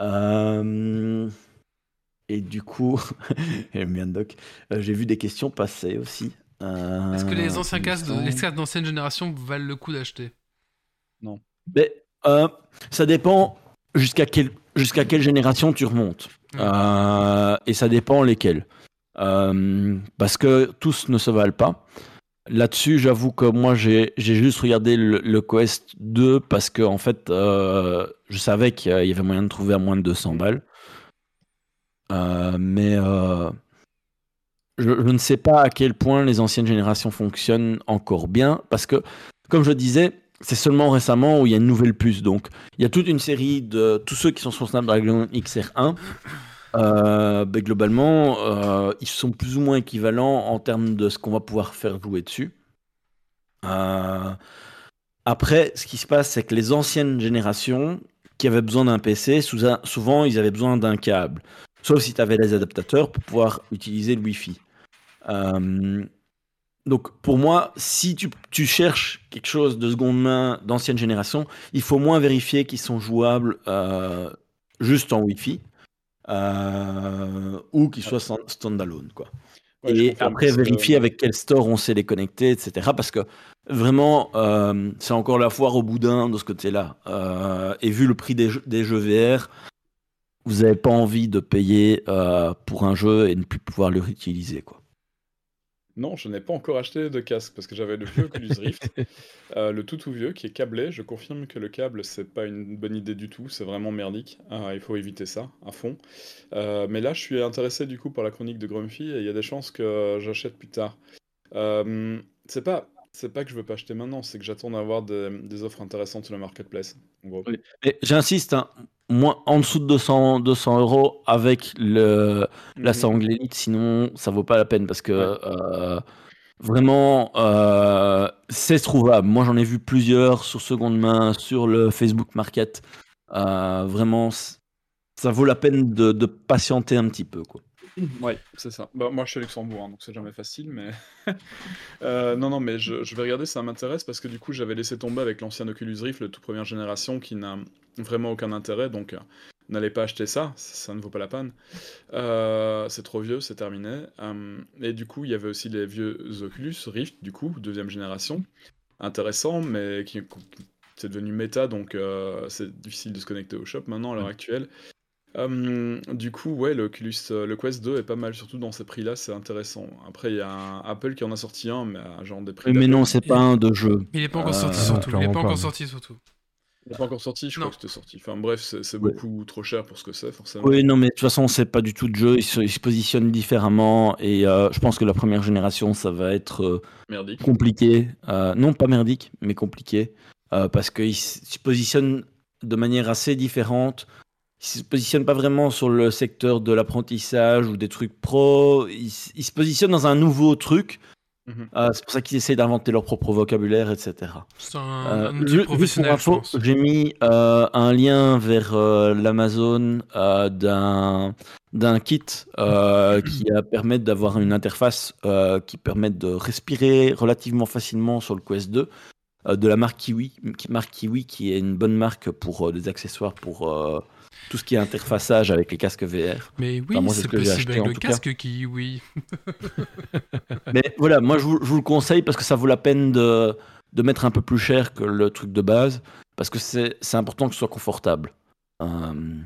S4: Euh, Et du coup, j'aime bien Doc. J'ai vu des questions passer aussi. Euh,
S1: Est-ce que les anciens casques, les casques d'ancienne génération valent le coup d'acheter?
S4: Mais, euh, ça dépend jusqu'à quelle, jusqu'à quelle génération tu remontes.
S1: Mm.
S4: Euh, et ça dépend lesquels. Euh, parce que tous ne se valent pas. Là-dessus, j'avoue que moi, j'ai j'ai juste regardé le, le Quest 2 parce que, en fait, euh, je savais qu'il y avait moyen de trouver à moins de 200 balles. Mais je, je ne sais pas à quel point les anciennes générations fonctionnent encore bien. Parce que, comme je disais, c'est seulement récemment où il y a une nouvelle puce. Donc, il y a toute une série de tous ceux qui sont sur Snapdragon XR1. euh, ben, globalement, euh, ils sont plus ou moins équivalents en termes de ce qu'on va pouvoir faire jouer dessus. Euh, après, ce qui se passe, c'est que les anciennes générations qui avaient besoin d'un PC, souvent, ils avaient besoin d'un câble. Sauf si tu avais les adaptateurs pour pouvoir utiliser le Wi-Fi. Donc pour moi, si tu, tu cherches quelque chose de seconde main d'ancienne génération, il faut moins vérifier qu'ils sont jouables euh, juste en Wi-Fi euh, ou qu'ils soient stand- standalone. Quoi.
S5: Ouais,
S4: Et après,
S5: que-
S4: vérifier avec quel store on sait les connecter, etc. Parce que vraiment, euh, c'est encore la foire au boudin de ce côté-là. Et vu le prix des jeux, des jeux VR, vous n'avez pas envie de payer pour un jeu et ne plus pouvoir le réutiliser. Quoi.
S5: Non, je n'ai pas encore acheté de casque parce que j'avais le vieux Oculus Rift, euh, le tout tout vieux qui est câblé. Je confirme que le câble, c'est pas une bonne idée du tout, c'est vraiment merdique. Ah, il faut éviter ça à fond. Euh, mais là, je suis intéressé du coup par la chronique de Grumpy et il y a des chances que j'achète plus tard. Euh, c'est pas, c'est pas que je veux pas acheter maintenant, c'est que j'attends d'avoir des, des offres intéressantes sur le marketplace.
S4: J'insiste, hein, moins, en dessous de 200, 200 euros avec le, la
S5: Mhm.
S4: sangle élite, sinon ça vaut pas la peine parce que
S5: Ouais.
S4: euh, vraiment euh, c'est trouvable. Moi j'en ai vu plusieurs sur seconde main, sur le Facebook Market. Euh, vraiment, ça vaut la peine de, de patienter un petit peu. Quoi.
S5: Ouais, c'est ça. Bah, moi, je suis à Luxembourg, hein, donc c'est jamais facile, mais... Euh, non, non, mais je, je vais regarder, ça m'intéresse, parce que du coup, j'avais laissé tomber avec l'ancien Oculus Rift, le tout première génération, qui n'a vraiment aucun intérêt, donc euh, n'allez pas acheter ça, ça, ça ne vaut pas la peine. Euh, c'est trop vieux, c'est terminé. Euh, et du coup, il y avait aussi les vieux Oculus Rift, du coup, deuxième génération, intéressant, mais qui, qui- c'est devenu méta, donc c'est difficile de se connecter au shop maintenant, à l'heure actuelle. Euh, du coup, ouais, le Oculus, euh, le Quest 2 est pas mal, surtout dans ces prix-là, c'est intéressant. Après, il y a un Apple qui en a sorti un, mais à genre des prix.
S4: Mais non, c'est pas un de jeu.
S1: Il est pas encore
S4: Euh,
S1: sorti surtout. Il est pas encore sorti surtout.
S5: Il n'est pas encore sorti, je
S1: Non.
S5: crois que c'était sorti. Enfin bref, c'est c'est
S4: Ouais.
S5: beaucoup trop cher pour ce que c'est, forcément.
S4: Oui, non, mais de toute façon, c'est pas du tout de jeu. Ils se, ils se positionnent différemment et euh, je pense que la première génération, ça va être euh,
S5: Merdique.
S4: compliqué. Euh, non, pas merdique, mais compliqué. euh, parce qu'ils se positionnent de manière assez différente. Ils se positionnent pas vraiment sur le secteur de l'apprentissage ou des trucs pro. Ils, se positionnent dans un nouveau truc.
S5: Mhm.
S4: Euh, c'est pour ça qu'ils essayent d'inventer leur propre vocabulaire, etc.
S1: C'est un,
S4: Euh,
S1: un outil professionnel,
S4: j'ai mis euh, un lien vers euh, l'Amazon euh, d'un d'un kit euh, qui permet d'avoir une interface euh, qui permet de respirer relativement facilement sur le Quest 2. euh, de la marque Kiwi, qui- marque Kiwi, qui est une bonne marque pour euh, des accessoires pour euh, tout ce qui est interfaçage avec les casques VR.
S1: Mais oui,
S4: Enfin, c'est ce
S1: possible
S4: acheté,
S1: avec
S4: en
S1: le
S4: tout cas.
S1: casque qui, oui.
S4: Mais voilà, moi je vous, je vous le conseille parce que ça vaut la peine de, de mettre un peu plus cher que le truc de base, parce que c'est c'est important que ce soit confortable. Euh,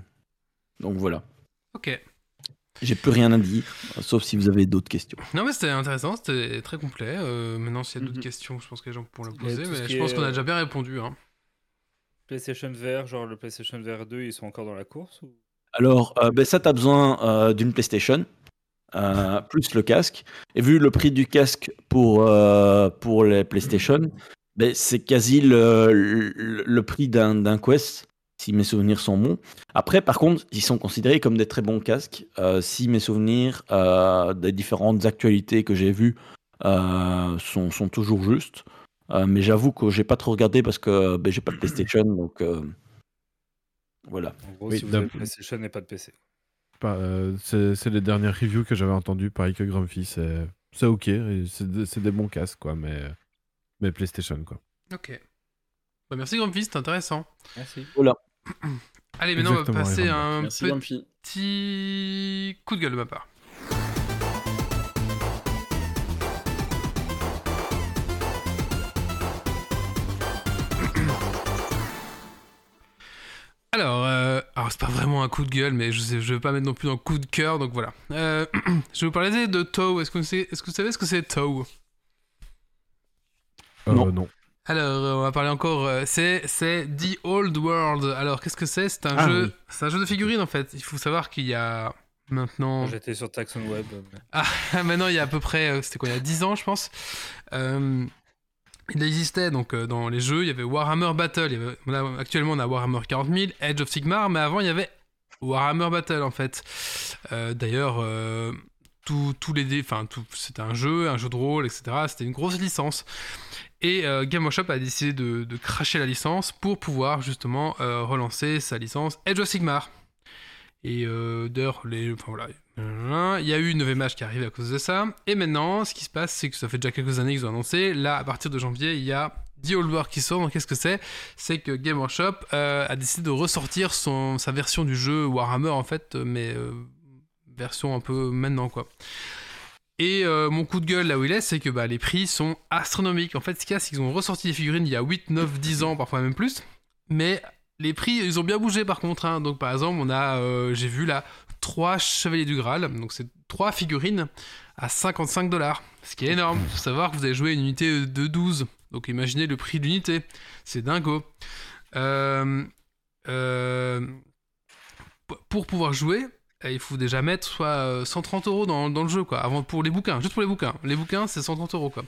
S4: donc voilà,
S1: Ok.
S4: j'ai plus rien à dire, sauf si vous avez d'autres questions.
S1: Non, mais c'était intéressant, c'était très complet. Euh, maintenant, s'il y a d'autres
S3: Mhm.
S1: questions, je pense que les gens pourront les
S3: Il y a
S1: poser, mais je pense
S3: est,
S1: qu'on a
S3: euh,
S1: déjà bien répondu. Hein.
S3: PlayStation VR, genre le PlayStation VR 2, ils sont encore dans la course ou...
S4: Alors, euh, ben ça, tu as besoin euh, d'une PlayStation, euh, plus le casque. Et vu le prix du casque pour, pour les PlayStation, ben, c'est quasi le, le, le prix d'un Quest, si mes souvenirs sont bons. Après, par contre, ils sont considérés comme des très bons casques, si mes souvenirs des différentes actualités que j'ai vues sont, sont toujours justes. Euh, mais j'avoue que j'ai pas trop regardé parce que ben, j'ai pas de PlayStation, donc euh, voilà.
S3: En gros,
S2: Oui,
S3: si vous avez PlayStation et pas de PC.
S2: Euh, c'est c'est les dernières reviews que j'avais entendues. Pareil que Grumpy, c'est c'est ok. C'est de- c'est des bons casques, quoi. Mais, mais PlayStation, quoi.
S1: Ok. Bah, merci, Grumpy, c'était intéressant.
S3: Merci.
S1: Allez, maintenant, on va passer à un
S5: Merci, Grumpy.
S1: petit coup de gueule de ma part. Alors, euh, alors c'est pas vraiment un coup de gueule, mais je sais, je vais pas mettre non plus dans coup de cœur, donc voilà. Euh, je vais vous parler de Toe. Est-ce que, vous savez- est-ce que vous savez ce que c'est Toe
S2: Euh,
S4: Non.
S2: non.
S1: Alors, euh, on va parler encore. euh, c'est c'est The Old World. Alors, qu'est-ce que c'est? C'est un
S2: Ah,
S1: jeu.
S2: oui.
S1: C'est un jeu de figurines en fait. Il faut savoir qu'il y a maintenant.
S3: J'étais sur Taxon Web. mais-
S1: Ah, maintenant, il y a à peu près, c'était quoi, il y a 10 ans, je pense. Euh, il existait donc euh, dans les jeux, il y avait Warhammer Battle. actuellement, on a Warhammer 40 000, Edge of Sigmar, mais avant, il y avait Warhammer Battle en fait. Euh, D'ailleurs, euh, tous les enfin, c'était un jeu, un jeu de rôle, etc. C'était une grosse licence. Et Game Workshop a décidé de, de cracher la licence pour pouvoir justement relancer sa licence Edge of Sigmar. Et d'ailleurs, les, enfin il y a eu une match qui arrive à cause de ça. Et maintenant, ce qui se passe, c'est que ça fait déjà quelques années qu'ils ont annoncé. Là, à partir de janvier, il y a The Old War qui sort. Donc, qu'est-ce que c'est? C'est que Game Workshop euh, a décidé de ressortir sa version du jeu Warhammer, en fait, mais euh, version un peu maintenant, quoi. Et euh, mon coup de gueule là où il est, c'est que bah, les prix sont astronomiques. En fait, ce qu'il y a, c'est qu'ils ont ressorti les figurines il y a 8, 9, 10 ans, parfois même plus. Mais les prix, ils ont bien bougé par contre. hein. Donc par exemple, on a, euh, j'ai vu là, 3 Chevaliers du Graal. Donc c'est 3 figurines à 55 dollars. Ce qui est énorme. Faut savoir que vous avez joué une unité de 12. Donc imaginez le prix de l'unité. C'est dingo. Euh, euh, pour pouvoir jouer, euh, il faut déjà mettre soit euh, 130 euros dans, dans le jeu, quoi, avant pour les bouquins, juste pour les bouquins. Les bouquins, c'est 130 euros, quoi.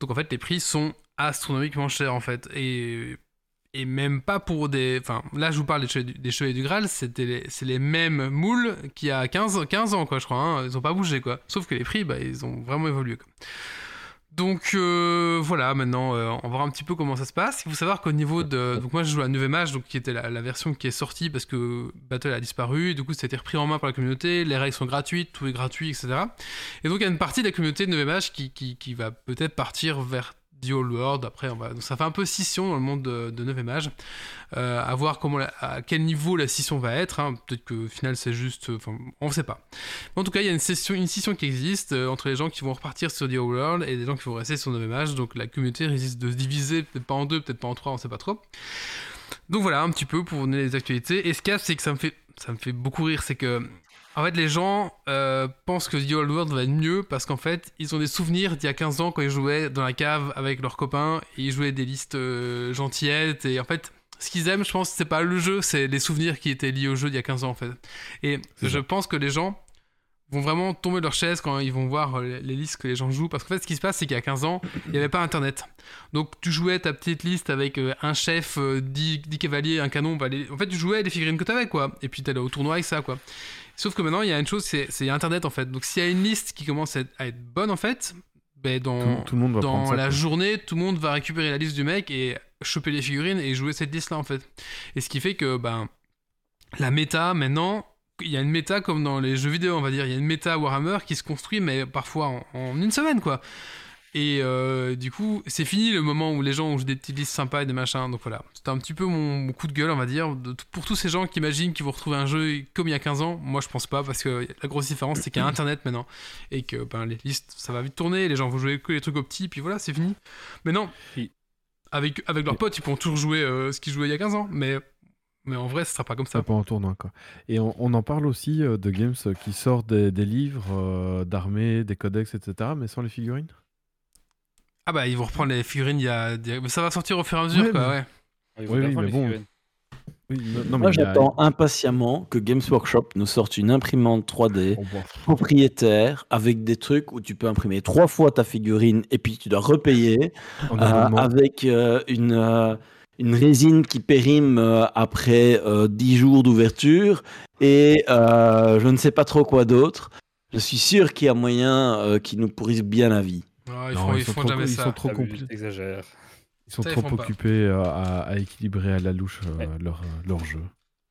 S1: Donc en fait, les prix sont astronomiquement chers, en fait. Et, et même pas pour des. Enfin, là, je vous parle des chevaliers du, des Chevaliers du Graal, c'est les mêmes moules qu'il y a 15, 15 ans, quoi, je crois. hein. Ils ont pas bougé, quoi. Sauf que les prix, bah, ils ont vraiment évolué. Donc euh, voilà, maintenant euh, on va voir un petit peu comment ça se passe. Il faut savoir qu'au niveau de. Donc moi je joue à 9 match, donc qui était la, version qui est sortie parce que Battle a disparu, du coup ça a été repris en main par la communauté, les règles sont gratuites, tout est gratuit, etc. Et donc il y a une partie de la communauté de 9 match qui, qui va peut-être partir vers The Old World. Après, on va... donc ça fait un peu scission dans le monde de, de 9 match. Euh, à voir comment à quel niveau la scission va être. hein. Peut-être que au final c'est juste. Enfin, on ne sait pas. En tout cas, il y a une, scission qui existe euh, entre les gens qui vont repartir sur The World et les gens qui vont rester sur 9 match. Donc la communauté risque de se diviser, peut-être pas en deux, peut-être pas en trois, on sait pas trop. Donc voilà, un petit peu pour donner les actualités. Et ce qu'il y a, c'est que ça me fait, ça me fait beaucoup rire, c'est que en fait, les gens euh, pensent que The Old World va être mieux parce qu'en fait, ils ont des souvenirs d'il y a 15 ans quand ils jouaient dans la cave avec leurs copains et ils jouaient des listes euh, gentillettes. Et en fait, ce qu'ils aiment, je pense, c'est pas le jeu, c'est les souvenirs qui étaient liés au jeu d'il y a 15 ans en fait. Et je
S2: ça.
S1: pense que les gens vont vraiment tomber de leur chaise quand ils vont voir les listes que les gens jouent. Parce qu'en fait, ce qui se passe, c'est qu'il y a 15 ans, il n'y avait pas Internet. Donc, tu jouais ta petite liste avec euh, un chef, euh, 10, 10 cavaliers, un canon. bah, les- En fait, tu jouais les figurines que tu avais, quoi. Et puis, tu allais au tournoi avec ça, quoi. Sauf que maintenant, il y a une chose, c'est Internet, en fait. Donc, s'il y a une liste qui commence à être, à être bonne, en fait, ben, dans,
S2: Tout, tout le monde va prendre
S1: dans la journée, tout le monde va récupérer la liste du mec et choper les figurines et jouer cette liste-là, en fait. Et ce qui fait que, ben, la méta, maintenant, il y a une méta comme dans les jeux vidéo, on va dire. Il y a une méta Warhammer qui se construit, mais parfois en, en une semaine, quoi. Et euh, du coup, c'est fini le moment où les gens ont des petites listes sympas et des machins. Donc voilà, c'était un petit peu mon, mon coup de gueule, on va dire, de- pour tous ces gens qui imaginent qu'ils vont retrouver un jeu comme il y a 15 ans. Moi, je pense pas, parce que la grosse différence, c'est qu'il y a Internet maintenant. Et que ben, les listes, ça va vite tourner, les gens vont jouer que les trucs au petit, puis voilà, c'est fini. Mais non, avec, avec leurs potes, ils pourront toujours jouer euh, ce qu'ils jouaient il y a 15 ans. Mais, mais en vrai, ce sera pas comme ça.
S2: Pas en tournoi quoi. Et on, on en parle aussi euh, de games qui sortent des, des livres euh, d'armée, des codex, etc. Mais sans les figurines?
S1: Ah bah, ils vont reprendre les figurines, il y a... des- mais ça va sortir au fur et à mesure,
S2: Ouais,
S1: quoi,
S2: mais-
S1: ouais.
S3: Vont
S2: Oui, oui,
S3: prendre
S2: mais
S3: les
S2: bon.
S3: figurines.
S2: Oui, non, non,
S4: Moi,
S2: a-
S4: j'attends impatiemment que Games Workshop nous sorte une imprimante 3D
S2: on voit-
S4: propriétaire avec des trucs où tu peux imprimer trois fois ta figurine et puis tu dois repayer euh, avec euh, une, euh, une résine qui périme euh, après euh, 10 jours d'ouverture et euh, je ne sais pas trop quoi d'autre. Je suis sûr qu'il y a moyen euh, qu'ils nous pourrissent bien la vie.
S1: Ouais, ils,
S2: Non,
S1: font,
S2: ils
S1: ils
S2: sont
S1: font
S2: trop-
S1: jamais
S2: ils
S1: ça.
S2: sont trop
S3: T'exagères.
S2: Ils sont
S1: Ça, ils
S2: trop occupés euh, à, à équilibrer à la louche euh,
S3: Ouais.
S2: leur, euh, leur jeu.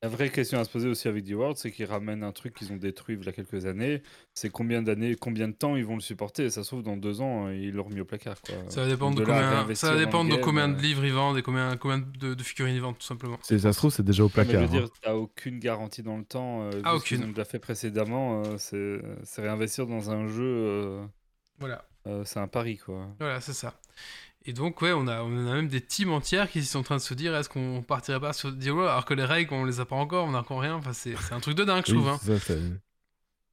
S3: La vraie question à se poser aussi avec The World, c'est qu'ils ramènent un truc qu'ils ont détruit il y a quelques années. C'est combien d'années, combien de temps ils vont le supporter? Ça se trouve, dans deux ans, ils l'ont remis au placard. Quoi.
S1: Ça va dépendre de, combien, ça va dépendre de
S3: game,
S1: combien de livres ils vendent et combien, combien de, de figurines ils vendent, tout simplement.
S2: C'est- Ça se trouve, c'est déjà au
S3: Ouais, mais je
S2: placard.
S3: veux
S2: hein.
S3: dire, t'as aucune garantie dans le temps. euh,
S1: Ah, aucune.
S3: ont déjà fait précédemment, euh, c'est c'est réinvestir dans un jeu. euh,
S1: Voilà,
S3: euh, c'est un pari, quoi.
S1: voilà c'est ça. Et donc, ouais, on a, on a même des teams entières qui sont en train de se dire est-ce qu'on partirait pas sur Diablo alors que les règles, on les a pas encore, on a encore rien. Enfin, c'est c'est un truc de dingue, je
S2: Oui,
S1: trouve. hein.
S2: c'est ça,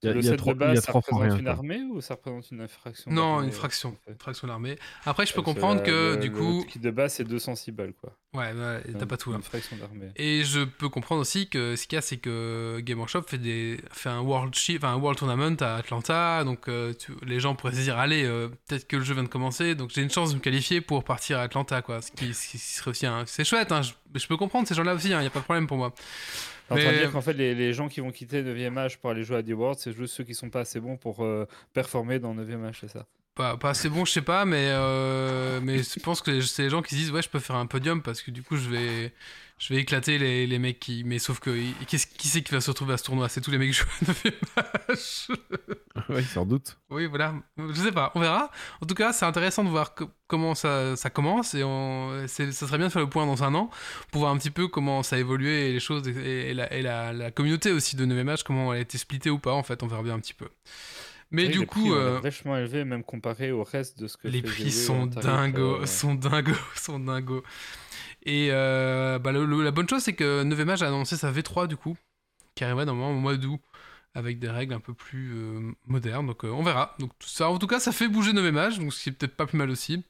S2: a,
S3: le
S2: il y a
S3: set
S2: trois,
S3: de
S2: il y a
S3: base, ça représente
S2: rien.
S3: une armée ou ça représente une infraction
S1: Non,
S3: d'armée,
S1: une
S3: euh,
S1: fraction.
S3: en fait?
S1: Fraction de l'armée. Après, je peux
S3: Parce
S1: comprendre
S3: la-
S1: que
S3: le-
S1: du
S3: le
S1: coup.
S3: kit de base, c'est 206 balles, quoi.
S1: Ouais, t'as
S3: Une-
S1: pas tout. hein.
S3: Une fraction d'armée.
S1: Et je peux comprendre aussi que ce qu'il y a, c'est que Game Workshop fait, des, fait un, world un World Tournament à Atlanta. Donc euh, tu- les gens pourraient se dire allez, euh, peut-être que le jeu vient de commencer. Donc j'ai une chance de me qualifier pour partir à Atlanta. Quoi. Ce, qui, ce qui serait aussi. un- C'est chouette, hein, je, je peux comprendre ces gens-là aussi, il n'y a pas de problème pour moi.
S3: T'es en train de
S1: Mais-
S3: dire qu'en fait, les, les gens qui vont quitter 9ème âge pour aller jouer à The World, c'est juste ceux qui sont pas assez bons pour euh, performer dans 9ème âge, c'est ça?
S1: Pas, pas assez bon, je sais pas, mais, euh, mais je pense que c'est les gens qui se disent ouais, je peux faire un podium parce que du coup, je vais, je vais éclater les, les mecs qui. Mais sauf que qu'est-ce- qui c'est qui va se retrouver à ce tournoi? C'est tous les mecs qui jouent à 9 âge.
S2: oui, sans doute.
S1: Oui, voilà. Je sais pas, on verra. En tout cas, c'est intéressant de voir co- comment ça, ça commence et on, ça serait bien de faire le point dans un an pour voir un petit peu comment ça a évolué et les choses et, et la, et la, la communauté aussi de 9 match, comment elle a été splittée ou pas. En fait, on verra bien un petit peu. Mais
S3: Oui,
S1: du
S3: prix
S1: coup, euh,
S3: vachement élevé, même comparé au reste de ce que
S1: les prix sont dingos,
S3: euh,
S1: sont dingos, sont dingos. Et euh, bah, le- le- la bonne chose, c'est que 9 match a annoncé sa V3 du coup, qui arriverait normalement au mois d'août avec des règles un peu plus modernes. Donc on verra. Donc tout ça, en tout cas, ça fait bouger 9 match, donc ce qui est peut-être pas plus mal aussi.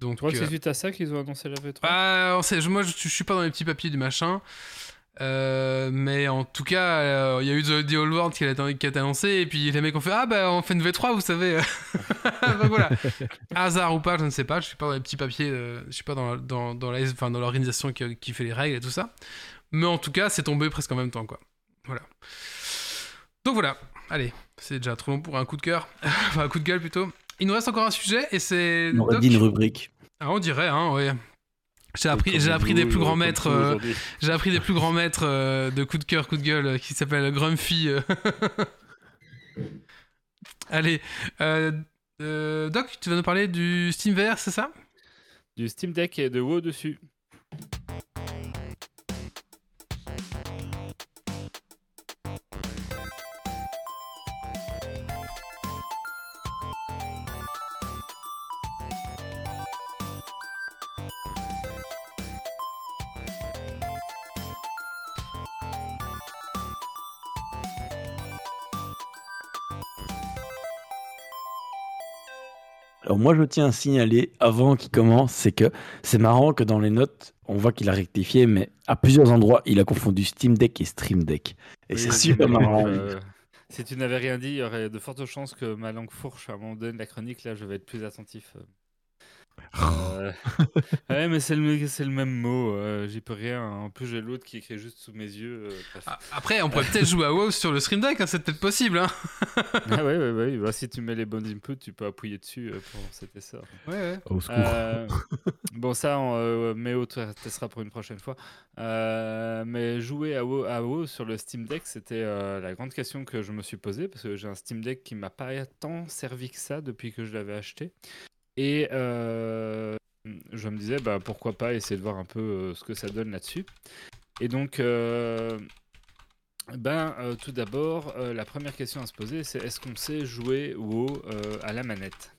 S1: Donc
S3: Tu crois que c'est suite à ça qu'ils ont annoncé la V3
S1: bah, on sait, je- moi, je, je suis pas dans les petits papiers du machin. Euh, mais en tout cas, euh, il y a eu The, Old World qui a, été- qui a annoncé, et puis les mecs ont fait Ah, bah, on fait une V3, vous savez. Donc voilà. Hasard ou pas, je ne sais pas. Je suis pas dans les petits papiers, euh, je suis pas dans, dans, enfin, l'organisation qui, qui fait les règles et tout ça. Mais en tout cas, c'est tombé presque en même temps, quoi. Voilà. Donc voilà. Allez, c'est déjà trop long pour un coup de cœur. enfin, un coup de gueule plutôt. Il nous reste encore un sujet, et c'est.
S4: On aurait dit une rubrique.
S1: Ah, on dirait, hein, ouais. J'ai appris, j'ai appris des plus grands maîtres, euh,
S3: aujourd'hui.
S1: j'ai appris des plus grands maîtres euh, de coup de cœur, coup de gueule, euh, qui s'appelle Grumpy. euh. Allez, Doc, tu vas nous parler du Steam VR, c'est ça?
S3: Du Steam Deck et de WoW dessus.
S4: Moi je tiens à signaler avant qu'il commence, c'est que c'est marrant que dans les notes, on voit qu'il a rectifié, mais à plusieurs endroits, il a confondu Steam Deck et Stream Deck. Et
S3: Oui,
S4: c'est super marrant.
S3: euh, si tu n'avais rien dit, il y aurait de fortes chances que ma langue fourche à un moment donné de la chronique. Là, je vais être plus attentif. Euh, ouais, mais c'est le, c'est le même mot. euh, J'y peux rien. En plus, j'ai l'autre qui écrit juste sous mes yeux. euh.
S1: Ah, Après, on pourrait peut-être jouer à WoW sur le Stream Deck, hein, c'est peut-être possible. Hein
S3: Ah ouais, ouais, ouais. Bah, si tu mets les bonnes inputs, tu peux appuyer dessus euh, pour cet essor.
S1: ouais, ouais.
S2: Au secours.
S3: Euh, bon, ça, on, euh, Méo te- testera pour une prochaine fois. Euh, mais jouer à WoW, à WoW sur le Steam Deck, c'était euh, la grande question que je me suis posée parce que j'ai un Steam Deck qui m'a pas tant servi que ça depuis que je l'avais acheté. Et euh, je me disais, bah, pourquoi pas essayer de voir un peu euh, ce que ça donne là-dessus. Et donc, euh, ben, tout d'abord, la première question à se poser, c'est est-ce qu'on sait jouer WoW à la manette?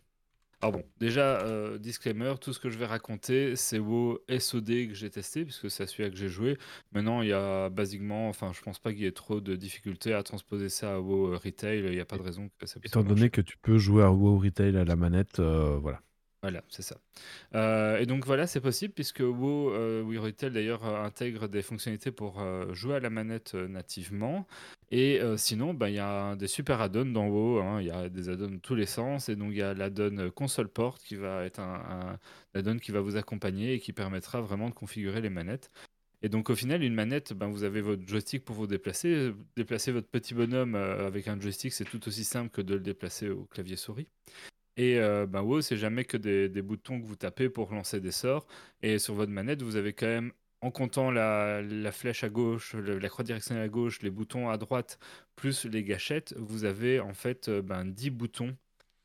S3: Alors bon, déjà, euh, disclaimer, tout ce que je vais raconter, c'est WoW SOD que j'ai testé, puisque c'est celui-là que j'ai joué. Maintenant, il y a basiquement, enfin, je pense pas qu'il y ait trop de difficultés à transposer ça à WoW Retail, il n'y a pas de raison que ça puisse
S2: Étant donné
S3: marcher.
S2: que tu peux jouer à WoW Retail à la manette, euh, voilà.
S3: Voilà, c'est ça. Euh, et donc voilà, c'est possible puisque WoW, euh, Retail d'ailleurs euh, intègre des fonctionnalités pour euh, jouer à la manette nativement. Et sinon, bah, il y a des super add-ons dans WoW. hein. Il y a des add-ons de tous les sens. Et donc il y a l'add-on console port qui va être un, un add-on qui va vous accompagner et qui permettra vraiment de configurer les manettes. Et donc au final, une manette, ben, vous avez votre joystick pour vous déplacer. Déplacer votre petit bonhomme avec un joystick, c'est tout aussi simple que de le déplacer au clavier souris. Et euh, ben WoW, c'est jamais que des, boutons que vous tapez pour lancer des sorts. Et sur votre manette, vous avez quand même, en comptant la, flèche à gauche, la croix directionnelle à gauche, les boutons à droite, plus les gâchettes, vous avez en fait euh, ben, 10 boutons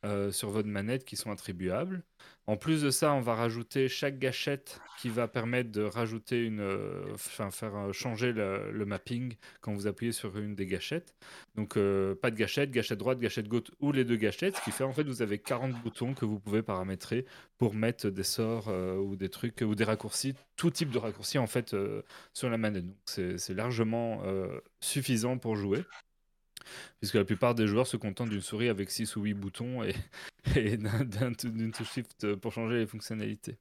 S3: euh, sur votre manette qui sont attribuables. En plus de ça, on va rajouter chaque gâchette qui va permettre de rajouter une, euh, enfin euh, changer le, mapping quand vous appuyez sur une des gâchettes. Donc pas de gâchette, gâchette droite, gâchette gauche ou les deux gâchettes, ce qui fait en fait vous avez 40 boutons que vous pouvez paramétrer pour mettre des sorts ou des trucs ou des raccourcis, tout type de raccourcis en fait sur la manette. Donc c'est largement suffisant pour jouer. Puisque la plupart des joueurs se contentent d'une souris avec 6 ou 8 boutons et, et d'un- d'un- d'une touche shift pour changer les fonctionnalités.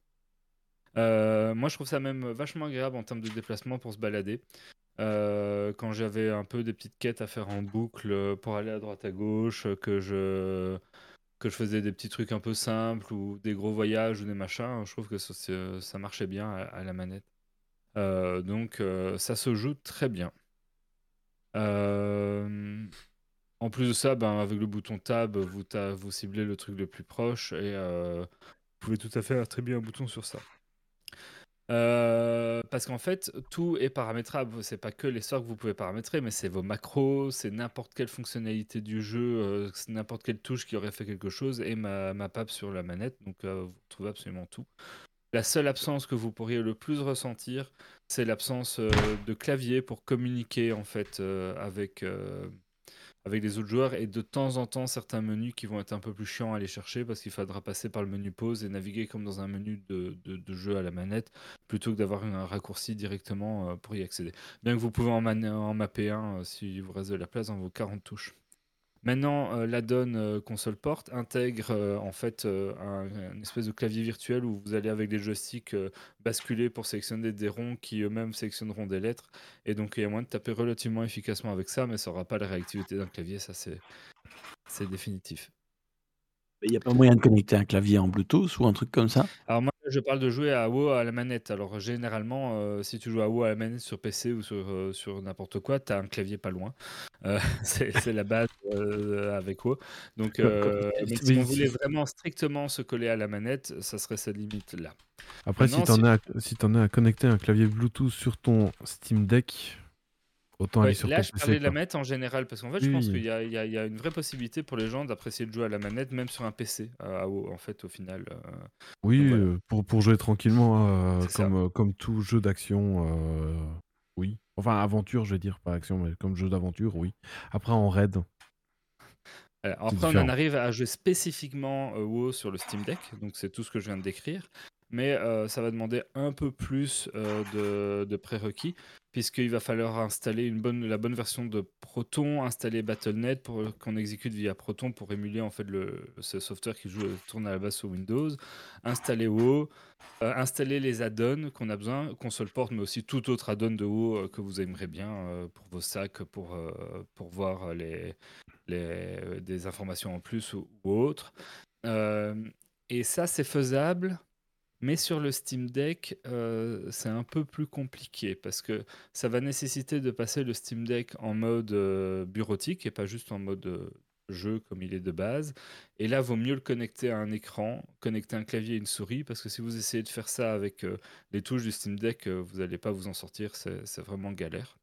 S3: Euh, moi, je trouve ça même vachement agréable en termes de déplacement pour se balader. Euh, quand j'avais un peu des petites quêtes à faire en boucle euh, pour aller à droite à gauche, que je, que je faisais des petits trucs un peu simples ou des gros voyages ou des machins, je trouve que ça, marchait bien à, la manette. Donc, ça se joue très bien. Euh, en plus de ça, ben, avec le bouton Tab, vous, ciblez le truc le plus proche et euh, vous pouvez tout à fait attribuer un bouton sur ça. Euh, parce qu'en fait, tout est paramétrable. C'est pas que les sorts que vous pouvez paramétrer, mais c'est vos macros, c'est n'importe quelle fonctionnalité du jeu, c'est n'importe quelle touche qui aurait fait quelque chose et ma, pape sur la manette. Donc vous trouvez absolument tout. La seule absence que vous pourriez le plus ressentir, c'est l'absence euh, de clavier pour communiquer en fait euh, avec, euh, avec les autres joueurs et de temps en temps certains menus qui vont être un peu plus chiants à aller chercher parce qu'il faudra passer par le menu pause et naviguer comme dans un menu de, jeu à la manette plutôt que d'avoir un raccourci directement pour y accéder. Bien vous pouvez en, mapper un si vous reste de la place dans vos 40 touches. Maintenant, euh, l'add-on euh, console port intègre euh, en fait euh, un, une espèce de clavier virtuel où vous allez avec des joysticks euh, basculer pour sélectionner des ronds qui eux-mêmes sélectionneront des lettres. Et donc il y a moyen de taper relativement efficacement avec ça, mais ça n'aura pas la réactivité d'un clavier, ça c'est c'est définitif.
S4: Il n'y a pas moyen de connecter un clavier en Bluetooth ou un truc comme ça?
S3: Alors moi je parle de jouer à WoW à la manette. Alors généralement, euh, si tu joues à WoW à la manette sur PC ou sur, euh, sur n'importe quoi, tu as un clavier pas loin. Euh, c'est la base avec WoW. Donc, mais si on voulait vraiment strictement se coller à la manette, ça serait cette limite-là.
S2: Après, si
S3: Maintenant,
S2: t'en
S3: si-
S2: t'en as à connecter un clavier Bluetooth sur ton Steam Deck, autant
S3: Ouais,
S2: aller sur
S3: là, je parlais de la manette en général, parce qu'en fait, je pense qu'il y, a- y y une vraie possibilité pour les gens d'apprécier le jeu à la manette, même sur un PC, euh, à WoW, en fait, au final. euh.
S2: Oui,
S3: Donc voilà.
S2: euh, pour, pour jouer tranquillement, euh, comme, comme tout jeu d'action, euh, oui. Enfin, aventure, je vais dire, pas action, mais comme jeu d'aventure, oui. Après, en raid. C'est
S3: Après, on en arrive à jouer spécifiquement euh, WoW sur le Steam Deck, donc c'est tout ce que je viens de décrire. Mais euh, ça va demander un peu plus euh, de, de prérequis, puisqu'il va falloir installer la bonne version de Proton, installer Battle.net pour qu'on exécute via Proton pour émuler en fait le, ce software qui joue, tourne à la base sur Windows, installer WoW, euh, installer les add-ons qu'on a besoin, console port, mais aussi tout autre add-on de WoW euh, que vous aimerez bien euh, pour vos sacs, pour, euh, pour voir les, les, euh, des informations en plus ou, ou autres. Euh, et ça, c'est faisable, mais sur le Steam Deck, euh, c'est un peu plus compliqué parce que ça va nécessiter de passer le Steam Deck en mode euh, bureautique et pas juste en mode euh, jeu comme il est de base. Et là, vaut mieux le connecter à un écran, connecter un clavier et une souris parce que si vous essayez de faire ça avec les touches du Steam Deck, vous n'allez pas vous en sortir, c'est vraiment galère.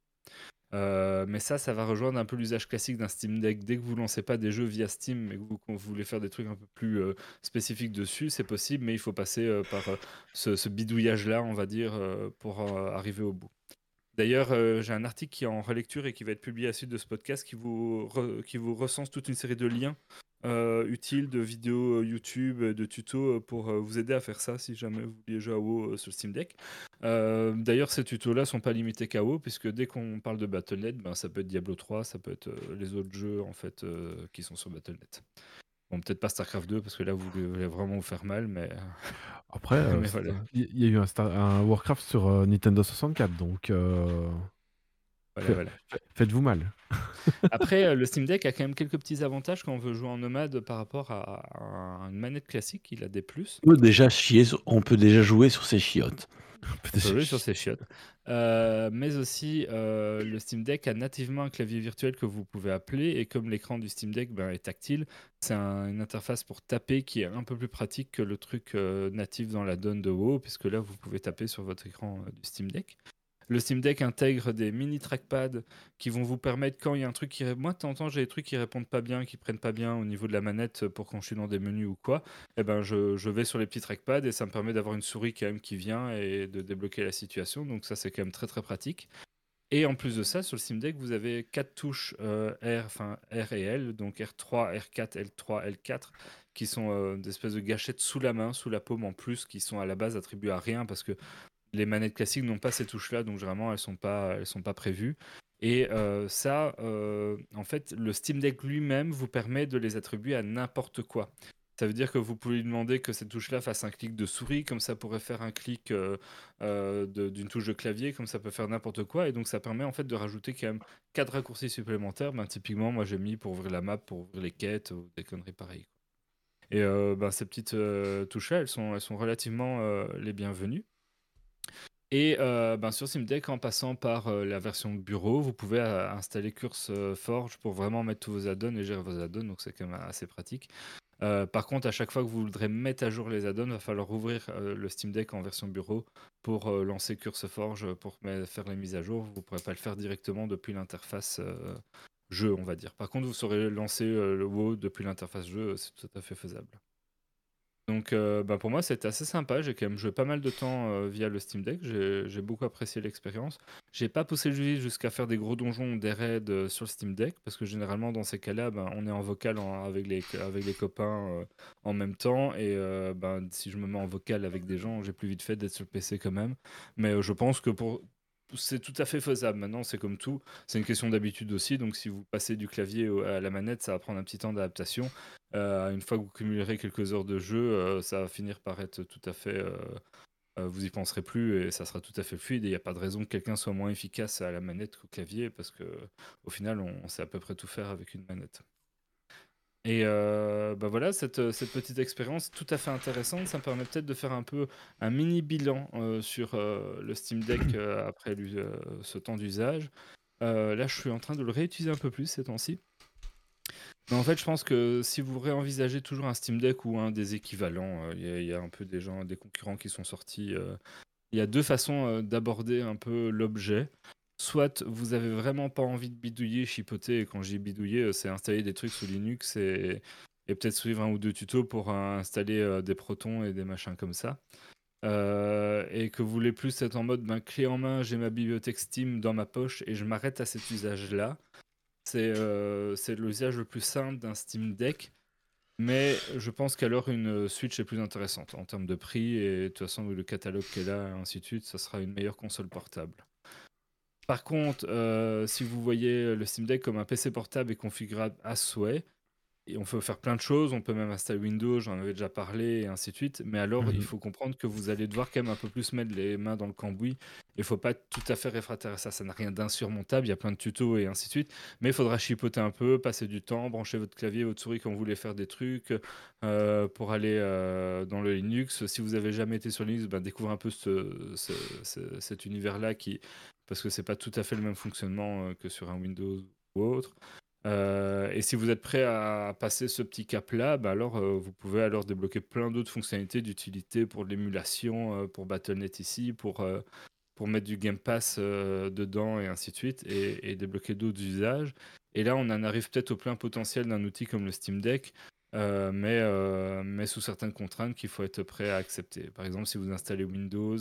S3: Euh, mais ça, ça va rejoindre un peu l'usage classique d'un Steam Deck. Dès que vous lancez pas des jeux via Steam et que vous, voulez faire des trucs un peu plus euh, spécifiques dessus, c'est possible, mais il faut passer euh, par ce, bidouillage-là, on va dire, pour arriver au bout. D'ailleurs, j'ai un article qui est en relecture et qui va être publié à la suite de ce podcast qui vous, recense toute une série de liens utiles de vidéos YouTube, de tutos pour vous aider à faire ça si jamais vous vouliez jouer à WoW sur le Steam Deck. Euh, D'ailleurs, ces tutos-là sont pas limités qu'à WoW, puisque dès qu'on parle de Battle.net, ben, ça peut être Diablo 3, ça peut être euh, les autres jeux en fait euh, qui sont sur Battle.net. Bon, peut-être pas StarCraft 2, parce que là, vous voulez vraiment vous faire mal, mais
S2: Après, euh,
S3: voilà.
S2: il y a eu un, Star- un Warcraft sur euh, Nintendo 64, donc euh,
S3: voilà, voilà.
S2: fa- faites-vous mal.
S3: Après, euh, le Steam Deck a quand même quelques petits avantages quand on veut jouer en nomade par rapport à, à une manette classique. Il a des plus.
S4: On peut déjà chier, sur- on peut déjà jouer sur ces chiottes.
S3: On peut jouer sur ses chiottes. Euh, mais aussi, euh, le Steam Deck a nativement un clavier virtuel que vous pouvez appeler. Et comme l'écran du Steam Deck ben, est tactile, c'est un- une interface pour taper qui est un peu plus pratique que le truc euh, natif dans la donne de WoW, puisque là, vous pouvez taper sur votre écran du Steam Deck. Le Steam Deck intègre des mini trackpads qui vont vous permettre, quand il y a un truc qui. Moi, de temps en temps, j'ai des trucs qui répondent pas bien, qui prennent pas bien au niveau de la manette pour quand je suis dans des menus ou quoi. Eh ben, je, je vais sur les petits trackpads et ça me permet d'avoir une souris quand même qui vient et de débloquer la situation. Donc, ça, c'est quand même très très pratique. Et en plus de ça, sur le Steam Deck, vous avez quatre touches euh, R, enfin R et L, donc R3, R4, L3, L4, qui sont euh, des espèces de gâchettes sous la main, sous la paume en plus, qui sont à la base attribuées à rien parce que les manettes classiques n'ont pas ces touches-là, donc vraiment elles sont sont pas prévues. Et euh, ça, euh, en fait, le Steam Deck lui-même vous permet de les attribuer à n'importe quoi. Ça veut dire que vous pouvez lui demander que cette touche-là fasse un clic de souris, comme ça pourrait faire un clic euh, d'une touche de clavier, comme ça peut faire n'importe quoi. Et donc ça permet en fait de rajouter quand même quatre raccourcis supplémentaires. Ben, typiquement, moi j'ai mis pour ouvrir la map, pour ouvrir les quêtes ou des conneries pareilles. Et ben, ces petites touches-là, elles sont, elles sont relativement les bienvenues. Et euh, ben, sur Steam Deck, en passant par euh, la version bureau, vous pouvez euh, installer Curse Forge pour vraiment mettre tous vos add-ons et gérer vos add-ons, donc c'est quand même assez pratique. Euh, par contre, à chaque fois que vous voudrez mettre à jour les add-ons, il va falloir ouvrir le Steam Deck en version bureau pour lancer Curse Forge, pour faire les mises à jour. Vous ne pourrez pas le faire directement depuis l'interface jeu, on va dire. Par contre, vous saurez lancer le WoW depuis l'interface jeu, c'est tout à fait faisable. Donc euh, bah, pour moi c'était assez sympa, j'ai quand même joué pas mal de temps euh, via le Steam Deck, j'ai beaucoup apprécié l'expérience. J'ai pas poussé le jeu jusqu'à faire des gros donjons ou des raids euh, sur le Steam Deck, parce que généralement dans ces cas-là, ben, on est en vocal avec, les, avec les copains euh, en même temps, et ben, si je me mets en vocal avec des gens, j'ai plus vite fait d'être sur le PC quand même. Mais je pense que pour... C'est tout à fait faisable. Maintenant, c'est comme tout. C'est une question d'habitude aussi. Donc, si vous passez du clavier à la manette, ça va prendre un petit temps d'adaptation. Euh, une fois que vous cumulerez quelques heures de jeu, euh, ça va finir par être tout à fait. euh, vous y penserez plus et ça sera tout à fait fluide. Et il n'y a pas de raison que quelqu'un soit moins efficace à la manette qu'au clavier parce que au final, on sait à peu près tout faire avec une manette. Et euh, bah voilà, cette, cette petite expérience tout à fait intéressante, ça me permet peut-être de faire un peu un mini bilan euh, sur euh, le Steam Deck euh, après l'us- euh, ce temps d'usage. Euh, là, je suis en train de le réutiliser un peu plus ces temps-ci. Mais en fait, je pense que si vous réenvisagez toujours un Steam Deck ou un des équivalents, euh, il y, y a un peu des gens, des concurrents qui sont sortis. euh, il y a deux façons euh, d'aborder un peu l'objet. Soit vous avez vraiment pas envie de bidouiller, chipoter, et quand je dis bidouiller, euh, c'est installer des trucs sous Linux et, peut-être suivre un ou deux tutos pour euh, installer euh, des protons et des machins comme ça. Et que vous voulez plus être en mode ben, clé en main, j'ai ma bibliothèque Steam dans ma poche et je m'arrête à cet usage-là. C'est l'usage le plus simple d'un Steam Deck. Mais je pense qu'alors une Switch est plus intéressante en termes de prix et de toute façon le catalogue qu'elle a et ainsi de suite, ça sera une meilleure console portable. Par contre, euh, si vous voyez le Steam Deck comme un PC portable et configurable à souhait, et on peut faire plein de choses, on peut même installer Windows, j'en avais déjà parlé, et ainsi de suite. Mais alors,
S2: Mhm.
S3: il faut comprendre que vous allez devoir quand même un peu plus mettre les mains dans le cambouis. Il faut pas être tout à fait réfractaire à ça, ça n'a rien d'insurmontable, il y a plein de tutos et ainsi de suite. Mais il faudra chipoter un peu, passer du temps, brancher votre clavier, votre souris quand vous voulez faire des trucs, euh, pour aller euh, dans le Linux. Si vous avez jamais été sur Linux, ben, découvrez un peu ce- ce- ce- cet univers-là qui, parce que c'est pas tout à fait le même fonctionnement euh, que sur un Windows ou autre. Euh, et si vous êtes prêt à passer ce petit cap-là, bah alors euh, vous pouvez alors débloquer plein d'autres fonctionnalités d'utilité pour l'émulation, euh, pour Battle.net ici, pour, pour mettre du Game Pass dedans et ainsi de suite, et, et débloquer d'autres usages. Et là, on en arrive peut-être au plein potentiel d'un outil comme le Steam Deck, mais, mais sous certaines contraintes qu'il faut être prêt à accepter. Par exemple, si vous installez Windows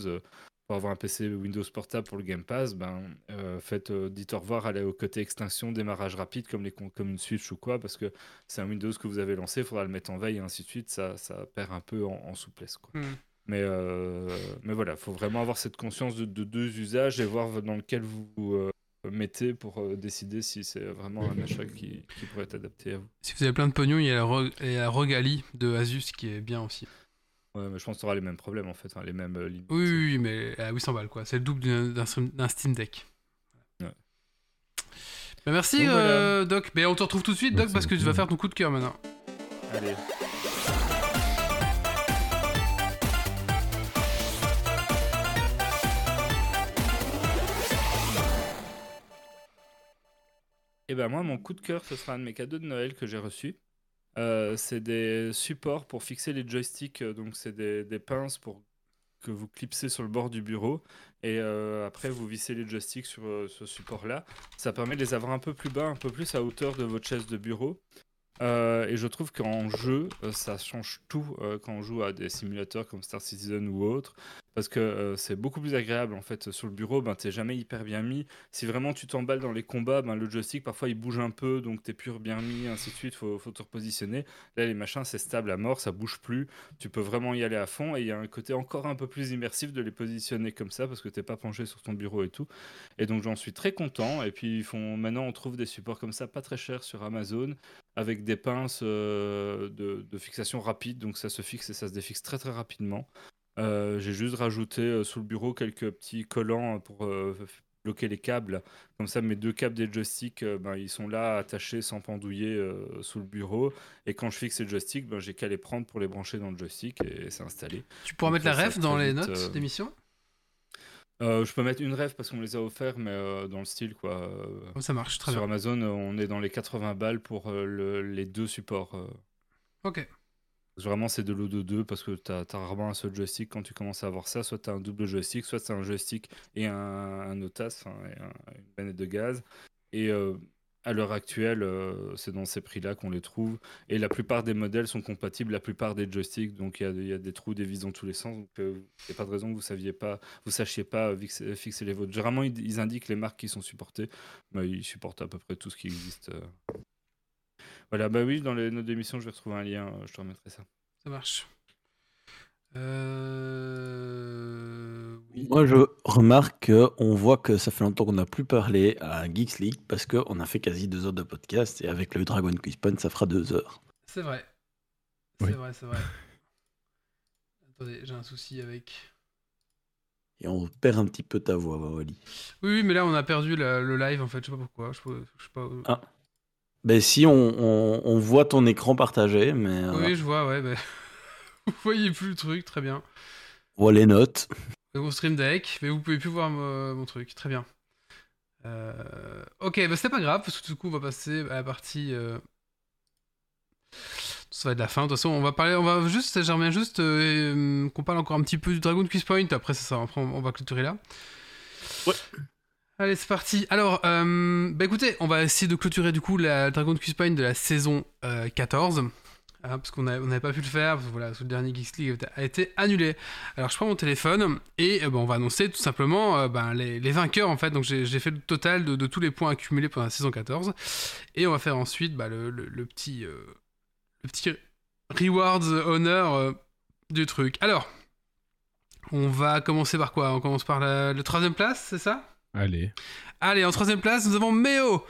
S3: pour avoir un PC Windows portable pour le Game Pass, ben, euh, faites, euh, dites au revoir à la- au côté extinction, démarrage rapide comme, les, comme une Switch ou quoi, parce que c'est un Windows que vous avez lancé, il faudra le mettre en veille et ainsi de suite, ça, ça perd un peu en, en souplesse. Quoi.
S1: Hmm.
S3: Mais, euh, mais voilà, il faut vraiment avoir cette conscience de, de deux usages et voir dans lequel vous vous euh, mettez pour euh, décider si c'est vraiment un achat qui, qui pourrait être adapté à vous.
S1: Si vous avez plein de pognon, il y a la, Ro- il y a la Rogali de Asus qui est bien aussi.
S3: Ouais, mais je pense que tu auras les mêmes problèmes en fait, hein, les mêmes euh, limites.
S1: Oui, oui, oui, mais à 800 balles, quoi. C'est le double d'un- Steam Deck.
S3: Ouais.
S1: Bah, merci,
S3: Donc, voilà.
S1: euh, Doc. Mais on te retrouve tout de suite, Doc,
S2: Merci
S1: parce que tu vas faire ton coup de cœur maintenant.
S3: Allez. Et ben moi, mon coup de cœur, ce sera un de mes cadeaux de Noël que j'ai reçu. Euh, c'est des supports pour fixer les joysticks, euh, donc c'est des, pinces pour que vous clipsez sur le bord du bureau et euh, après vous vissez les joysticks sur ce support-là. Ça permet de les avoir un peu plus bas, un peu plus à hauteur de votre chaise de bureau. Euh, et je trouve qu'en jeu, euh, ça change tout euh, quand on joue à des simulateurs comme Star Citizen ou autre, parce que c'est beaucoup plus agréable en fait sur le bureau. Ben t'es jamais hyper bien mis. Si vraiment tu t'emballes dans les combats, ben le joystick parfois il bouge un peu, donc t'es plus bien mis, ainsi de suite. Faut, faut te repositionner. Là les machins c'est stable à mort, ça bouge plus. Tu peux vraiment y aller à fond et il y a un côté encore un peu plus immersif de les positionner comme ça parce que t'es pas penché sur ton bureau et tout. Et donc j'en suis très content. Et puis ils font maintenant on trouve des supports comme ça pas très chers sur Amazon avec des pinces euh, de, de fixation rapide, donc ça se fixe et ça se défixe très très rapidement. Euh, J'ai juste rajouté euh, sous le bureau quelques petits collants pour bloquer les câbles. Comme ça, mes deux câbles des joysticks, ben, ils sont là attachés sans pendouiller sous le bureau. Et quand je fixe les joysticks, ben, j'ai qu'à les prendre pour les brancher dans le joystick et c'est installé.
S1: Tu pourras
S3: Donc
S1: mettre la ref dans les notes d'émission
S3: Euh, je peux mettre une rêve parce qu'on me les a offerts, mais euh, dans le style quoi. euh,
S1: Oh, Ça marche, très
S3: sur
S1: bien.
S3: Amazon, euh, on est dans les 80 balles pour le- les deux supports.
S1: Ok.
S3: Vraiment, c'est de l'eau de deux parce que tu as, rarement un seul joystick quand tu commences à avoir ça. Soit tu as un double joystick, soit tu un joystick et un, un OTAS, enfin, et un- une manette de gaz. Et à l'heure actuelle, euh, c'est dans ces prix-là qu'on les trouve. Et la plupart des modèles sont compatibles, la plupart des joysticks. Donc il y a, des trous, des vis dans tous les sens. Donc il n'y a pas de raison que vous saviez pas, vous sachiez pas euh, fixer, fixer les vôtres. Généralement, ils, indiquent les marques qui sont supportées. Mais ils supportent à peu près tout ce qui existe. euh. Voilà, bah oui, dans les notes d'émission, je vais retrouver un lien. euh, Je te remettrai ça.
S1: Ça marche. Euh... oui.
S4: Moi, je remarque qu'on voit que ça fait longtemps qu'on n'a plus parlé à Geeks League parce qu'on a fait quasi deux heures de podcast et avec le Dragon Quiz Point, ça fera deux heures.
S1: C'est vrai. C'est
S2: Oui.
S1: vrai, c'est vrai. Attendez, j'ai un souci avec.
S4: Et on perd un petit peu ta voix, Wally.
S1: Oui, oui, mais là on a perdu la- le live en fait, je sais pas pourquoi. Je sais pas, je sais pas où-
S4: Ah. Ben si, on, on- on voit ton écran partagé, mais euh,
S1: Oui, je vois, ouais, mais. vous voyez plus le truc, très bien.
S4: on voit les notes.
S1: Mon stream deck, mais vous pouvez plus voir mo- mon truc, très bien. Euh, Ok, bah c'est pas grave, parce que du coup on va passer à la partie. euh, Ça va être la fin. De toute façon, on va parler, on va juste, j'aimerais juste euh, qu'on parle encore un petit peu du Dragon Quiz Point. Après, c'est ça, après on, on va clôturer là.
S4: Ouais.
S1: Allez, c'est parti. Alors, euh, bah écoutez, on va essayer de clôturer du coup la Dragon Quiz Point de la saison euh, 14. Hein, parce qu'on n'avait pas pu le faire, parce que voilà, le dernier Geeks League a été annulé. Alors je prends mon téléphone et euh, ben, on va annoncer tout simplement euh, ben, les, les vainqueurs en fait. Donc j'ai fait le total de, de tous les points accumulés pendant la saison 14 et on va faire ensuite bah, le, le- le petit euh, le petit rewards euh, du truc. Alors on va commencer par quoi? On commence par la, le troisième place, c'est ça?
S2: Allez.
S1: Allez, en troisième place, nous avons Méo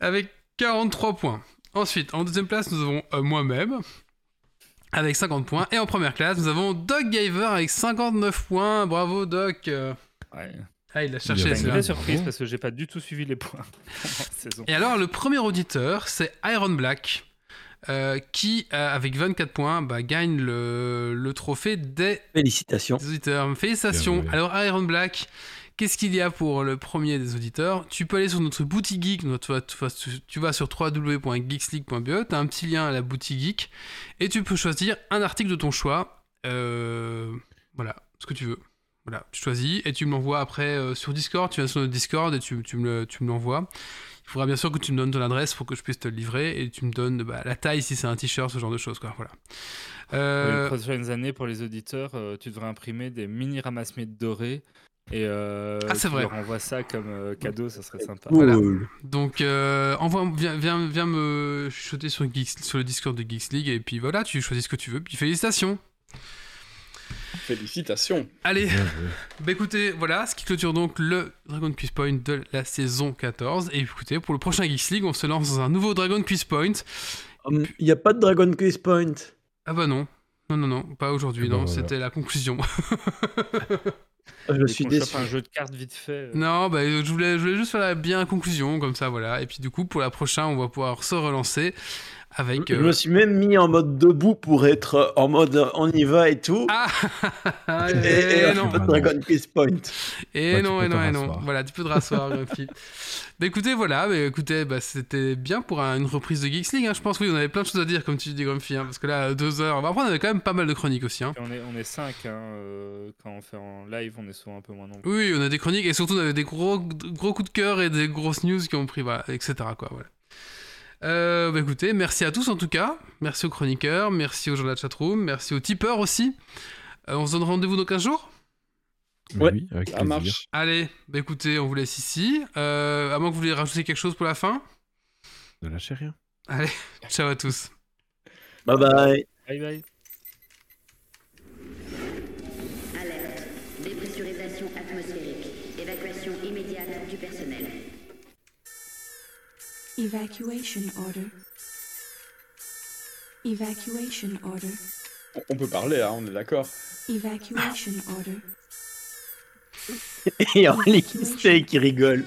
S1: avec 43 points. Ensuite, en deuxième place, nous avons euh, moi-même avec 50 points. Et en première classe, nous avons Doc Giver avec 59 points. Bravo, Doc. Euh,
S3: Ouais.
S1: Ah, il
S2: Bien
S1: cherché,
S3: C'est une vraie surprise parce que j'ai pas du tout suivi les points.
S1: Et alors, le premier auditeur, c'est Iron Black, euh, qui, euh, avec 24 points, bah, gagne le, le trophée des
S4: Félicitations.
S1: des auditeurs. Félicitations. Alors, Iron Black, qu'est-ce qu'il y a pour le premier des auditeurs? Tu peux aller sur notre boutique geek. notre- tu vas- sur www.geeksleague.be. Tu as un petit lien à la boutique geek. Et tu peux choisir un article de ton choix. Euh, voilà, ce que tu veux. Voilà, tu choisis et tu me l'envoies après euh, sur Discord. Tu viens sur notre Discord et tu, tu me l'envoies. Il faudra bien sûr que tu me donnes ton adresse pour que je puisse te le livrer et tu me donnes bah, la taille si c'est un t-shirt, ce genre de choses. Quoi. Voilà. Euh,
S3: Les prochaines années, pour les auditeurs, euh, tu devrais imprimer des mini ramasse-miettes dorés. Et euh,
S1: Ah, c'est vrai.
S3: leur envoies ça comme euh, cadeau, ça serait sympa.
S1: Voilà. Donc, euh, envoie, viens, viens, viens me chuchoter sur, Geeks- sur le Discord de Geeks League et puis voilà, tu choisis ce que tu veux. Puis félicitations.
S5: Félicitations.
S1: Allez, bah écoutez, voilà, ce qui clôture donc le Dragon Quiz Point de la saison 14. Et écoutez, pour le prochain Geeks League, on se lance dans un nouveau Dragon Quiz Point.
S4: Il n'y a pas de Dragon Quest Point.
S1: Ah bah non. Non, non, non, pas aujourd'hui,
S2: Eh ben
S1: non,
S2: voilà.
S1: c'était la conclusion.
S4: Je
S3: Et
S4: suis déçu.
S3: un jeu de cartes vite fait. euh,
S1: non, bah je voulais, je voulais juste faire la bien conclusion, comme ça, voilà. Et puis du coup, pour la prochaine, on va pouvoir se relancer avec...
S4: Je
S1: euh,
S4: me suis même mis en mode debout pour être euh, en mode euh, on y va et tout.
S1: Ah
S4: et,
S1: et,
S4: et
S1: non.
S4: pas de Dragon Quest Point.
S1: Et
S2: Ouais, tu
S1: non, et non,
S2: te
S1: et non. Voilà, tu peux te rasseoir, Grumpy. Bah écoutez, voilà, bah, écoutez, bah, c'était bien pour un- une reprise de Geeks League. hein. Je pense, oui, on avait plein de choses à dire, comme tu dis, Grumpy, hein, parce que là, deux heures. Bah, après, on avait quand même pas mal de chroniques aussi. Hein.
S3: On est, on est 5 quand on fait en live, on est souvent un peu moins nombreux.
S1: Oui, on a des chroniques et surtout, on avait des gros, gros coups de cœur et des grosses news qui ont pris, voilà, etc. Quoi, voilà. Euh, bah écoutez, merci à tous en tout cas. Merci aux chroniqueurs, merci aux gens de la chatroom, merci aux tipeurs aussi. Euh, on se donne rendez-vous dans 15 jours?
S4: Ouais.
S2: oui, avec
S5: Ça
S2: plaisir.
S5: marche.
S1: Allez, bah écoutez, on vous laisse ici. Euh, à moins que vous vouliez rajouter quelque chose pour la fin?
S2: Ne lâchez rien.
S1: Allez, ciao à tous.
S4: Bye bye.
S3: Bye bye.
S7: Evacuation order. Evacuation order.
S5: On, peut parler, hein, on est d'accord.
S7: Evacuation order.
S4: Et Orly qui se qui rigole.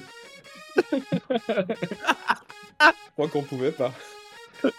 S5: Je crois qu'on pouvait pas.